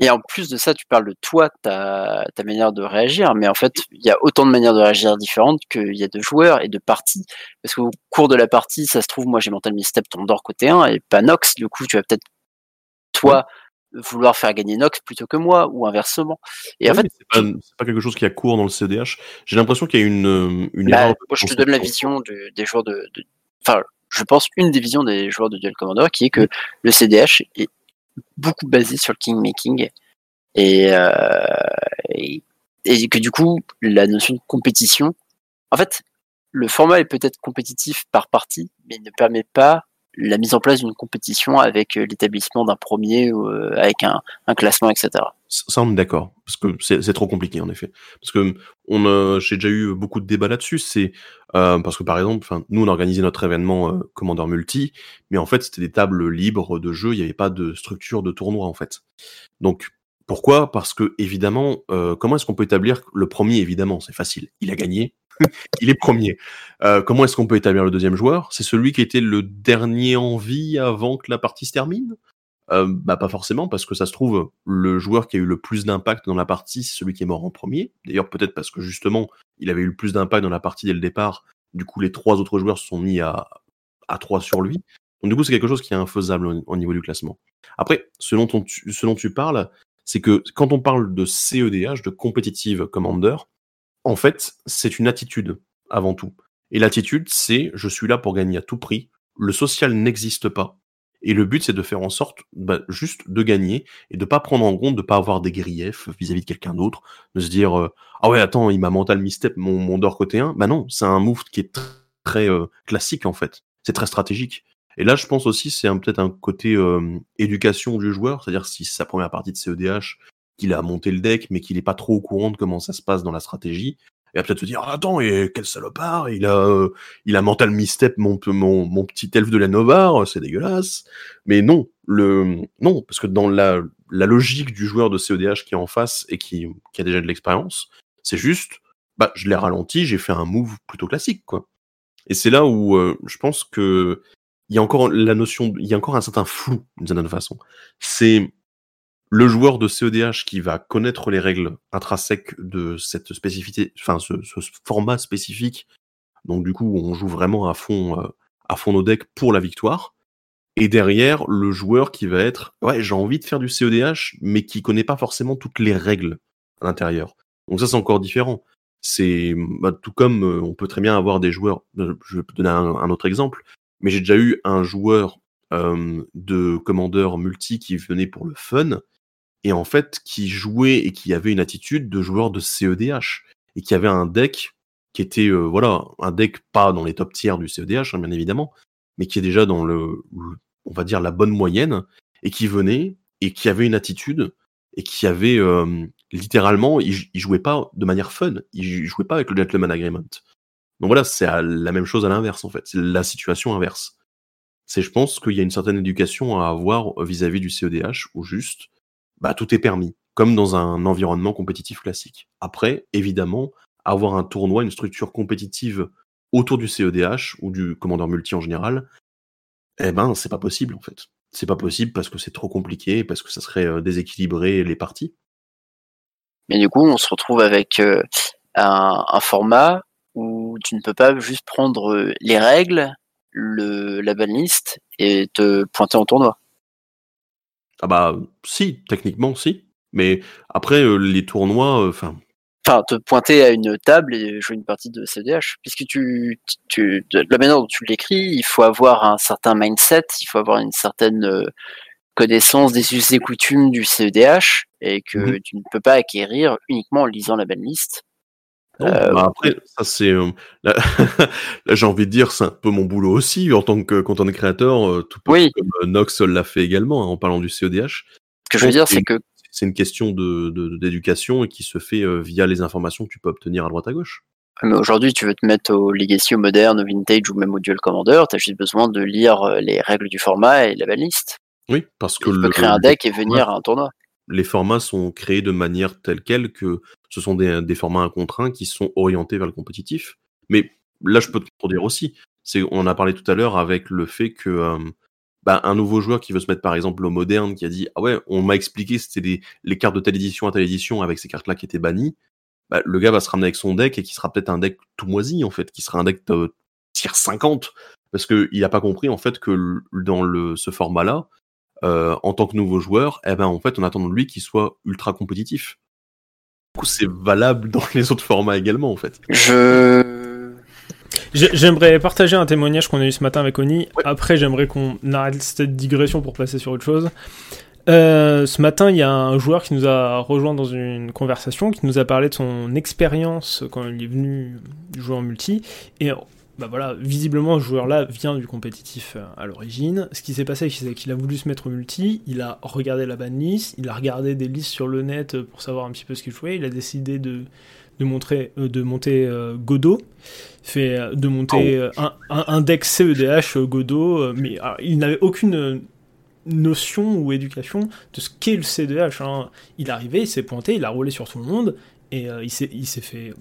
Et en plus de ça, tu parles de toi, ta, ta manière de réagir, mais en fait, il y a autant de manières de réagir différentes qu'il y a de joueurs et de parties. Parce qu'au cours de la partie, ça se trouve, moi j'ai mental misstep ton d'or côté 1 et pas Nox, du coup, tu vas peut-être, toi, vouloir faire gagner Nox plutôt que moi, ou inversement. Et en Oui, fait, mais c'est pas, c'est pas quelque chose qui a cours dans le CEDH. J'ai l'impression qu'il y a une, euh, une Bah, erreur. moi, je te donne la vision des joueurs de, de- Enfin, je pense une des visions des joueurs de Duel Commander qui est que le CDH est beaucoup basé sur le kingmaking et, euh, et, et que du coup, la notion de compétition. En fait, le format est peut-être compétitif par partie, mais il ne permet pas la mise en place d'une compétition avec euh, l'établissement d'un premier ou euh, avec un classement, etc. Ça, on est d'accord, parce que c'est trop compliqué en effet. Parce que on, j'ai déjà eu beaucoup de débats là-dessus. C'est euh, parce que par exemple, nous on a organisé notre événement euh, Commander Multi, mais en fait c'était des tables libres de jeu. Il n'y avait pas de structure de tournoi en fait. Donc pourquoi? Parce que évidemment, euh, comment est-ce qu'on peut établir le premier Évidemment, c'est facile. Il a gagné. <laughs> il est premier. Comment est-ce qu'on peut établir le deuxième joueur? C'est celui qui était le dernier en vie avant que la partie se termine? Euh, bah pas forcément parce que ça se trouve le joueur qui a eu le plus d'impact dans la partie c'est celui qui est mort en premier. D'ailleurs peut-être parce que justement il avait eu le plus d'impact dans la partie dès le départ. Du coup les trois autres joueurs se sont mis à à trois sur lui. Donc du coup c'est quelque chose qui est infaisable au, au niveau du classement. Après ce dont, on, ce dont tu parles c'est que quand on parle de CEDH de competitive commander en fait c'est une attitude avant tout. Et l'attitude c'est je suis là pour gagner à tout prix. Le social n'existe pas. Et le but, c'est de faire en sorte bah, juste de gagner et de pas prendre en compte, de pas avoir des griefs vis-à-vis de quelqu'un d'autre, de se dire euh, ah ouais attends il m'a mental misstep mon mon d'or côté 1. Bah non, c'est un move qui est tr- très euh, classique en fait. C'est très stratégique. Et là, je pense aussi c'est peut-être un côté éducation du joueur, c'est-à-dire si c'est sa première partie de CEDH, qu'il a monté le deck, mais qu'il est pas trop au courant de comment ça se passe dans la stratégie. Va peut-être se dire ah, attends et quel salopard, il a euh, il a mental misstep mon, mon, petit elfe de la Novar, c'est dégueulasse. Mais non, le non, parce que dans la, la logique du joueur de CEDH qui est en face et qui, qui a déjà de l'expérience, c'est juste, bah, je l'ai ralenti, j'ai fait un move plutôt classique, quoi. Et c'est là où euh, je pense que il y a encore la notion, il y a encore un certain flou d'une certaine façon. C'est le joueur de CEDH qui va connaître les règles intrinsèques de cette spécificité, enfin ce, format spécifique. Donc du coup, on joue vraiment à fond, euh, à fond nos decks pour la victoire. Et derrière, le joueur qui va être, ouais, j'ai envie de faire du CEDH, mais qui connaît pas forcément toutes les règles à l'intérieur. Donc ça, c'est encore différent. C'est bah, tout comme euh, on peut très bien avoir des joueurs. euh, Je vais donner un, autre exemple, mais j'ai déjà eu un joueur de commandeur multi qui venait pour le fun et en fait qui jouait et qui avait une attitude de joueur de CEDH et qui avait un deck qui était euh, voilà un deck pas dans les top tiers du CEDH hein, bien évidemment mais qui est déjà dans le, on va dire la bonne moyenne et qui venait et qui avait une attitude et qui avait euh, littéralement il, il jouait pas de manière fun il jouait pas avec le gentleman agreement Donc voilà, c'est la même chose à l'inverse en fait. C'est la situation inverse. C'est, je pense, qu'il y a une certaine éducation à avoir vis-à-vis du CEDH où juste, bah, tout est permis, comme dans un environnement compétitif classique. Après, évidemment, avoir un tournoi, une structure compétitive autour du CEDH ou du commandeur multi en général, eh ben, c'est pas possible en fait. C'est pas possible parce que c'est trop compliqué, parce que ça serait euh, déséquilibrer les parties. Mais du coup, on se retrouve avec euh, un, format où tu ne peux pas juste prendre euh, les règles, le, la banlist et te pointer en tournoi. Ah bah si, techniquement si. Mais après, les tournois, enfin, enfin te pointer à une table et jouer une partie de CDH puisque tu, tu de la manière dont tu l'écris il faut avoir un certain mindset il faut avoir une certaine euh, connaissance des us et coutumes du CEDH et que mhm. tu ne peux pas acquérir uniquement en lisant la liste. Euh, bah, après, ça c'est. Euh, <laughs> là, j'ai envie de dire, c'est un peu mon boulot aussi en tant que content créateur, tout oui. comme Nox l'a fait également hein, en parlant du CEDH. Ce que je veux dire, c'est que c'est une question d'éducation de, et qui se fait euh, via les informations que tu peux obtenir à droite à gauche. Mais aujourd'hui, tu veux te mettre au Legacy, au Modern, au Vintage ou même au Dual Commander, tu as juste besoin de lire euh, les règles du format et la banlist. Oui, parce que. Tu peux créer un deck et venir à un tournoi. Les formats sont créés de manière telle quelle que ce sont des, formats incontraints qui sont orientés vers le compétitif. Mais là, je peux te dire aussi. On a parlé tout à l'heure avec le fait que euh, bah, un nouveau joueur qui veut se mettre par exemple au moderne, qui a dit ah ouais, on m'a expliqué c'était les, cartes de telle édition à telle édition avec ces cartes-là qui étaient bannies. Bah, le gars va se ramener avec son deck et qui sera peut-être un deck tout moisi en fait, qui sera un deck de tier 50 parce que il a pas compris en fait que dans ce format-là, euh, en tant que nouveau joueur, eh ben en fait on attend de lui qu'il soit ultra compétitif. Du coup, c'est valable <laughs> dans les autres formats également en fait. Je J'aimerais partager un témoignage qu'on a eu ce matin avec Oni. Après, j'aimerais qu'on arrête cette digression pour passer sur autre chose. Euh, ce matin, il y a un joueur qui nous a rejoint dans une conversation, qui nous a parlé de son expérience quand il est venu jouer en multi. Et bah voilà, visiblement, ce joueur-là vient du compétitif euh, à l'origine. Ce qui s'est passé, c'est qu'il a voulu se mettre au multi, il a regardé la banlist, il a regardé des listes sur le net pour savoir un petit peu ce qu'il jouait, il a décidé de de, montrer, euh, de monter euh, Godot, fait, euh, de monter un, un, deck CEDH Godot, mais il n'avait aucune notion ou éducation de ce qu'est le CEDH. Hein. Il arrivait, il s'est pointé, il a roulé sur tout le monde, et il s'est fait,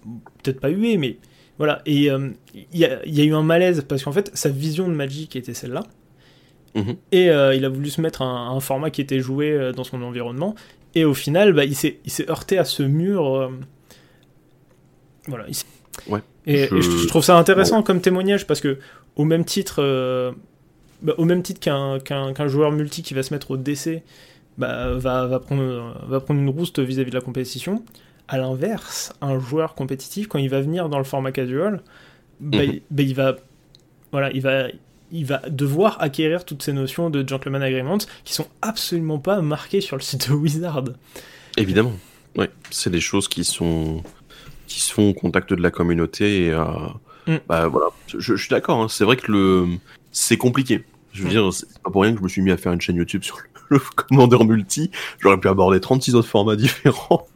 peut-être pas huer, mais voilà. Et il y, a, y, a eu un malaise, parce qu'en fait, sa vision de Magic était celle-là. Mhm. Et il a voulu se mettre un, un, format qui était joué dans son environnement. Et au final, bah, il s'est heurté à ce mur voilà. Ouais, et, je... trouve ça intéressant comme témoignage parce que au même titre, euh, bah, au même titre qu'un joueur multi qui va se mettre au DC bah, va, va, prendre, va prendre une rouste vis-à-vis de la compétition. À l'inverse, un joueur compétitif, quand il va venir dans le format casual, bah, mhm. bah il, va, voilà, il, va, il va devoir acquérir toutes ces notions de gentleman agreement qui sont absolument pas marquées sur le site de Wizard. Évidemment, ouais, c'est des choses qui sont qui se font au contact de la communauté. Et, euh, mm. bah, voilà. Je, suis d'accord, hein. c'est vrai que le c'est compliqué. Je veux mm. dire, c'est pas pour rien que je me suis mis à faire une chaîne YouTube sur le, <laughs> commandeur multi. J'aurais pu aborder 36 autres formats différents.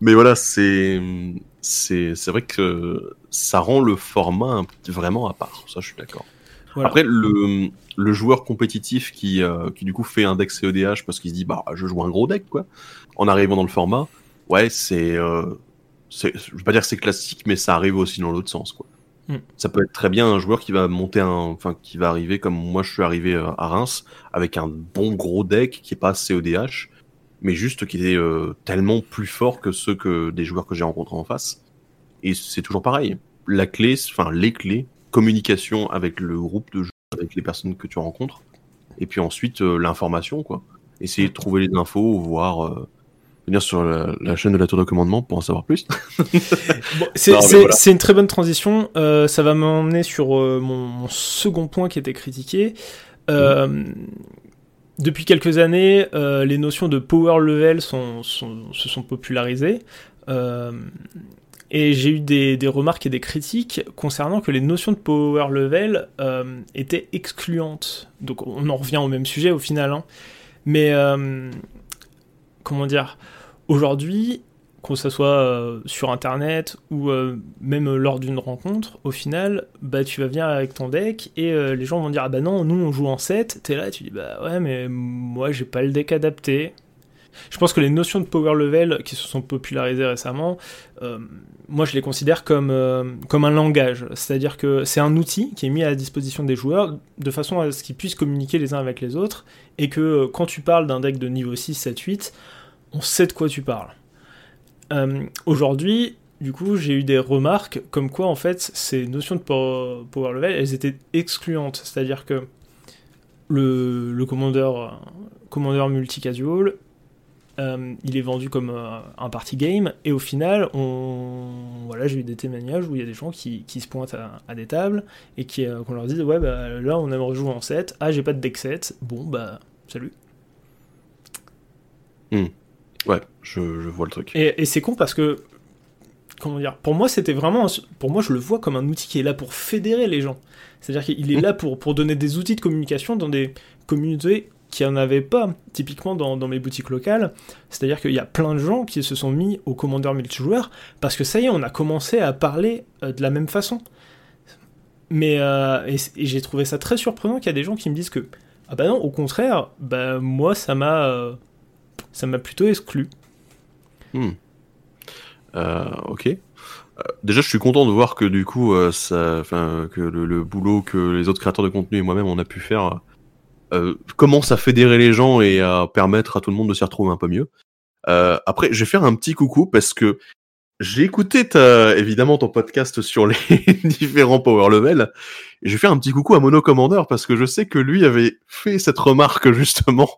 Mais voilà, c'est c'est vrai que ça rend le format vraiment à part. Ça, je suis d'accord. Après, le, le joueur compétitif qui, euh, qui du coup fait un deck CEDH parce qu'il se dit bah je joue un gros deck quoi, en arrivant dans le format, ouais c'est euh, je veux pas dire que c'est classique, mais ça arrive aussi dans l'autre sens, quoi. Hmm. Ça peut être très bien un joueur qui va monter un, enfin, qui va arriver comme moi je suis arrivé euh, à Reims avec un bon gros deck qui est pas CODH, mais juste qui est euh, tellement plus fort que ceux que des joueurs que j'ai rencontrés en face. Et c'est toujours pareil. La clé, enfin les clés, communication avec le groupe de joueurs, avec les personnes que tu rencontres, et puis ensuite euh, l'information, quoi. Essayer de trouver les infos, voir venir sur la, chaîne de la tour de commandement pour en savoir plus. <laughs> c'est une très bonne transition. Euh, ça va m'emmener sur euh, mon, second point qui était critiqué. Euh. Depuis quelques années, les notions de power level sont, se sont popularisées. et j'ai eu des, des, remarques et des critiques concernant que les notions de power level étaient excluantes. Donc on en revient au même sujet au final. Hein. Mais comment dire Aujourd'hui, que ce soit euh, sur internet ou euh, même lors d'une rencontre, au final, bah tu vas venir avec ton deck et euh, les gens vont dire ah bah non, nous on joue en 7, t'es là, tu dis bah ouais mais moi j'ai pas le deck adapté. Je pense que les notions de power level qui se sont popularisées récemment, moi je les considère comme, comme un langage, c'est-à-dire que c'est un outil qui est mis à la disposition des joueurs de façon à ce qu'ils puissent communiquer les uns avec les autres et que quand tu parles d'un deck de niveau 6, 7, 8, on sait de quoi tu parles. Euh, aujourd'hui, du coup, j'ai eu des remarques comme quoi, en fait, ces notions de power, level, elles étaient excluantes. C'est-à-dire que le, commandeur, commandeur multi-casual, euh, il est vendu comme euh, un party game, et au final, voilà, j'ai eu des témoignages où il y a des gens qui, qui se pointent à, des tables et qui, qu'on leur dit Ouais, bah là, on aimerait jouer en 7. Ah, j'ai pas de deck 7. Bon, bah, salut. Hmm. Ouais, je, vois le truc. Et, c'est con parce que, comment dire, pour moi, c'était vraiment, pour moi, je le vois comme un outil qui est là pour fédérer les gens. C'est-à-dire qu'il est mmh. là pour, pour donner des outils de communication dans des communautés qui en avaient pas, typiquement dans, dans mes boutiques locales. C'est-à-dire qu'il y a plein de gens qui se sont mis au commandeur multijoueur parce que ça y est, on a commencé à parler euh, de la même façon. Mais euh, et, j'ai trouvé ça très surprenant qu'il y a des gens qui me disent que ah bah non, au contraire, bah moi ça m'a euh, ça m'a plutôt exclu. Hmm. Euh, ok. Euh, déjà, je suis content de voir que du coup, euh, que le, boulot que les autres créateurs de contenu et moi-même on a pu faire commence à fédérer les gens et à permettre à tout le monde de s'y retrouver un peu mieux. après, je vais faire un petit coucou parce que j'ai écouté évidemment ton podcast sur les <laughs> différents power levels. Et je vais faire un petit coucou à Mono Commander parce que je sais que lui avait fait cette remarque justement,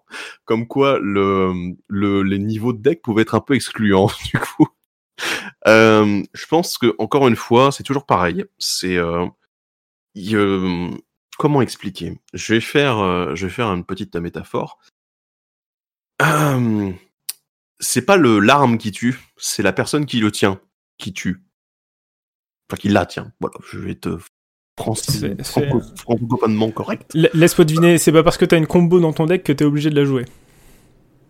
comme quoi le, le les niveaux de deck pouvaient être un peu excluants <laughs> du coup. Euh, je pense que encore une fois, c'est toujours pareil. C'est euh, comment expliquer? Je vais faire, euh, je vais faire une petite métaphore. Euh, c'est pas le l'arme qui tue, c'est la personne qui le tient qui tue. Enfin, qui la tient. Voilà, je vais te franco correct. Laisse-moi deviner, c'est pas parce que t'as une combo dans ton deck que t'es obligé de la jouer.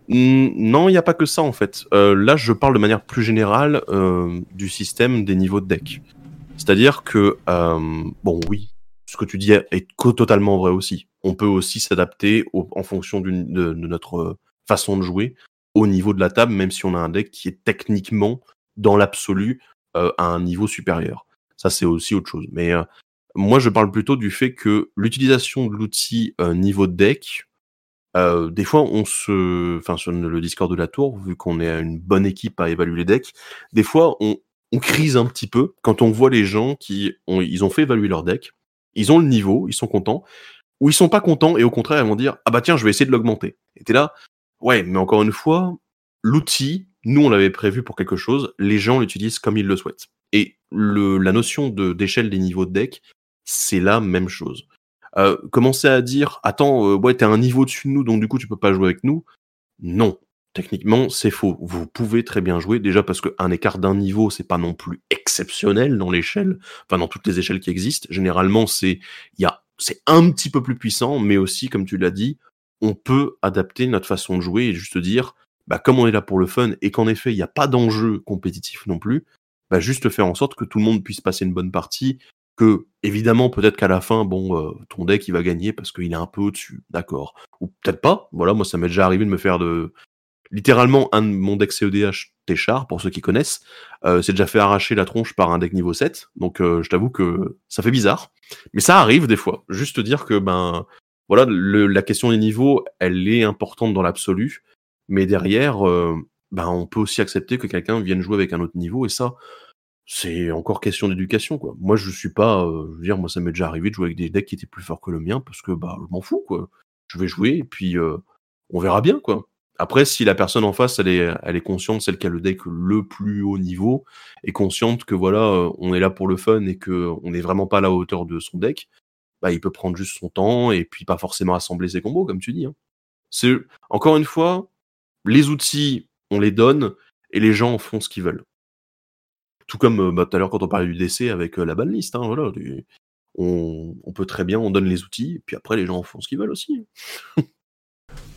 Mmh, non, il n'y a pas que ça en fait. Euh, là, je parle de manière plus générale euh, du système des niveaux de deck. C'est-à-dire que, euh, bon, oui, ce que tu dis est totalement vrai aussi. On peut aussi s'adapter en fonction de, de, notre façon de jouer au niveau de la table, même si on a un deck qui est techniquement, dans l'absolu, euh, à un niveau supérieur. Ça, c'est aussi autre chose. Mais euh, moi, je parle plutôt du fait que l'utilisation de l'outil euh, niveau deck, des fois, on se, enfin, sur le Discord de la tour, vu qu'on est une bonne équipe à évaluer les decks, des fois, on, crise un petit peu quand on voit les gens qui ont, ont fait évaluer leur deck, ils ont le niveau, ils sont contents, ou ils sont pas contents et au contraire, ils vont dire, ah bah tiens, je vais essayer de l'augmenter. Et t'es là, Ouais, mais encore une fois, l'outil, nous on l'avait prévu pour quelque chose, les gens l'utilisent comme ils le souhaitent. Et le, la notion de d'échelle des niveaux de deck, c'est la même chose. Euh, commencer à dire, attends, euh, ouais, t'es un niveau dessus de nous, donc du coup tu peux pas jouer avec nous. Non, techniquement c'est faux. Vous pouvez très bien jouer, déjà parce qu'un écart d'un niveau, c'est pas non plus exceptionnel dans l'échelle, enfin dans toutes les échelles qui existent. Généralement, c'est il y a c'est un petit peu plus puissant, mais aussi, comme tu l'as dit, on peut adapter notre façon de jouer et juste dire, bah, comme on est là pour le fun et qu'en effet, il n'y a pas d'enjeu compétitif non plus, bah, juste faire en sorte que tout le monde puisse passer une bonne partie, que, évidemment, peut-être qu'à la fin, bon, euh, ton deck, il va gagner parce qu'il est un peu au-dessus, d'accord. Ou peut-être pas, voilà, moi, ça m'est déjà arrivé de me faire de... Littéralement, un de mon deck CEDH Téchar, pour ceux qui connaissent, euh, c'est déjà fait arracher la tronche par un deck niveau 7, donc euh, je t'avoue que ça fait bizarre. Mais ça arrive des fois, juste dire que, ben, voilà, la question des niveaux, elle est importante dans l'absolu, mais derrière, euh, ben, on peut aussi accepter que quelqu'un vienne jouer avec un autre niveau, et ça, c'est encore question d'éducation, quoi. Moi, je suis pas, euh, je veux dire, moi, ça m'est déjà arrivé de jouer avec des decks qui étaient plus forts que le mien, parce que, bah, je m'en fous, quoi. Je vais jouer, et puis, euh, on verra bien, quoi. Après, si la personne en face, elle est, elle est consciente, celle qui a le deck le plus haut niveau, est consciente que voilà, on est là pour le fun et que on n'est vraiment pas à la hauteur de son deck, bah, il peut prendre juste son temps et puis pas forcément assembler ses combos, comme tu dis. Hein. C'est encore une fois, les outils, on les donne et les gens font ce qu'ils veulent. Tout comme euh, bah, tout à l'heure quand on parlait du DC avec euh, la banlist, hein, voilà, on, peut très bien, on donne les outils, et puis après les gens font ce qu'ils veulent aussi. <laughs>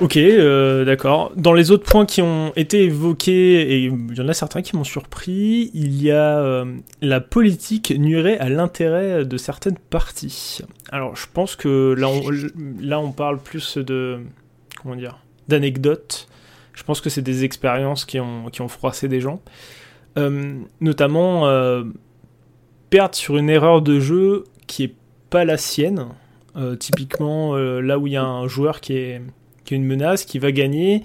Ok, euh, d'accord. Dans les autres points qui ont été évoqués, et il y en a certains qui m'ont surpris, il y a euh, la politique nuirait à l'intérêt de certaines parties. Alors, je pense que là, on, parle plus de comment dire d'anecdotes. Je pense que c'est des expériences qui ont qui ont froissé des gens, euh, notamment perdre sur une erreur de jeu qui est pas la sienne. typiquement, là où il y a un joueur qui est une menace qui va gagner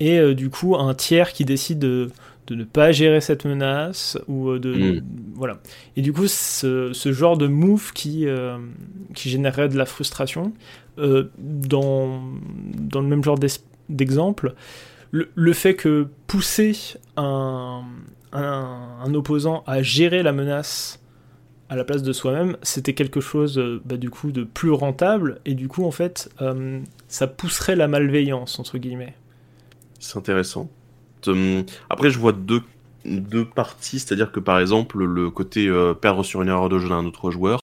et euh, du coup un tiers qui décide de, ne pas gérer cette menace ou euh, de, mm. voilà et du coup ce, genre de move qui euh, qui générerait de la frustration dans dans le même genre d'exemple le, fait que pousser un, un, opposant à gérer la menace à la place de soi-même, c'était quelque chose bah, du coup de plus rentable et du coup en fait ça pousserait la malveillance, entre guillemets. C'est intéressant. Hum, après, je vois deux, deux parties, c'est-à-dire que par exemple, le côté euh, perdre sur une erreur de jeu d'un autre joueur,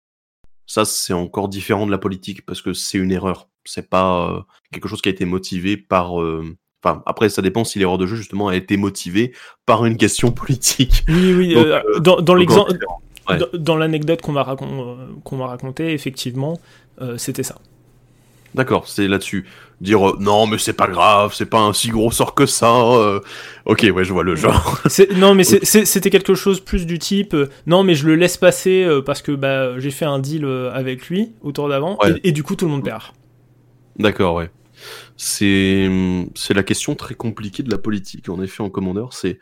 ça c'est encore différent de la politique parce que c'est une erreur. C'est pas euh, quelque chose qui a été motivé par. Euh, enfin, après, ça dépend si l'erreur de jeu justement a été motivée par une question politique. Oui, oui. dans, l'exemple, dans, l'anecdote qu'on m'a raconté, raconté, effectivement, c'était ça. D'accord, c'est là-dessus. Dire euh, non, mais c'est pas grave, c'est pas un si gros sort que ça. Euh. Ok, ouais, je vois le genre. <laughs> non, mais c'était quelque chose plus du type euh, non, mais je le laisse passer parce que bah, j'ai fait un deal avec lui au tour d'avant et, du coup tout le monde perd. D'accord, ouais. C'est la question très compliquée de la politique, en effet, en commandeur. C'est.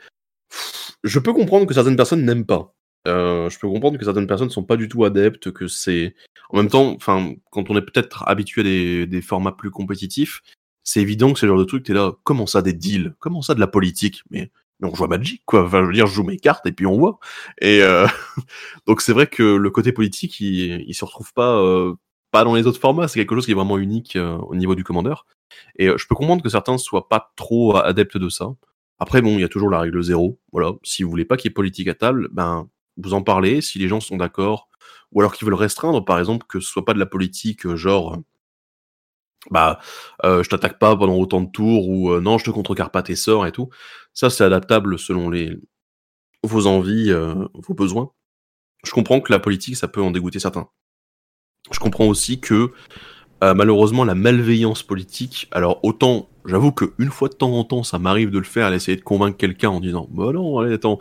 Je peux comprendre que certaines personnes n'aiment pas. Je peux comprendre que certaines personnes sont pas du tout adeptes, que c'est en même temps, quand on est peut-être habitué à des, formats plus compétitifs, c'est évident que c'est le genre de truc, t'es là, comment ça des deals? Comment ça de la politique? Mais, on joue à Magic, quoi. Enfin, je veux dire, je joue mes cartes et puis on voit. Et euh, <laughs> donc c'est vrai que le côté politique, il, il se retrouve pas, euh, pas dans les autres formats. C'est quelque chose qui est vraiment unique euh, au niveau du commandeur. Et je peux comprendre que certains soient pas trop adeptes de ça. Après, bon, il y a toujours la règle zéro. Voilà. Si vous voulez pas qu'il y ait politique à table, ben, vous en parlez. Si les gens sont d'accord, ou alors qu'ils veulent restreindre, par exemple, que ce soit pas de la politique, euh, genre, bah, euh, je t'attaque pas pendant autant de tours, ou euh, non, je te contrecarre pas tes sorts et tout. Ça, c'est adaptable selon les vos envies, vos besoins. Je comprends que la politique, ça peut en dégoûter certains. Je comprends aussi que malheureusement la malveillance politique, alors autant j'avoue que une fois de temps en temps ça m'arrive de le faire, essayer de convaincre quelqu'un en disant bah non allez attends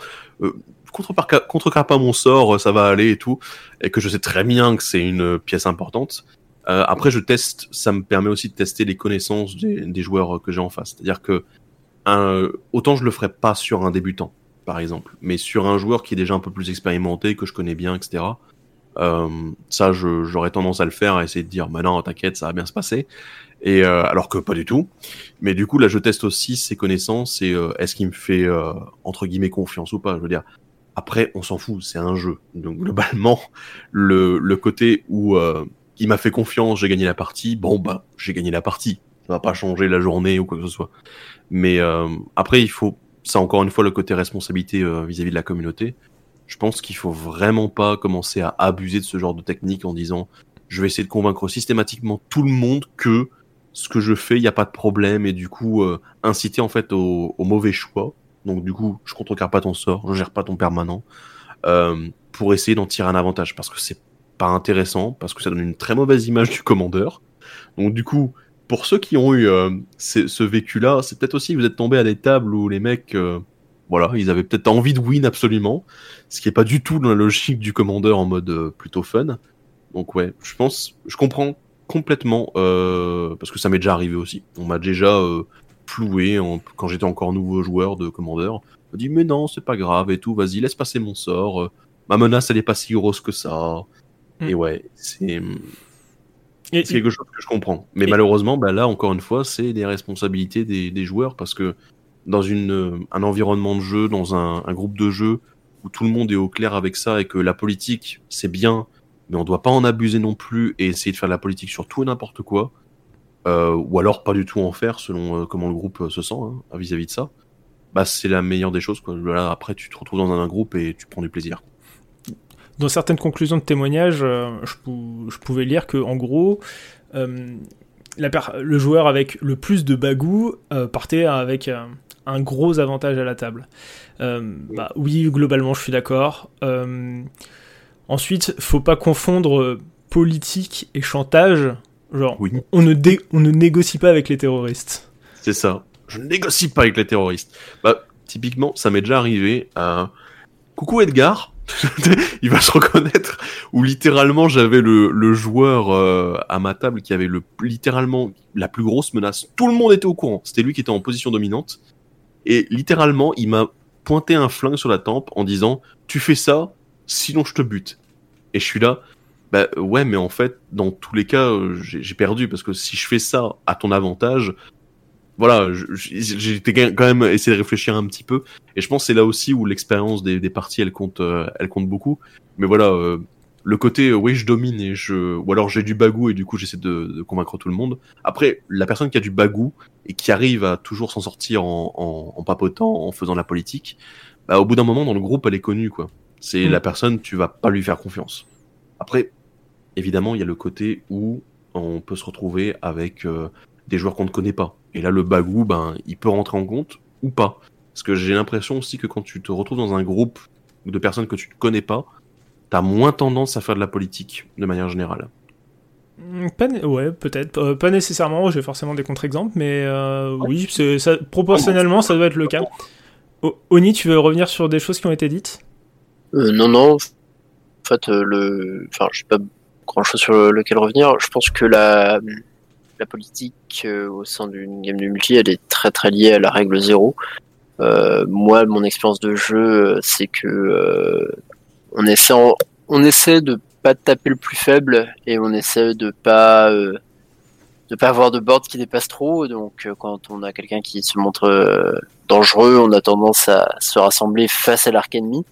contrecarre pas mon sort, ça va aller et tout, et que je sais très bien que c'est une pièce importante. Euh, après, je teste, ça me permet aussi de tester les connaissances des, joueurs que j'ai en face. C'est-à-dire que autant je le ferais pas sur un débutant, par exemple, mais sur un joueur qui est déjà un peu plus expérimenté, que je connais bien, etc. Euh, ça, j'aurais tendance à le faire, à essayer de dire, bah non, t'inquiète, ça va bien se passer. Et euh, alors que pas du tout. Mais du coup, là, je teste aussi ses connaissances et euh, est-ce qu'il me fait entre guillemets confiance ou pas? Je veux dire, après, on s'en fout, c'est un jeu. Donc globalement, le, côté où euh, il m'a fait confiance, j'ai gagné la partie, bon bah j'ai gagné la partie. Ça va pas changer la journée ou quoi que ce soit. Mais euh, après, il faut, ça encore une fois le côté responsabilité euh, vis-à-vis de la communauté. Je pense qu'il faut vraiment pas commencer à abuser de ce genre de technique en disant je vais essayer de convaincre systématiquement tout le monde que ce que je fais, il n'y a pas de problème et du coup inciter en fait au mauvais choix donc du coup, je contrecarre pas ton sort, je gère pas ton permanent, euh, pour essayer d'en tirer un avantage, parce que c'est pas intéressant, parce que ça donne une très mauvaise image du commandeur. Donc du coup, pour ceux qui ont eu euh, ce vécu-là, c'est peut-être aussi que vous êtes tombé à des tables où les mecs, euh, voilà, ils avaient peut-être envie de win absolument, ce qui est pas du tout dans la logique du commandeur en mode plutôt fun. Donc ouais, je pense, je comprends complètement, parce que ça m'est déjà arrivé aussi. On m'a déjà floué quand j'étais encore nouveau joueur de commandeur. On dit mais non, c'est pas grave et tout, vas-y, laisse passer mon sort. Ma menace, elle est pas si grosse que ça. Et hmm. ouais, c'est quelque chose que je comprends. Mais malheureusement, bah là, encore une fois, c'est des responsabilités des, joueurs parce que dans une, un environnement de jeu, dans un, groupe de jeu où tout le monde est au clair avec ça et que la politique, c'est bien, mais on doit pas en abuser non plus et essayer de faire de la politique sur tout et n'importe quoi. Euh, ou alors pas du tout en faire selon euh, comment le groupe euh, se sent hein, vis-à-vis de ça, bah c'est la meilleure des choses. Quoi. Là, après, tu te retrouves dans un, groupe et tu prends du plaisir. Dans certaines conclusions de témoignages, je, pouvais lire que en gros, le joueur avec le plus de bagou partait avec un gros avantage à la table. bah, oui, globalement, je suis d'accord. ensuite, faut pas confondre politique et chantage. Genre, on, ne on ne négocie pas avec les terroristes. C'est ça. Je ne négocie pas avec les terroristes. Bah, typiquement, ça m'est déjà arrivé à. Coucou Edgar, <laughs> il va se reconnaître, où littéralement j'avais le, joueur euh, à ma table qui avait le, littéralement la plus grosse menace. Tout le monde était au courant, c'était lui qui était en position dominante. Et littéralement, il m'a pointé un flingue sur la tempe en disant Tu fais ça, sinon je te bute. Et je suis là, bah ouais, mais en fait, dans tous les cas, euh, j'ai perdu parce que si je fais ça à ton avantage, voilà, j'ai quand même essayé de réfléchir un petit peu. Et je pense c'est là aussi où l'expérience des, des, parties, elle compte, euh, elle compte beaucoup. Mais voilà, euh, le côté, oui, je domine et je, ou alors j'ai du bagou et du coup j'essaie de, de, convaincre tout le monde. Après, la personne qui a du bagou et qui arrive à toujours s'en sortir en, en, en, papotant, en faisant la politique, bah, au bout d'un moment dans le groupe, elle est connue, quoi. C'est mm. la personne, tu vas pas lui faire confiance. Après, évidemment, il y a le côté où on peut se retrouver avec euh, des joueurs qu'on ne connaît pas. Et là, le bagou, ben, il peut rentrer en compte ou pas. Parce que j'ai l'impression aussi que quand tu te retrouves dans un groupe de personnes que tu ne connais pas, t'as moins tendance à faire de la politique, de manière générale. Pas ouais, peut-être. Euh, pas nécessairement, j'ai forcément des contre-exemples, mais euh, oui, ça, proportionnellement, ça doit être le cas. Oni, tu veux revenir sur des choses qui ont été dites? Non, non. En fait, le... enfin, je sais pas grand chose sur lequel revenir. Je pense que la, la politique euh, au sein d'une game de multi, elle est très très liée à la règle zéro. Euh, moi, mon expérience de jeu, c'est que euh, on essaie, on essaie de pas taper le plus faible et on essaie de pas de pas avoir de board qui dépasse trop. Donc, quand on a quelqu'un qui se montre dangereux, on a tendance à se rassembler face à l'arc ennemi.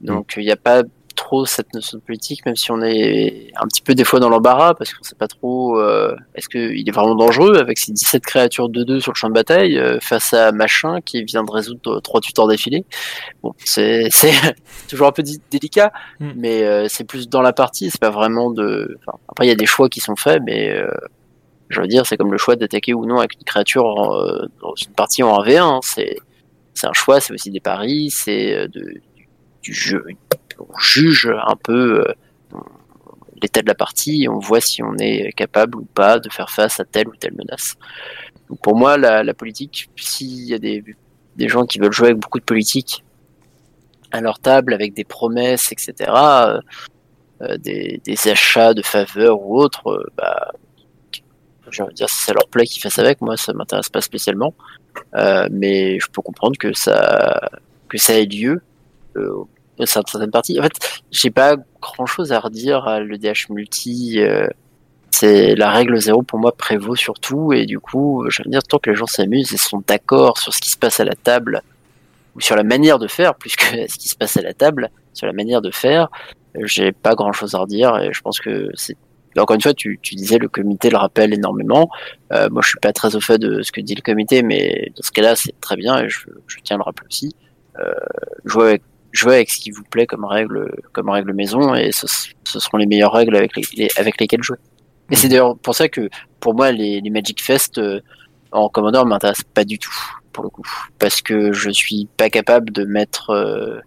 Donc, il n'y a pas trop cette notion de politique, même si on est un petit peu des fois dans l'embarras, parce qu'on sait pas trop euh, est-ce qu'il est vraiment dangereux avec ces 17 créatures de 2 sur le champ de bataille euh, face à machin qui vient de résoudre trois tuteurs d'affilée. Bon, c'est <laughs> toujours un peu délicat, mm. mais euh, c'est plus dans la partie, c'est pas vraiment de. Enfin, après, il y a des choix qui sont faits, mais je veux dire, c'est comme le choix d'attaquer ou non avec une créature dans une partie en 1v1. Hein. c'est c'est un choix, c'est aussi des paris, c'est de, du jeu, on juge un peu euh, l'état de la partie et on voit si on est capable ou pas de faire face à telle ou telle menace. pour moi, la, politique, s'il y a des, gens qui veulent jouer avec beaucoup de politique à leur table, avec des promesses, etc., euh, euh, des, achats de faveurs ou autres, bah, j'ai envie de dire, si ça leur plaît qu'ils fassent avec, moi ça m'intéresse pas spécialement. mais je peux comprendre que ça, que ça ait lieu certaines parties. En fait, j'ai pas grand chose à redire à l'EDH multi. Euh, c'est la règle zéro pour moi prévaut surtout et du coup, je veux dire tant que les gens s'amusent et sont d'accord sur ce qui se passe à la table ou sur la manière de faire, plus que <laughs> ce qui se passe à la table, sur la manière de faire, j'ai pas grand chose à redire et je pense que c'est encore une fois, tu, tu, disais le comité le rappelle énormément. Euh, moi, je suis pas très au fait de ce que dit le comité, mais dans ce cas-là, c'est très bien et je, je, tiens à le rappeler aussi. Euh, jouer avec jouez avec ce qui vous plaît comme règle, comme règle maison, et ce, seront les meilleures règles avec, les, avec lesquelles jouer. Et c'est d'ailleurs pour ça que, pour moi, les, les Magic Fest euh, en Commodore m'intéressent pas du tout, pour le coup, parce que je suis pas capable de mettre, euh,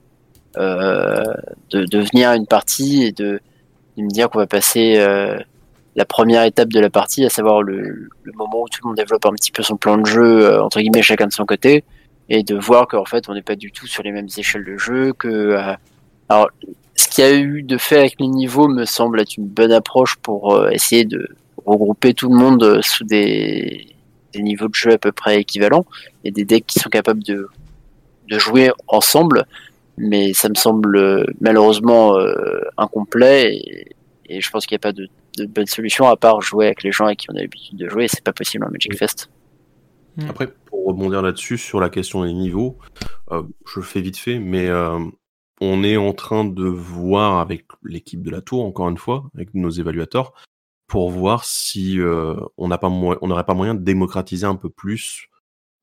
euh, de, de venir à une partie et de, de me dire qu'on va passer la première étape de la partie, à savoir le, le, moment où tout le monde développe un petit peu son plan de jeu, entre guillemets, chacun de son côté, et de voir qu'en fait on n'est pas du tout sur les mêmes échelles de jeu que euh, alors ce qu'il y a eu de fait avec les niveaux me semble être une bonne approche pour euh, essayer de regrouper tout le monde euh, sous des, des, niveaux de jeu à peu près équivalents et des decks qui sont capables de, de jouer ensemble mais ça me semble malheureusement incomplet et, et, je pense qu'il n'y a pas de, de, bonne solution à part jouer avec les gens avec qui on a l'habitude de jouer et c'est pas possible en Magic Fest. Hmm. Après, pour rebondir là-dessus, sur la question des niveaux, euh, je le fais vite fait, mais euh, on est en train de voir avec l'équipe de la tour, encore une fois, avec nos évaluateurs, pour voir si euh, on n'aurait pas moyen de démocratiser un peu plus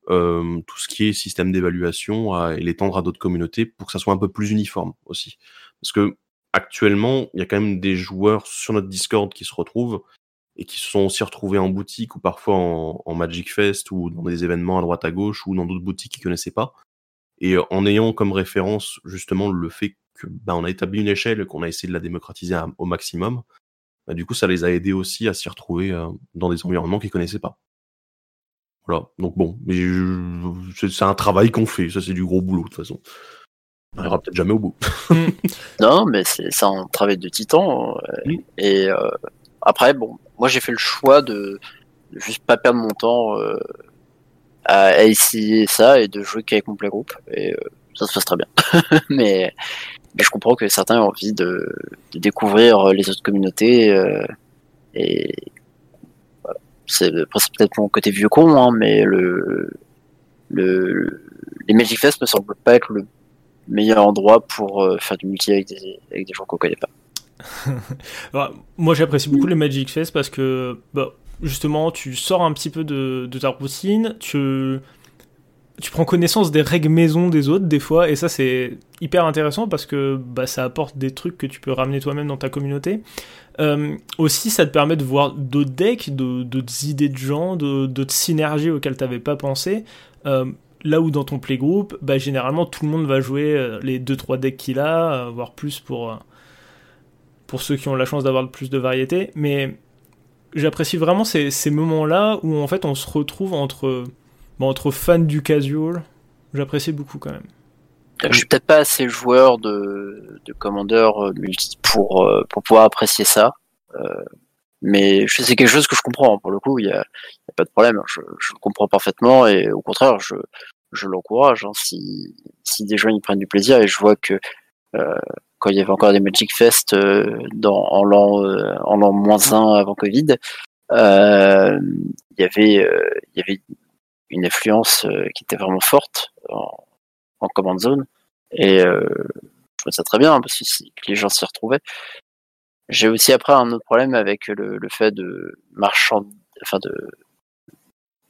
tout ce qui est système d'évaluation et l'étendre à d'autres communautés pour que ça soit un peu plus uniforme aussi. Parce que actuellement, il y a quand même des joueurs sur notre Discord qui se retrouvent et qui se sont aussi retrouvés en boutique ou parfois en, Magic Fest ou dans des événements à droite à gauche ou dans d'autres boutiques qu'ils connaissaient pas. Et euh, en ayant comme référence justement le fait que bah, on a établi une échelle, qu'on a essayé de la démocratiser au maximum, bah, du coup ça les a aidés aussi à s'y retrouver euh, dans des environnements qu'ils connaissaient pas. Voilà, donc bon, c'est un travail qu'on fait, ça c'est du gros boulot de toute façon. On n'ira peut-être jamais au bout. <laughs> non, mais c'est un travail de titan. Euh, et après, bon, moi j'ai fait le choix de, juste pas perdre mon temps euh, à, essayer ça et de jouer qu'avec mon playgroup et euh, ça se passe très bien. <laughs> mais, je comprends que certains ont envie de, découvrir les autres communautés euh, et c'est peut-être mon côté vieux con, hein, mais le, le les Magic Fest me semblent pas être le meilleur endroit pour faire du multi avec des, avec des gens qu'on connaît pas. Moi j'apprécie beaucoup les Magic Fest parce que bah, justement tu sors un petit peu de, ta routine, tu, prends connaissance des règles maison des autres des fois et ça c'est hyper intéressant parce que bah, ça apporte des trucs que tu peux ramener toi-même dans ta communauté. Euh, aussi ça te permet de voir d'autres decks, d'autres idées de gens, d'autres synergies auxquelles tu n'avais pas pensé. Euh, là où dans ton playgroup, bah, généralement tout le monde va jouer euh, les 2-3 decks qu'il a, voire plus pour pour ceux qui ont la chance d'avoir plus de variété, mais j'apprécie vraiment ces, moments-là où en fait on se retrouve entre, entre fans du casual. J'apprécie beaucoup quand même. Je suis peut-être pas assez joueur de, de Commander euh, multi pour, euh, pour pouvoir apprécier ça. Euh, mais c'est quelque chose que je comprends. Pour le coup, il n'y a, pas de problème. Je, le comprends parfaitement et au contraire, je, je l'encourage. Hein. Si, si des gens y prennent du plaisir et je vois que quand il y avait encore des Magic Fest euh, dans, en l'an euh, en l'an moins 1 avant Covid, euh, il y avait il y avait une influence qui était vraiment forte en, en command zone et je trouvais ça très bien parce que, les gens s'y retrouvaient. J'ai aussi après un autre problème avec le, le fait de marchand, enfin de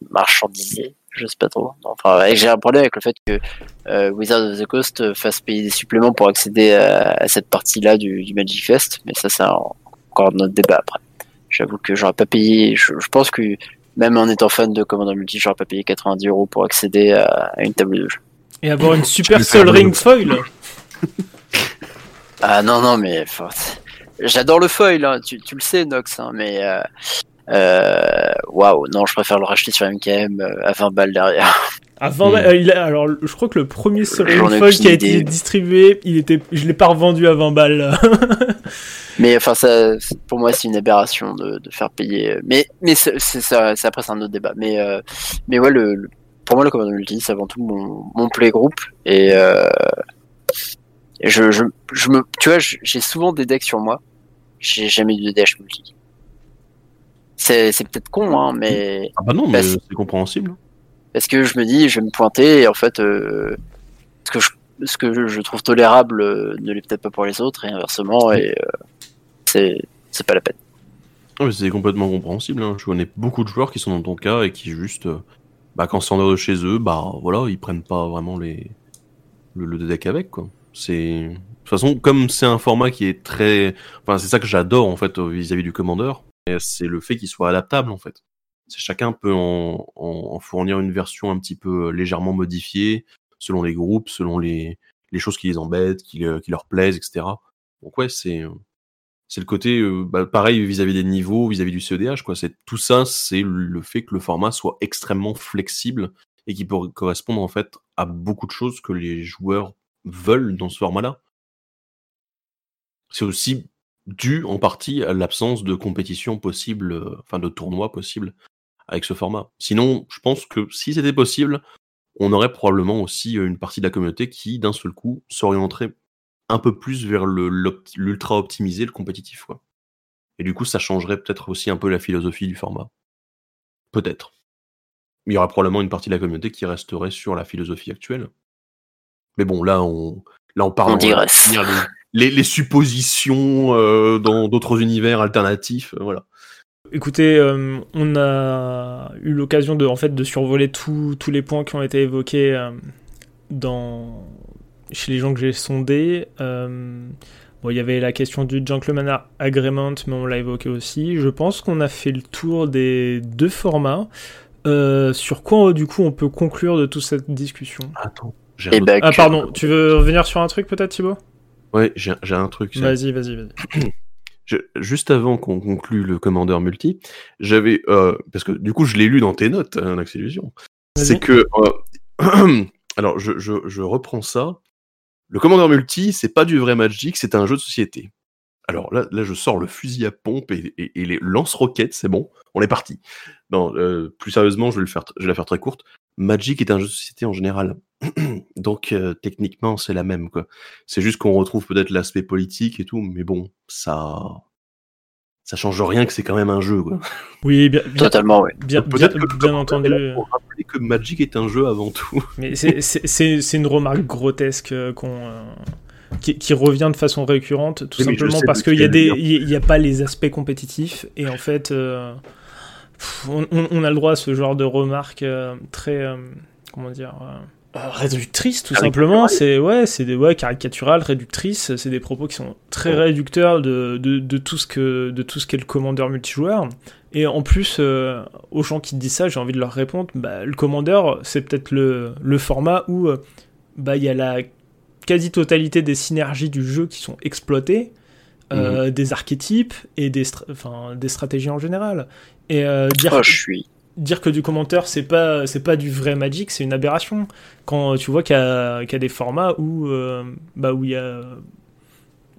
marchandiser je sais pas trop. Enfin, j'ai un problème avec le fait que euh, Wizard of the Coast fasse payer des suppléments pour accéder à, cette partie-là du, Magic Fest, mais ça, c'est encore notre débat après. J'avoue que j'aurais pas payé. Je, pense que même en étant fan de Commander Multi, j'aurais pas payé 90 euros pour accéder à, une table de jeu. Et avoir une super Sol Ring foil. ah non non mais j'adore le foil, hein, tu, tu, le sais Nox, hein, mais euh, euh, waouh, non, je préfère le racheter sur MKM euh, à 20 balles derrière. À 20 balles, hmm. euh, alors je crois que le premier Foil qui a été distribué, il était, je l'ai pas revendu à 20 balles. <laughs> mais enfin, ça, pour moi, c'est une aberration de, de, faire payer. Mais, mais c'est, ça, c'est après c'est un autre débat. Mais, mais ouais, le, pour moi, le Commander Multi, c'est avant tout mon, mon playgroup et je, je, je me, tu vois, j'ai souvent des decks sur moi. J'ai jamais eu de DH multi. C'est peut-être con, hein, mais. Ah bah non, mais c'est compréhensible. Parce que je me dis, je vais me pointer, et en fait, euh, ce que je, ce que je trouve tolérable euh, ne l'est peut-être pas pour les autres, et inversement, et euh, c'est pas la peine. c'est complètement compréhensible. Hein. Je connais beaucoup de joueurs qui sont dans ton cas et qui juste, bah, quand c'est en dehors de chez eux, bah voilà, ils prennent pas vraiment les le, deck avec quoi. C'est de toute façon comme c'est un format qui est très, enfin c'est ça que j'adore en fait vis-à-vis -vis du commandeur, c'est le fait qu'il soit adaptable en fait. Chacun peut en, fournir une version un petit peu euh, légèrement modifiée selon les groupes, selon les, choses qui les embêtent, qui, leur plaisent, etc. Donc ouais, c'est euh, c'est le côté euh, bah, pareil vis-à-vis des niveaux, vis-à-vis du CEDH quoi. C'est tout ça, c'est le fait que le format soit extrêmement flexible et qui peut correspondre en fait à beaucoup de choses que les joueurs veulent dans ce format-là. C'est aussi dû en partie à l'absence de compétition possible, euh, enfin de tournoi possible avec ce format. Sinon, je pense que si c'était possible, on aurait probablement aussi euh, une partie de la communauté qui, d'un seul coup, s'orienterait un peu plus vers l'ultra optimisé, le compétitif. Quoi. Et du coup, ça changerait peut-être aussi un peu la philosophie du format. Peut-être. Il y aura probablement une partie de la communauté qui resterait sur la philosophie actuelle. Mais bon, là, on, là, on parle. On les, suppositions euh, dans d'autres univers alternatifs, euh, voilà. Écoutez, euh, on a eu l'occasion de, en fait, de survoler tous les points qui ont été évoqués dans, chez les gens que j'ai sondés. Bon, il y avait la question du Gentleman Agreement, mais on l'a évoqué aussi. Je pense qu'on a fait le tour des deux formats. Euh, sur quoi, du coup, on peut conclure de toute cette discussion? Attends. j'ai Eh un autre- ben, Ah, pardon, tu veux revenir sur un truc peut-être, Thibaut? Ouais, j'ai un truc. Vas-y, vas-y, vas-y. <clears throat> Je- juste avant qu'on conclue le commandeur multi, j'avais euh, parce que du coup je l'ai lu dans tes notes, hein, Illusion. C'est que euh, <clears throat> alors je, je, je reprends ça. Le commandeur multi, c'est pas du vrai Magic, c'est un jeu de société. Alors là, là je sors le fusil à pompe et, et- et les lance-roquettes, c'est bon, on est parti. Non, euh, plus sérieusement, je vais le faire, je vais la faire très courte. Magic est un jeu de société en général, <clears throat> donc euh, techniquement c'est la même quoi. C'est juste qu'on retrouve peut-être l'aspect politique et tout, mais bon, ça, ça change rien que c'est quand même un jeu. Quoi. <laughs> Oui, bien, bien, Totalement, ouais. bien, bien, que bien entendu. là pour rappeler que Magic est un jeu avant tout. <laughs> Mais c'est- c'est c'est- c'est une remarque grotesque euh, qu'on, euh, qui, qui revient de façon récurrente, tout Oui, simplement parce qu'il y a des, y a pas les aspects compétitifs et en fait, euh, pff, on, on- on a le droit à ce genre de remarques euh, très, euh, comment dire. Euh, réductrices tout simplement c'est ouais c'est des ouais caricaturales réductrices c'est des propos qui sont très réducteurs de, de, de tout ce que de tout ce qu'est le commandeur multijoueur et en plus, euh, aux gens qui te disent ça, j'ai envie de leur répondre, bah, le commandeur, c'est peut-être le, le format où euh, bah, il y a la quasi-totalité des synergies du jeu qui sont exploitées, euh, des archétypes et des, stra- des stratégies en général. Et euh, dire, Oh, je suis. Dire que du commentaire, c'est pas, c'est pas du vrai Magic, c'est une aberration. Quand tu vois qu'il y, a qu'il y a des formats où euh, bah, où il y a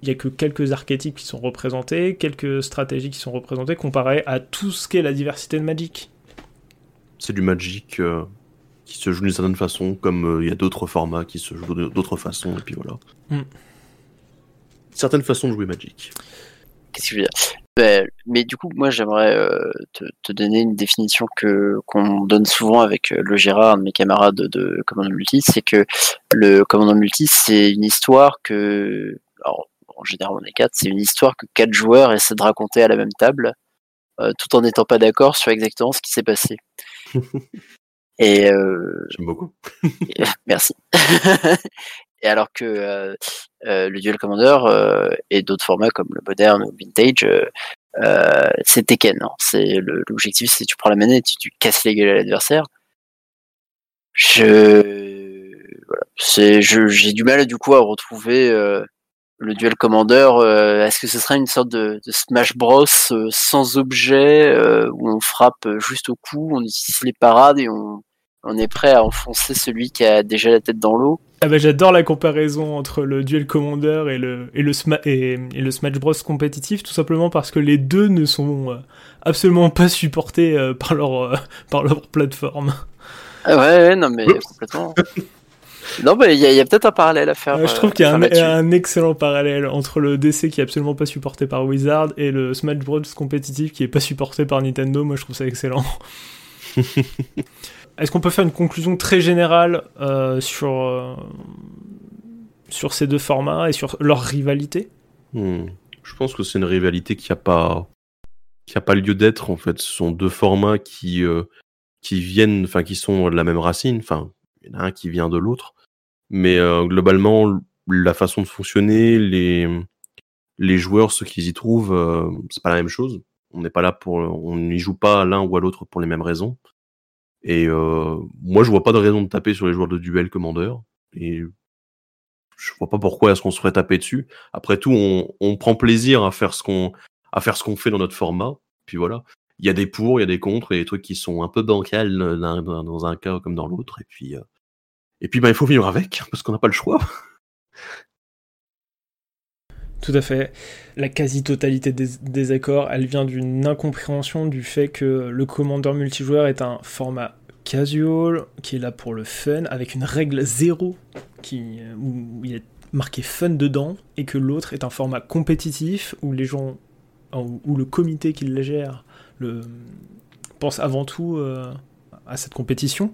il y a que quelques archétypes qui sont représentés, quelques stratégies qui sont représentées comparé à tout ce qu'est la diversité de Magic. C'est du Magic euh, qui se joue d'une certaine façon, comme euh, il y a d'autres formats qui se jouent d'autres façons, et puis voilà. Mm. Certaines façons de jouer Magic. Qu'est-ce que je veux dire? Ben, Mais du coup, moi, j'aimerais euh, te, te donner une définition que qu'on donne souvent avec euh, le Gérard, un de mes camarades de Commandant Multi, c'est que le Commandant Multi, c'est une histoire que, alors, en général, on est quatre, c'est une histoire que quatre joueurs essaient de raconter à la même table, euh, tout en n'étant pas d'accord sur exactement ce qui s'est passé. <laughs> Et J'aime beaucoup. <laughs> Merci. <laughs> et alors que euh, euh, le Duel Commander euh, et d'autres formats comme le moderne ou vintage, euh, euh, c'est Tekken. hein. C'est l'objectif, c'est tu prends la manette, tu, tu casses les gueules à l'adversaire. Je voilà, c'est j'ai du mal du coup à retrouver euh, le Duel Commander. Est-ce que ce serait une sorte de, de Smash Bros sans objet où on frappe juste au cou, on utilise les parades et on on est prêt à enfoncer celui qui a déjà la tête dans l'eau? Ah bah, j'adore la comparaison entre le duel commander et le, et le, sma- et, et le Smash Bros compétitif, tout simplement parce que les deux ne sont euh, absolument pas supportés euh, par, leur, euh, par leur plateforme. Ah ouais, ouais, non mais Oups. complètement. non, mais il y a, peut-être un parallèle à faire. Euh, je trouve qu'il y a un, un excellent parallèle entre le DC qui est absolument pas supporté par Wizard et le Smash Bros compétitif qui est pas supporté par Nintendo. Moi, je trouve ça excellent. <laughs> Est-ce qu'on peut faire une conclusion très générale euh, sur, euh, sur ces deux formats et sur leur rivalité? Hmm. Je pense que c'est une rivalité qui a pas pas lieu d'être en fait. Ce sont deux formats qui euh, qui viennent, enfin qui sont de la même racine. Enfin, il y en a un qui vient de l'autre, mais globalement la façon de fonctionner, les les joueurs, ceux qui y trouvent, c'est pas la même chose. On n'est pas là pour, on n'y joue pas l'un ou à l'autre pour les mêmes raisons. Et euh, moi, je vois pas de raison de taper sur les joueurs de duel commandeur. Et je vois pas pourquoi est-ce qu'on se ferait taper dessus. Après tout, on, prend plaisir à faire ce qu'on à faire ce qu'on fait dans notre format. Puis voilà, il y a des pour, il y a des contre, et des trucs qui sont un peu bancals euh, dans, dans- dans un cas comme dans l'autre. Et puis euh, et puis bah, il faut vivre avec parce qu'on n'a pas le choix. Tout à fait. La quasi-totalité des, des accords, elle vient d'une incompréhension du fait que le commandeur multijoueur est un format casual, qui est là pour le fun, avec une règle zéro qui, euh, où il est marqué fun dedans, et que l'autre est un format compétitif où les gens, où le comité qui le gère pense avant tout euh, à cette compétition.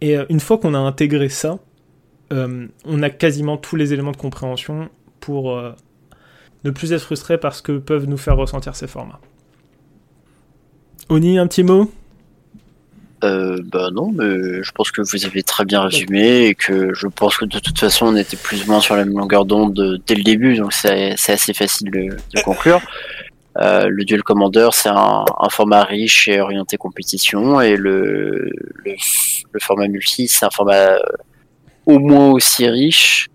Et euh, une fois qu'on a intégré ça, on a quasiment tous les éléments de compréhension pour ne plus être frustré par ce que peuvent nous faire ressentir ces formats. Oni, un petit mot? Euh, bah non, mais je pense que vous avez très bien résumé et que je pense que de toute façon on était plus ou moins sur la même longueur d'onde dès le début, donc c'est assez facile de, conclure. Euh, le duel commander, c'est un, format riche et orienté compétition, et le, le, le format multi, c'est un format euh, au moins aussi riche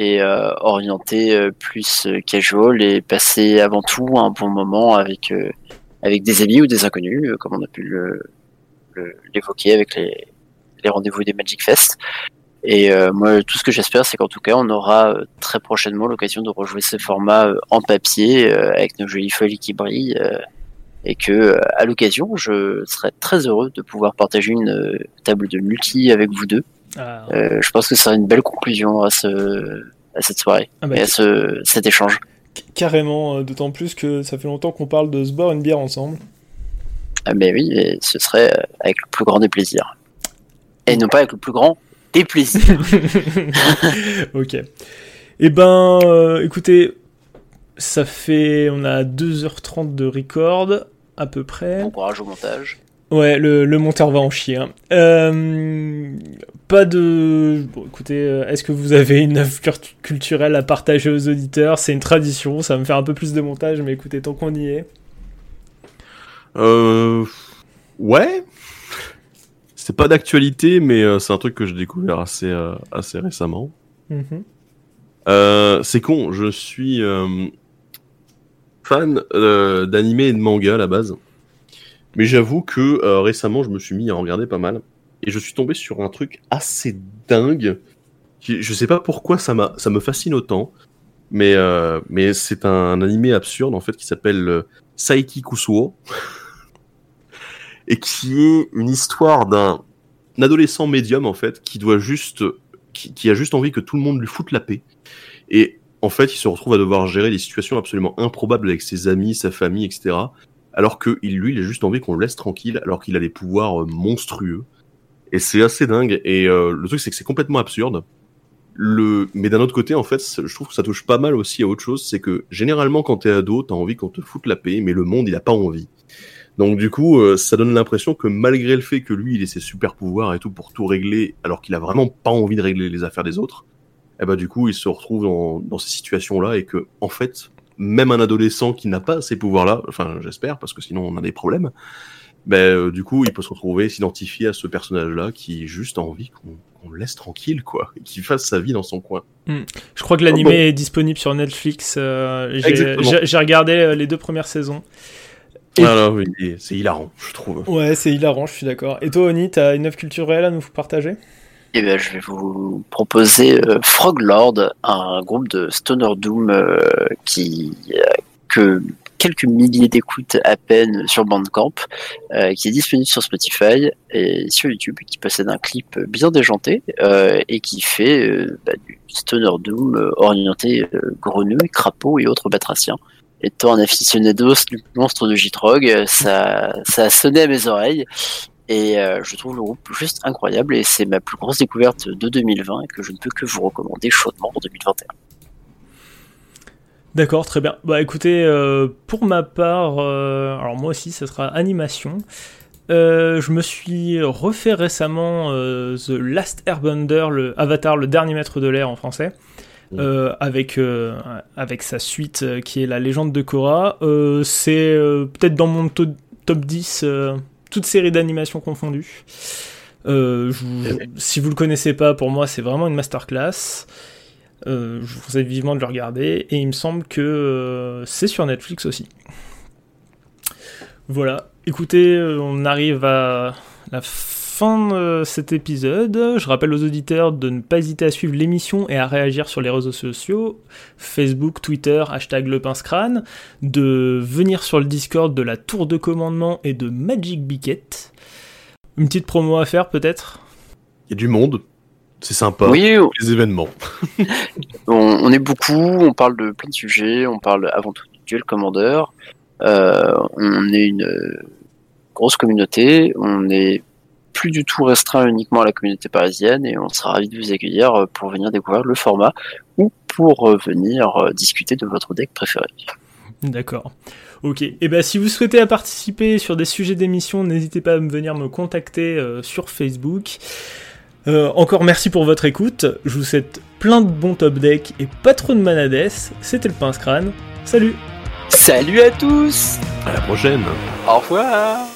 et euh, orienté euh, plus casual et passer avant tout un bon moment avec avec des amis ou des inconnus, comme on a pu le, l'évoquer avec les, rendez-vous des Magic Fest. Et euh, moi, tout ce que j'espère, c'est qu'en tout cas, on aura euh, très prochainement l'occasion de rejouer ce format euh, en papier avec nos jolies folies qui brillent. et que, à l'occasion, je serais très heureux de pouvoir partager une table de multi avec vous deux. Ah. je pense que ce sera une belle conclusion à, ce, à cette soirée ah bah, et à ce, cet échange. Carrément, d'autant plus que ça fait longtemps qu'on parle de se boire une bière ensemble. Ah mais oui, et ce serait avec le plus grand des plaisirs. Et non pas avec le plus grand des plaisirs. <laughs> <laughs> ok. Eh ben, euh, écoutez, ça fait. On a 2h30 de record, à peu près. Bon courage au montage. Ouais, le, le monteur va en chier. Hein. Euh, pas de. Bon, écoutez, euh, est-ce que vous avez une œuvre culturelle à partager aux auditeurs? C'est une tradition, ça va me faire un peu plus de montage, mais écoutez, tant qu'on y est. Euh. Ouais, c'est pas d'actualité, mais euh, c'est un truc que j'ai découvert assez, euh, assez récemment. Mhm. Euh, c'est con, je suis fan d'anime et de manga à la base. Mais j'avoue que récemment, je me suis mis à en regarder pas mal. Et je suis tombé sur un truc assez dingue. je sais pas pourquoi ça, me fascine autant. Mais, mais c'est un, animé absurde en fait qui s'appelle Saiki Kusuo. et qui est une histoire d'un adolescent médium en fait qui a juste envie que tout le monde lui foute la paix et en fait il se retrouve à devoir gérer des situations absolument improbables avec ses amis, sa famille, etc. Alors que lui il a juste envie qu'on le laisse tranquille alors qu'il a des pouvoirs euh, monstrueux et c'est assez dingue et euh, le truc c'est que c'est complètement absurde. Le... Mais d'un autre côté, en fait, je trouve que ça touche pas mal aussi à autre chose, c'est que généralement quand t'es ado, t'as envie qu'on te foute la paix, mais le monde il a pas envie. Donc du coup, euh, ça donne l'impression que malgré le fait que lui, il ait ses super pouvoirs et tout pour tout régler, alors qu'il a vraiment pas envie de régler les affaires des autres, eh ben du coup, il se retrouve dans, ces situations-là et que en fait, même un adolescent qui n'a pas ces pouvoirs-là, enfin j'espère parce que sinon on a des problèmes, ben euh, du coup, il peut se retrouver, s'identifier à ce personnage-là qui juste a envie qu'on le laisse tranquille, quoi, qu'il fasse sa vie dans son coin. Hmm. Je crois que l'animé est disponible sur Netflix. Euh, j'ai regardé les deux premières saisons. Ah oui, c'est hilarant, je trouve. Ouais, c'est hilarant, je suis d'accord. Et toi, Oni, t'as une œuvre culturelle à nous partager? Eh bien, je vais vous proposer euh, Frog Lord, un groupe de Stoner Doom euh, qui que quelques milliers d'écoutes à peine sur Bandcamp, euh, qui est disponible sur Spotify et sur YouTube, qui possède un clip bien déjanté et qui fait bah, du Stoner Doom orienté grenouille, crapaud et autres batraciens étant un aficionado du monstre de Jitrog, ça, ça a sonné à mes oreilles. Et euh, je trouve le groupe juste incroyable et c'est ma plus grosse découverte de 2020 et que je ne peux que vous recommander chaudement pour 2021. D'accord, très bien. Bah écoutez, euh, pour ma part, euh, alors moi aussi, ce sera animation. je me suis refait récemment The Last Airbender, le Avatar, le dernier maître de l'air en français. Euh, avec, euh, avec sa suite euh, qui est La légende de Korra. c'est peut-être dans mon top 10, toute série d'animation confondues. si vous le connaissez pas, pour moi, c'est vraiment une masterclass. Je vous conseille vivement de le regarder. Et il me semble que c'est sur Netflix aussi. Voilà. Écoutez, on arrive à la fin de cet épisode. Je rappelle aux auditeurs de ne pas hésiter à suivre l'émission et à réagir sur les réseaux sociaux, Facebook, Twitter, hashtag le de venir sur le Discord de la tour de commandement et de Magic Biquette. Une petite promo à faire peut-être? Il y a du monde, c'est sympa. Oui, les événements. <laughs> on, est beaucoup, on parle de plein de sujets, on parle avant tout du duel commander. Euh, on est une grosse communauté, on est plus du tout restreint uniquement à la communauté parisienne et on sera ravi de vous accueillir pour venir découvrir le format ou pour venir discuter de votre deck préféré. D'accord. Ok, et eh ben si vous souhaitez participer sur des sujets d'émission, n'hésitez pas à venir me contacter euh, sur Facebook. Euh, encore merci pour votre écoute, je vous souhaite plein de bons top deck et pas trop de manades, c'était le pince crâne, salut. Salut à tous. À la prochaine. Au revoir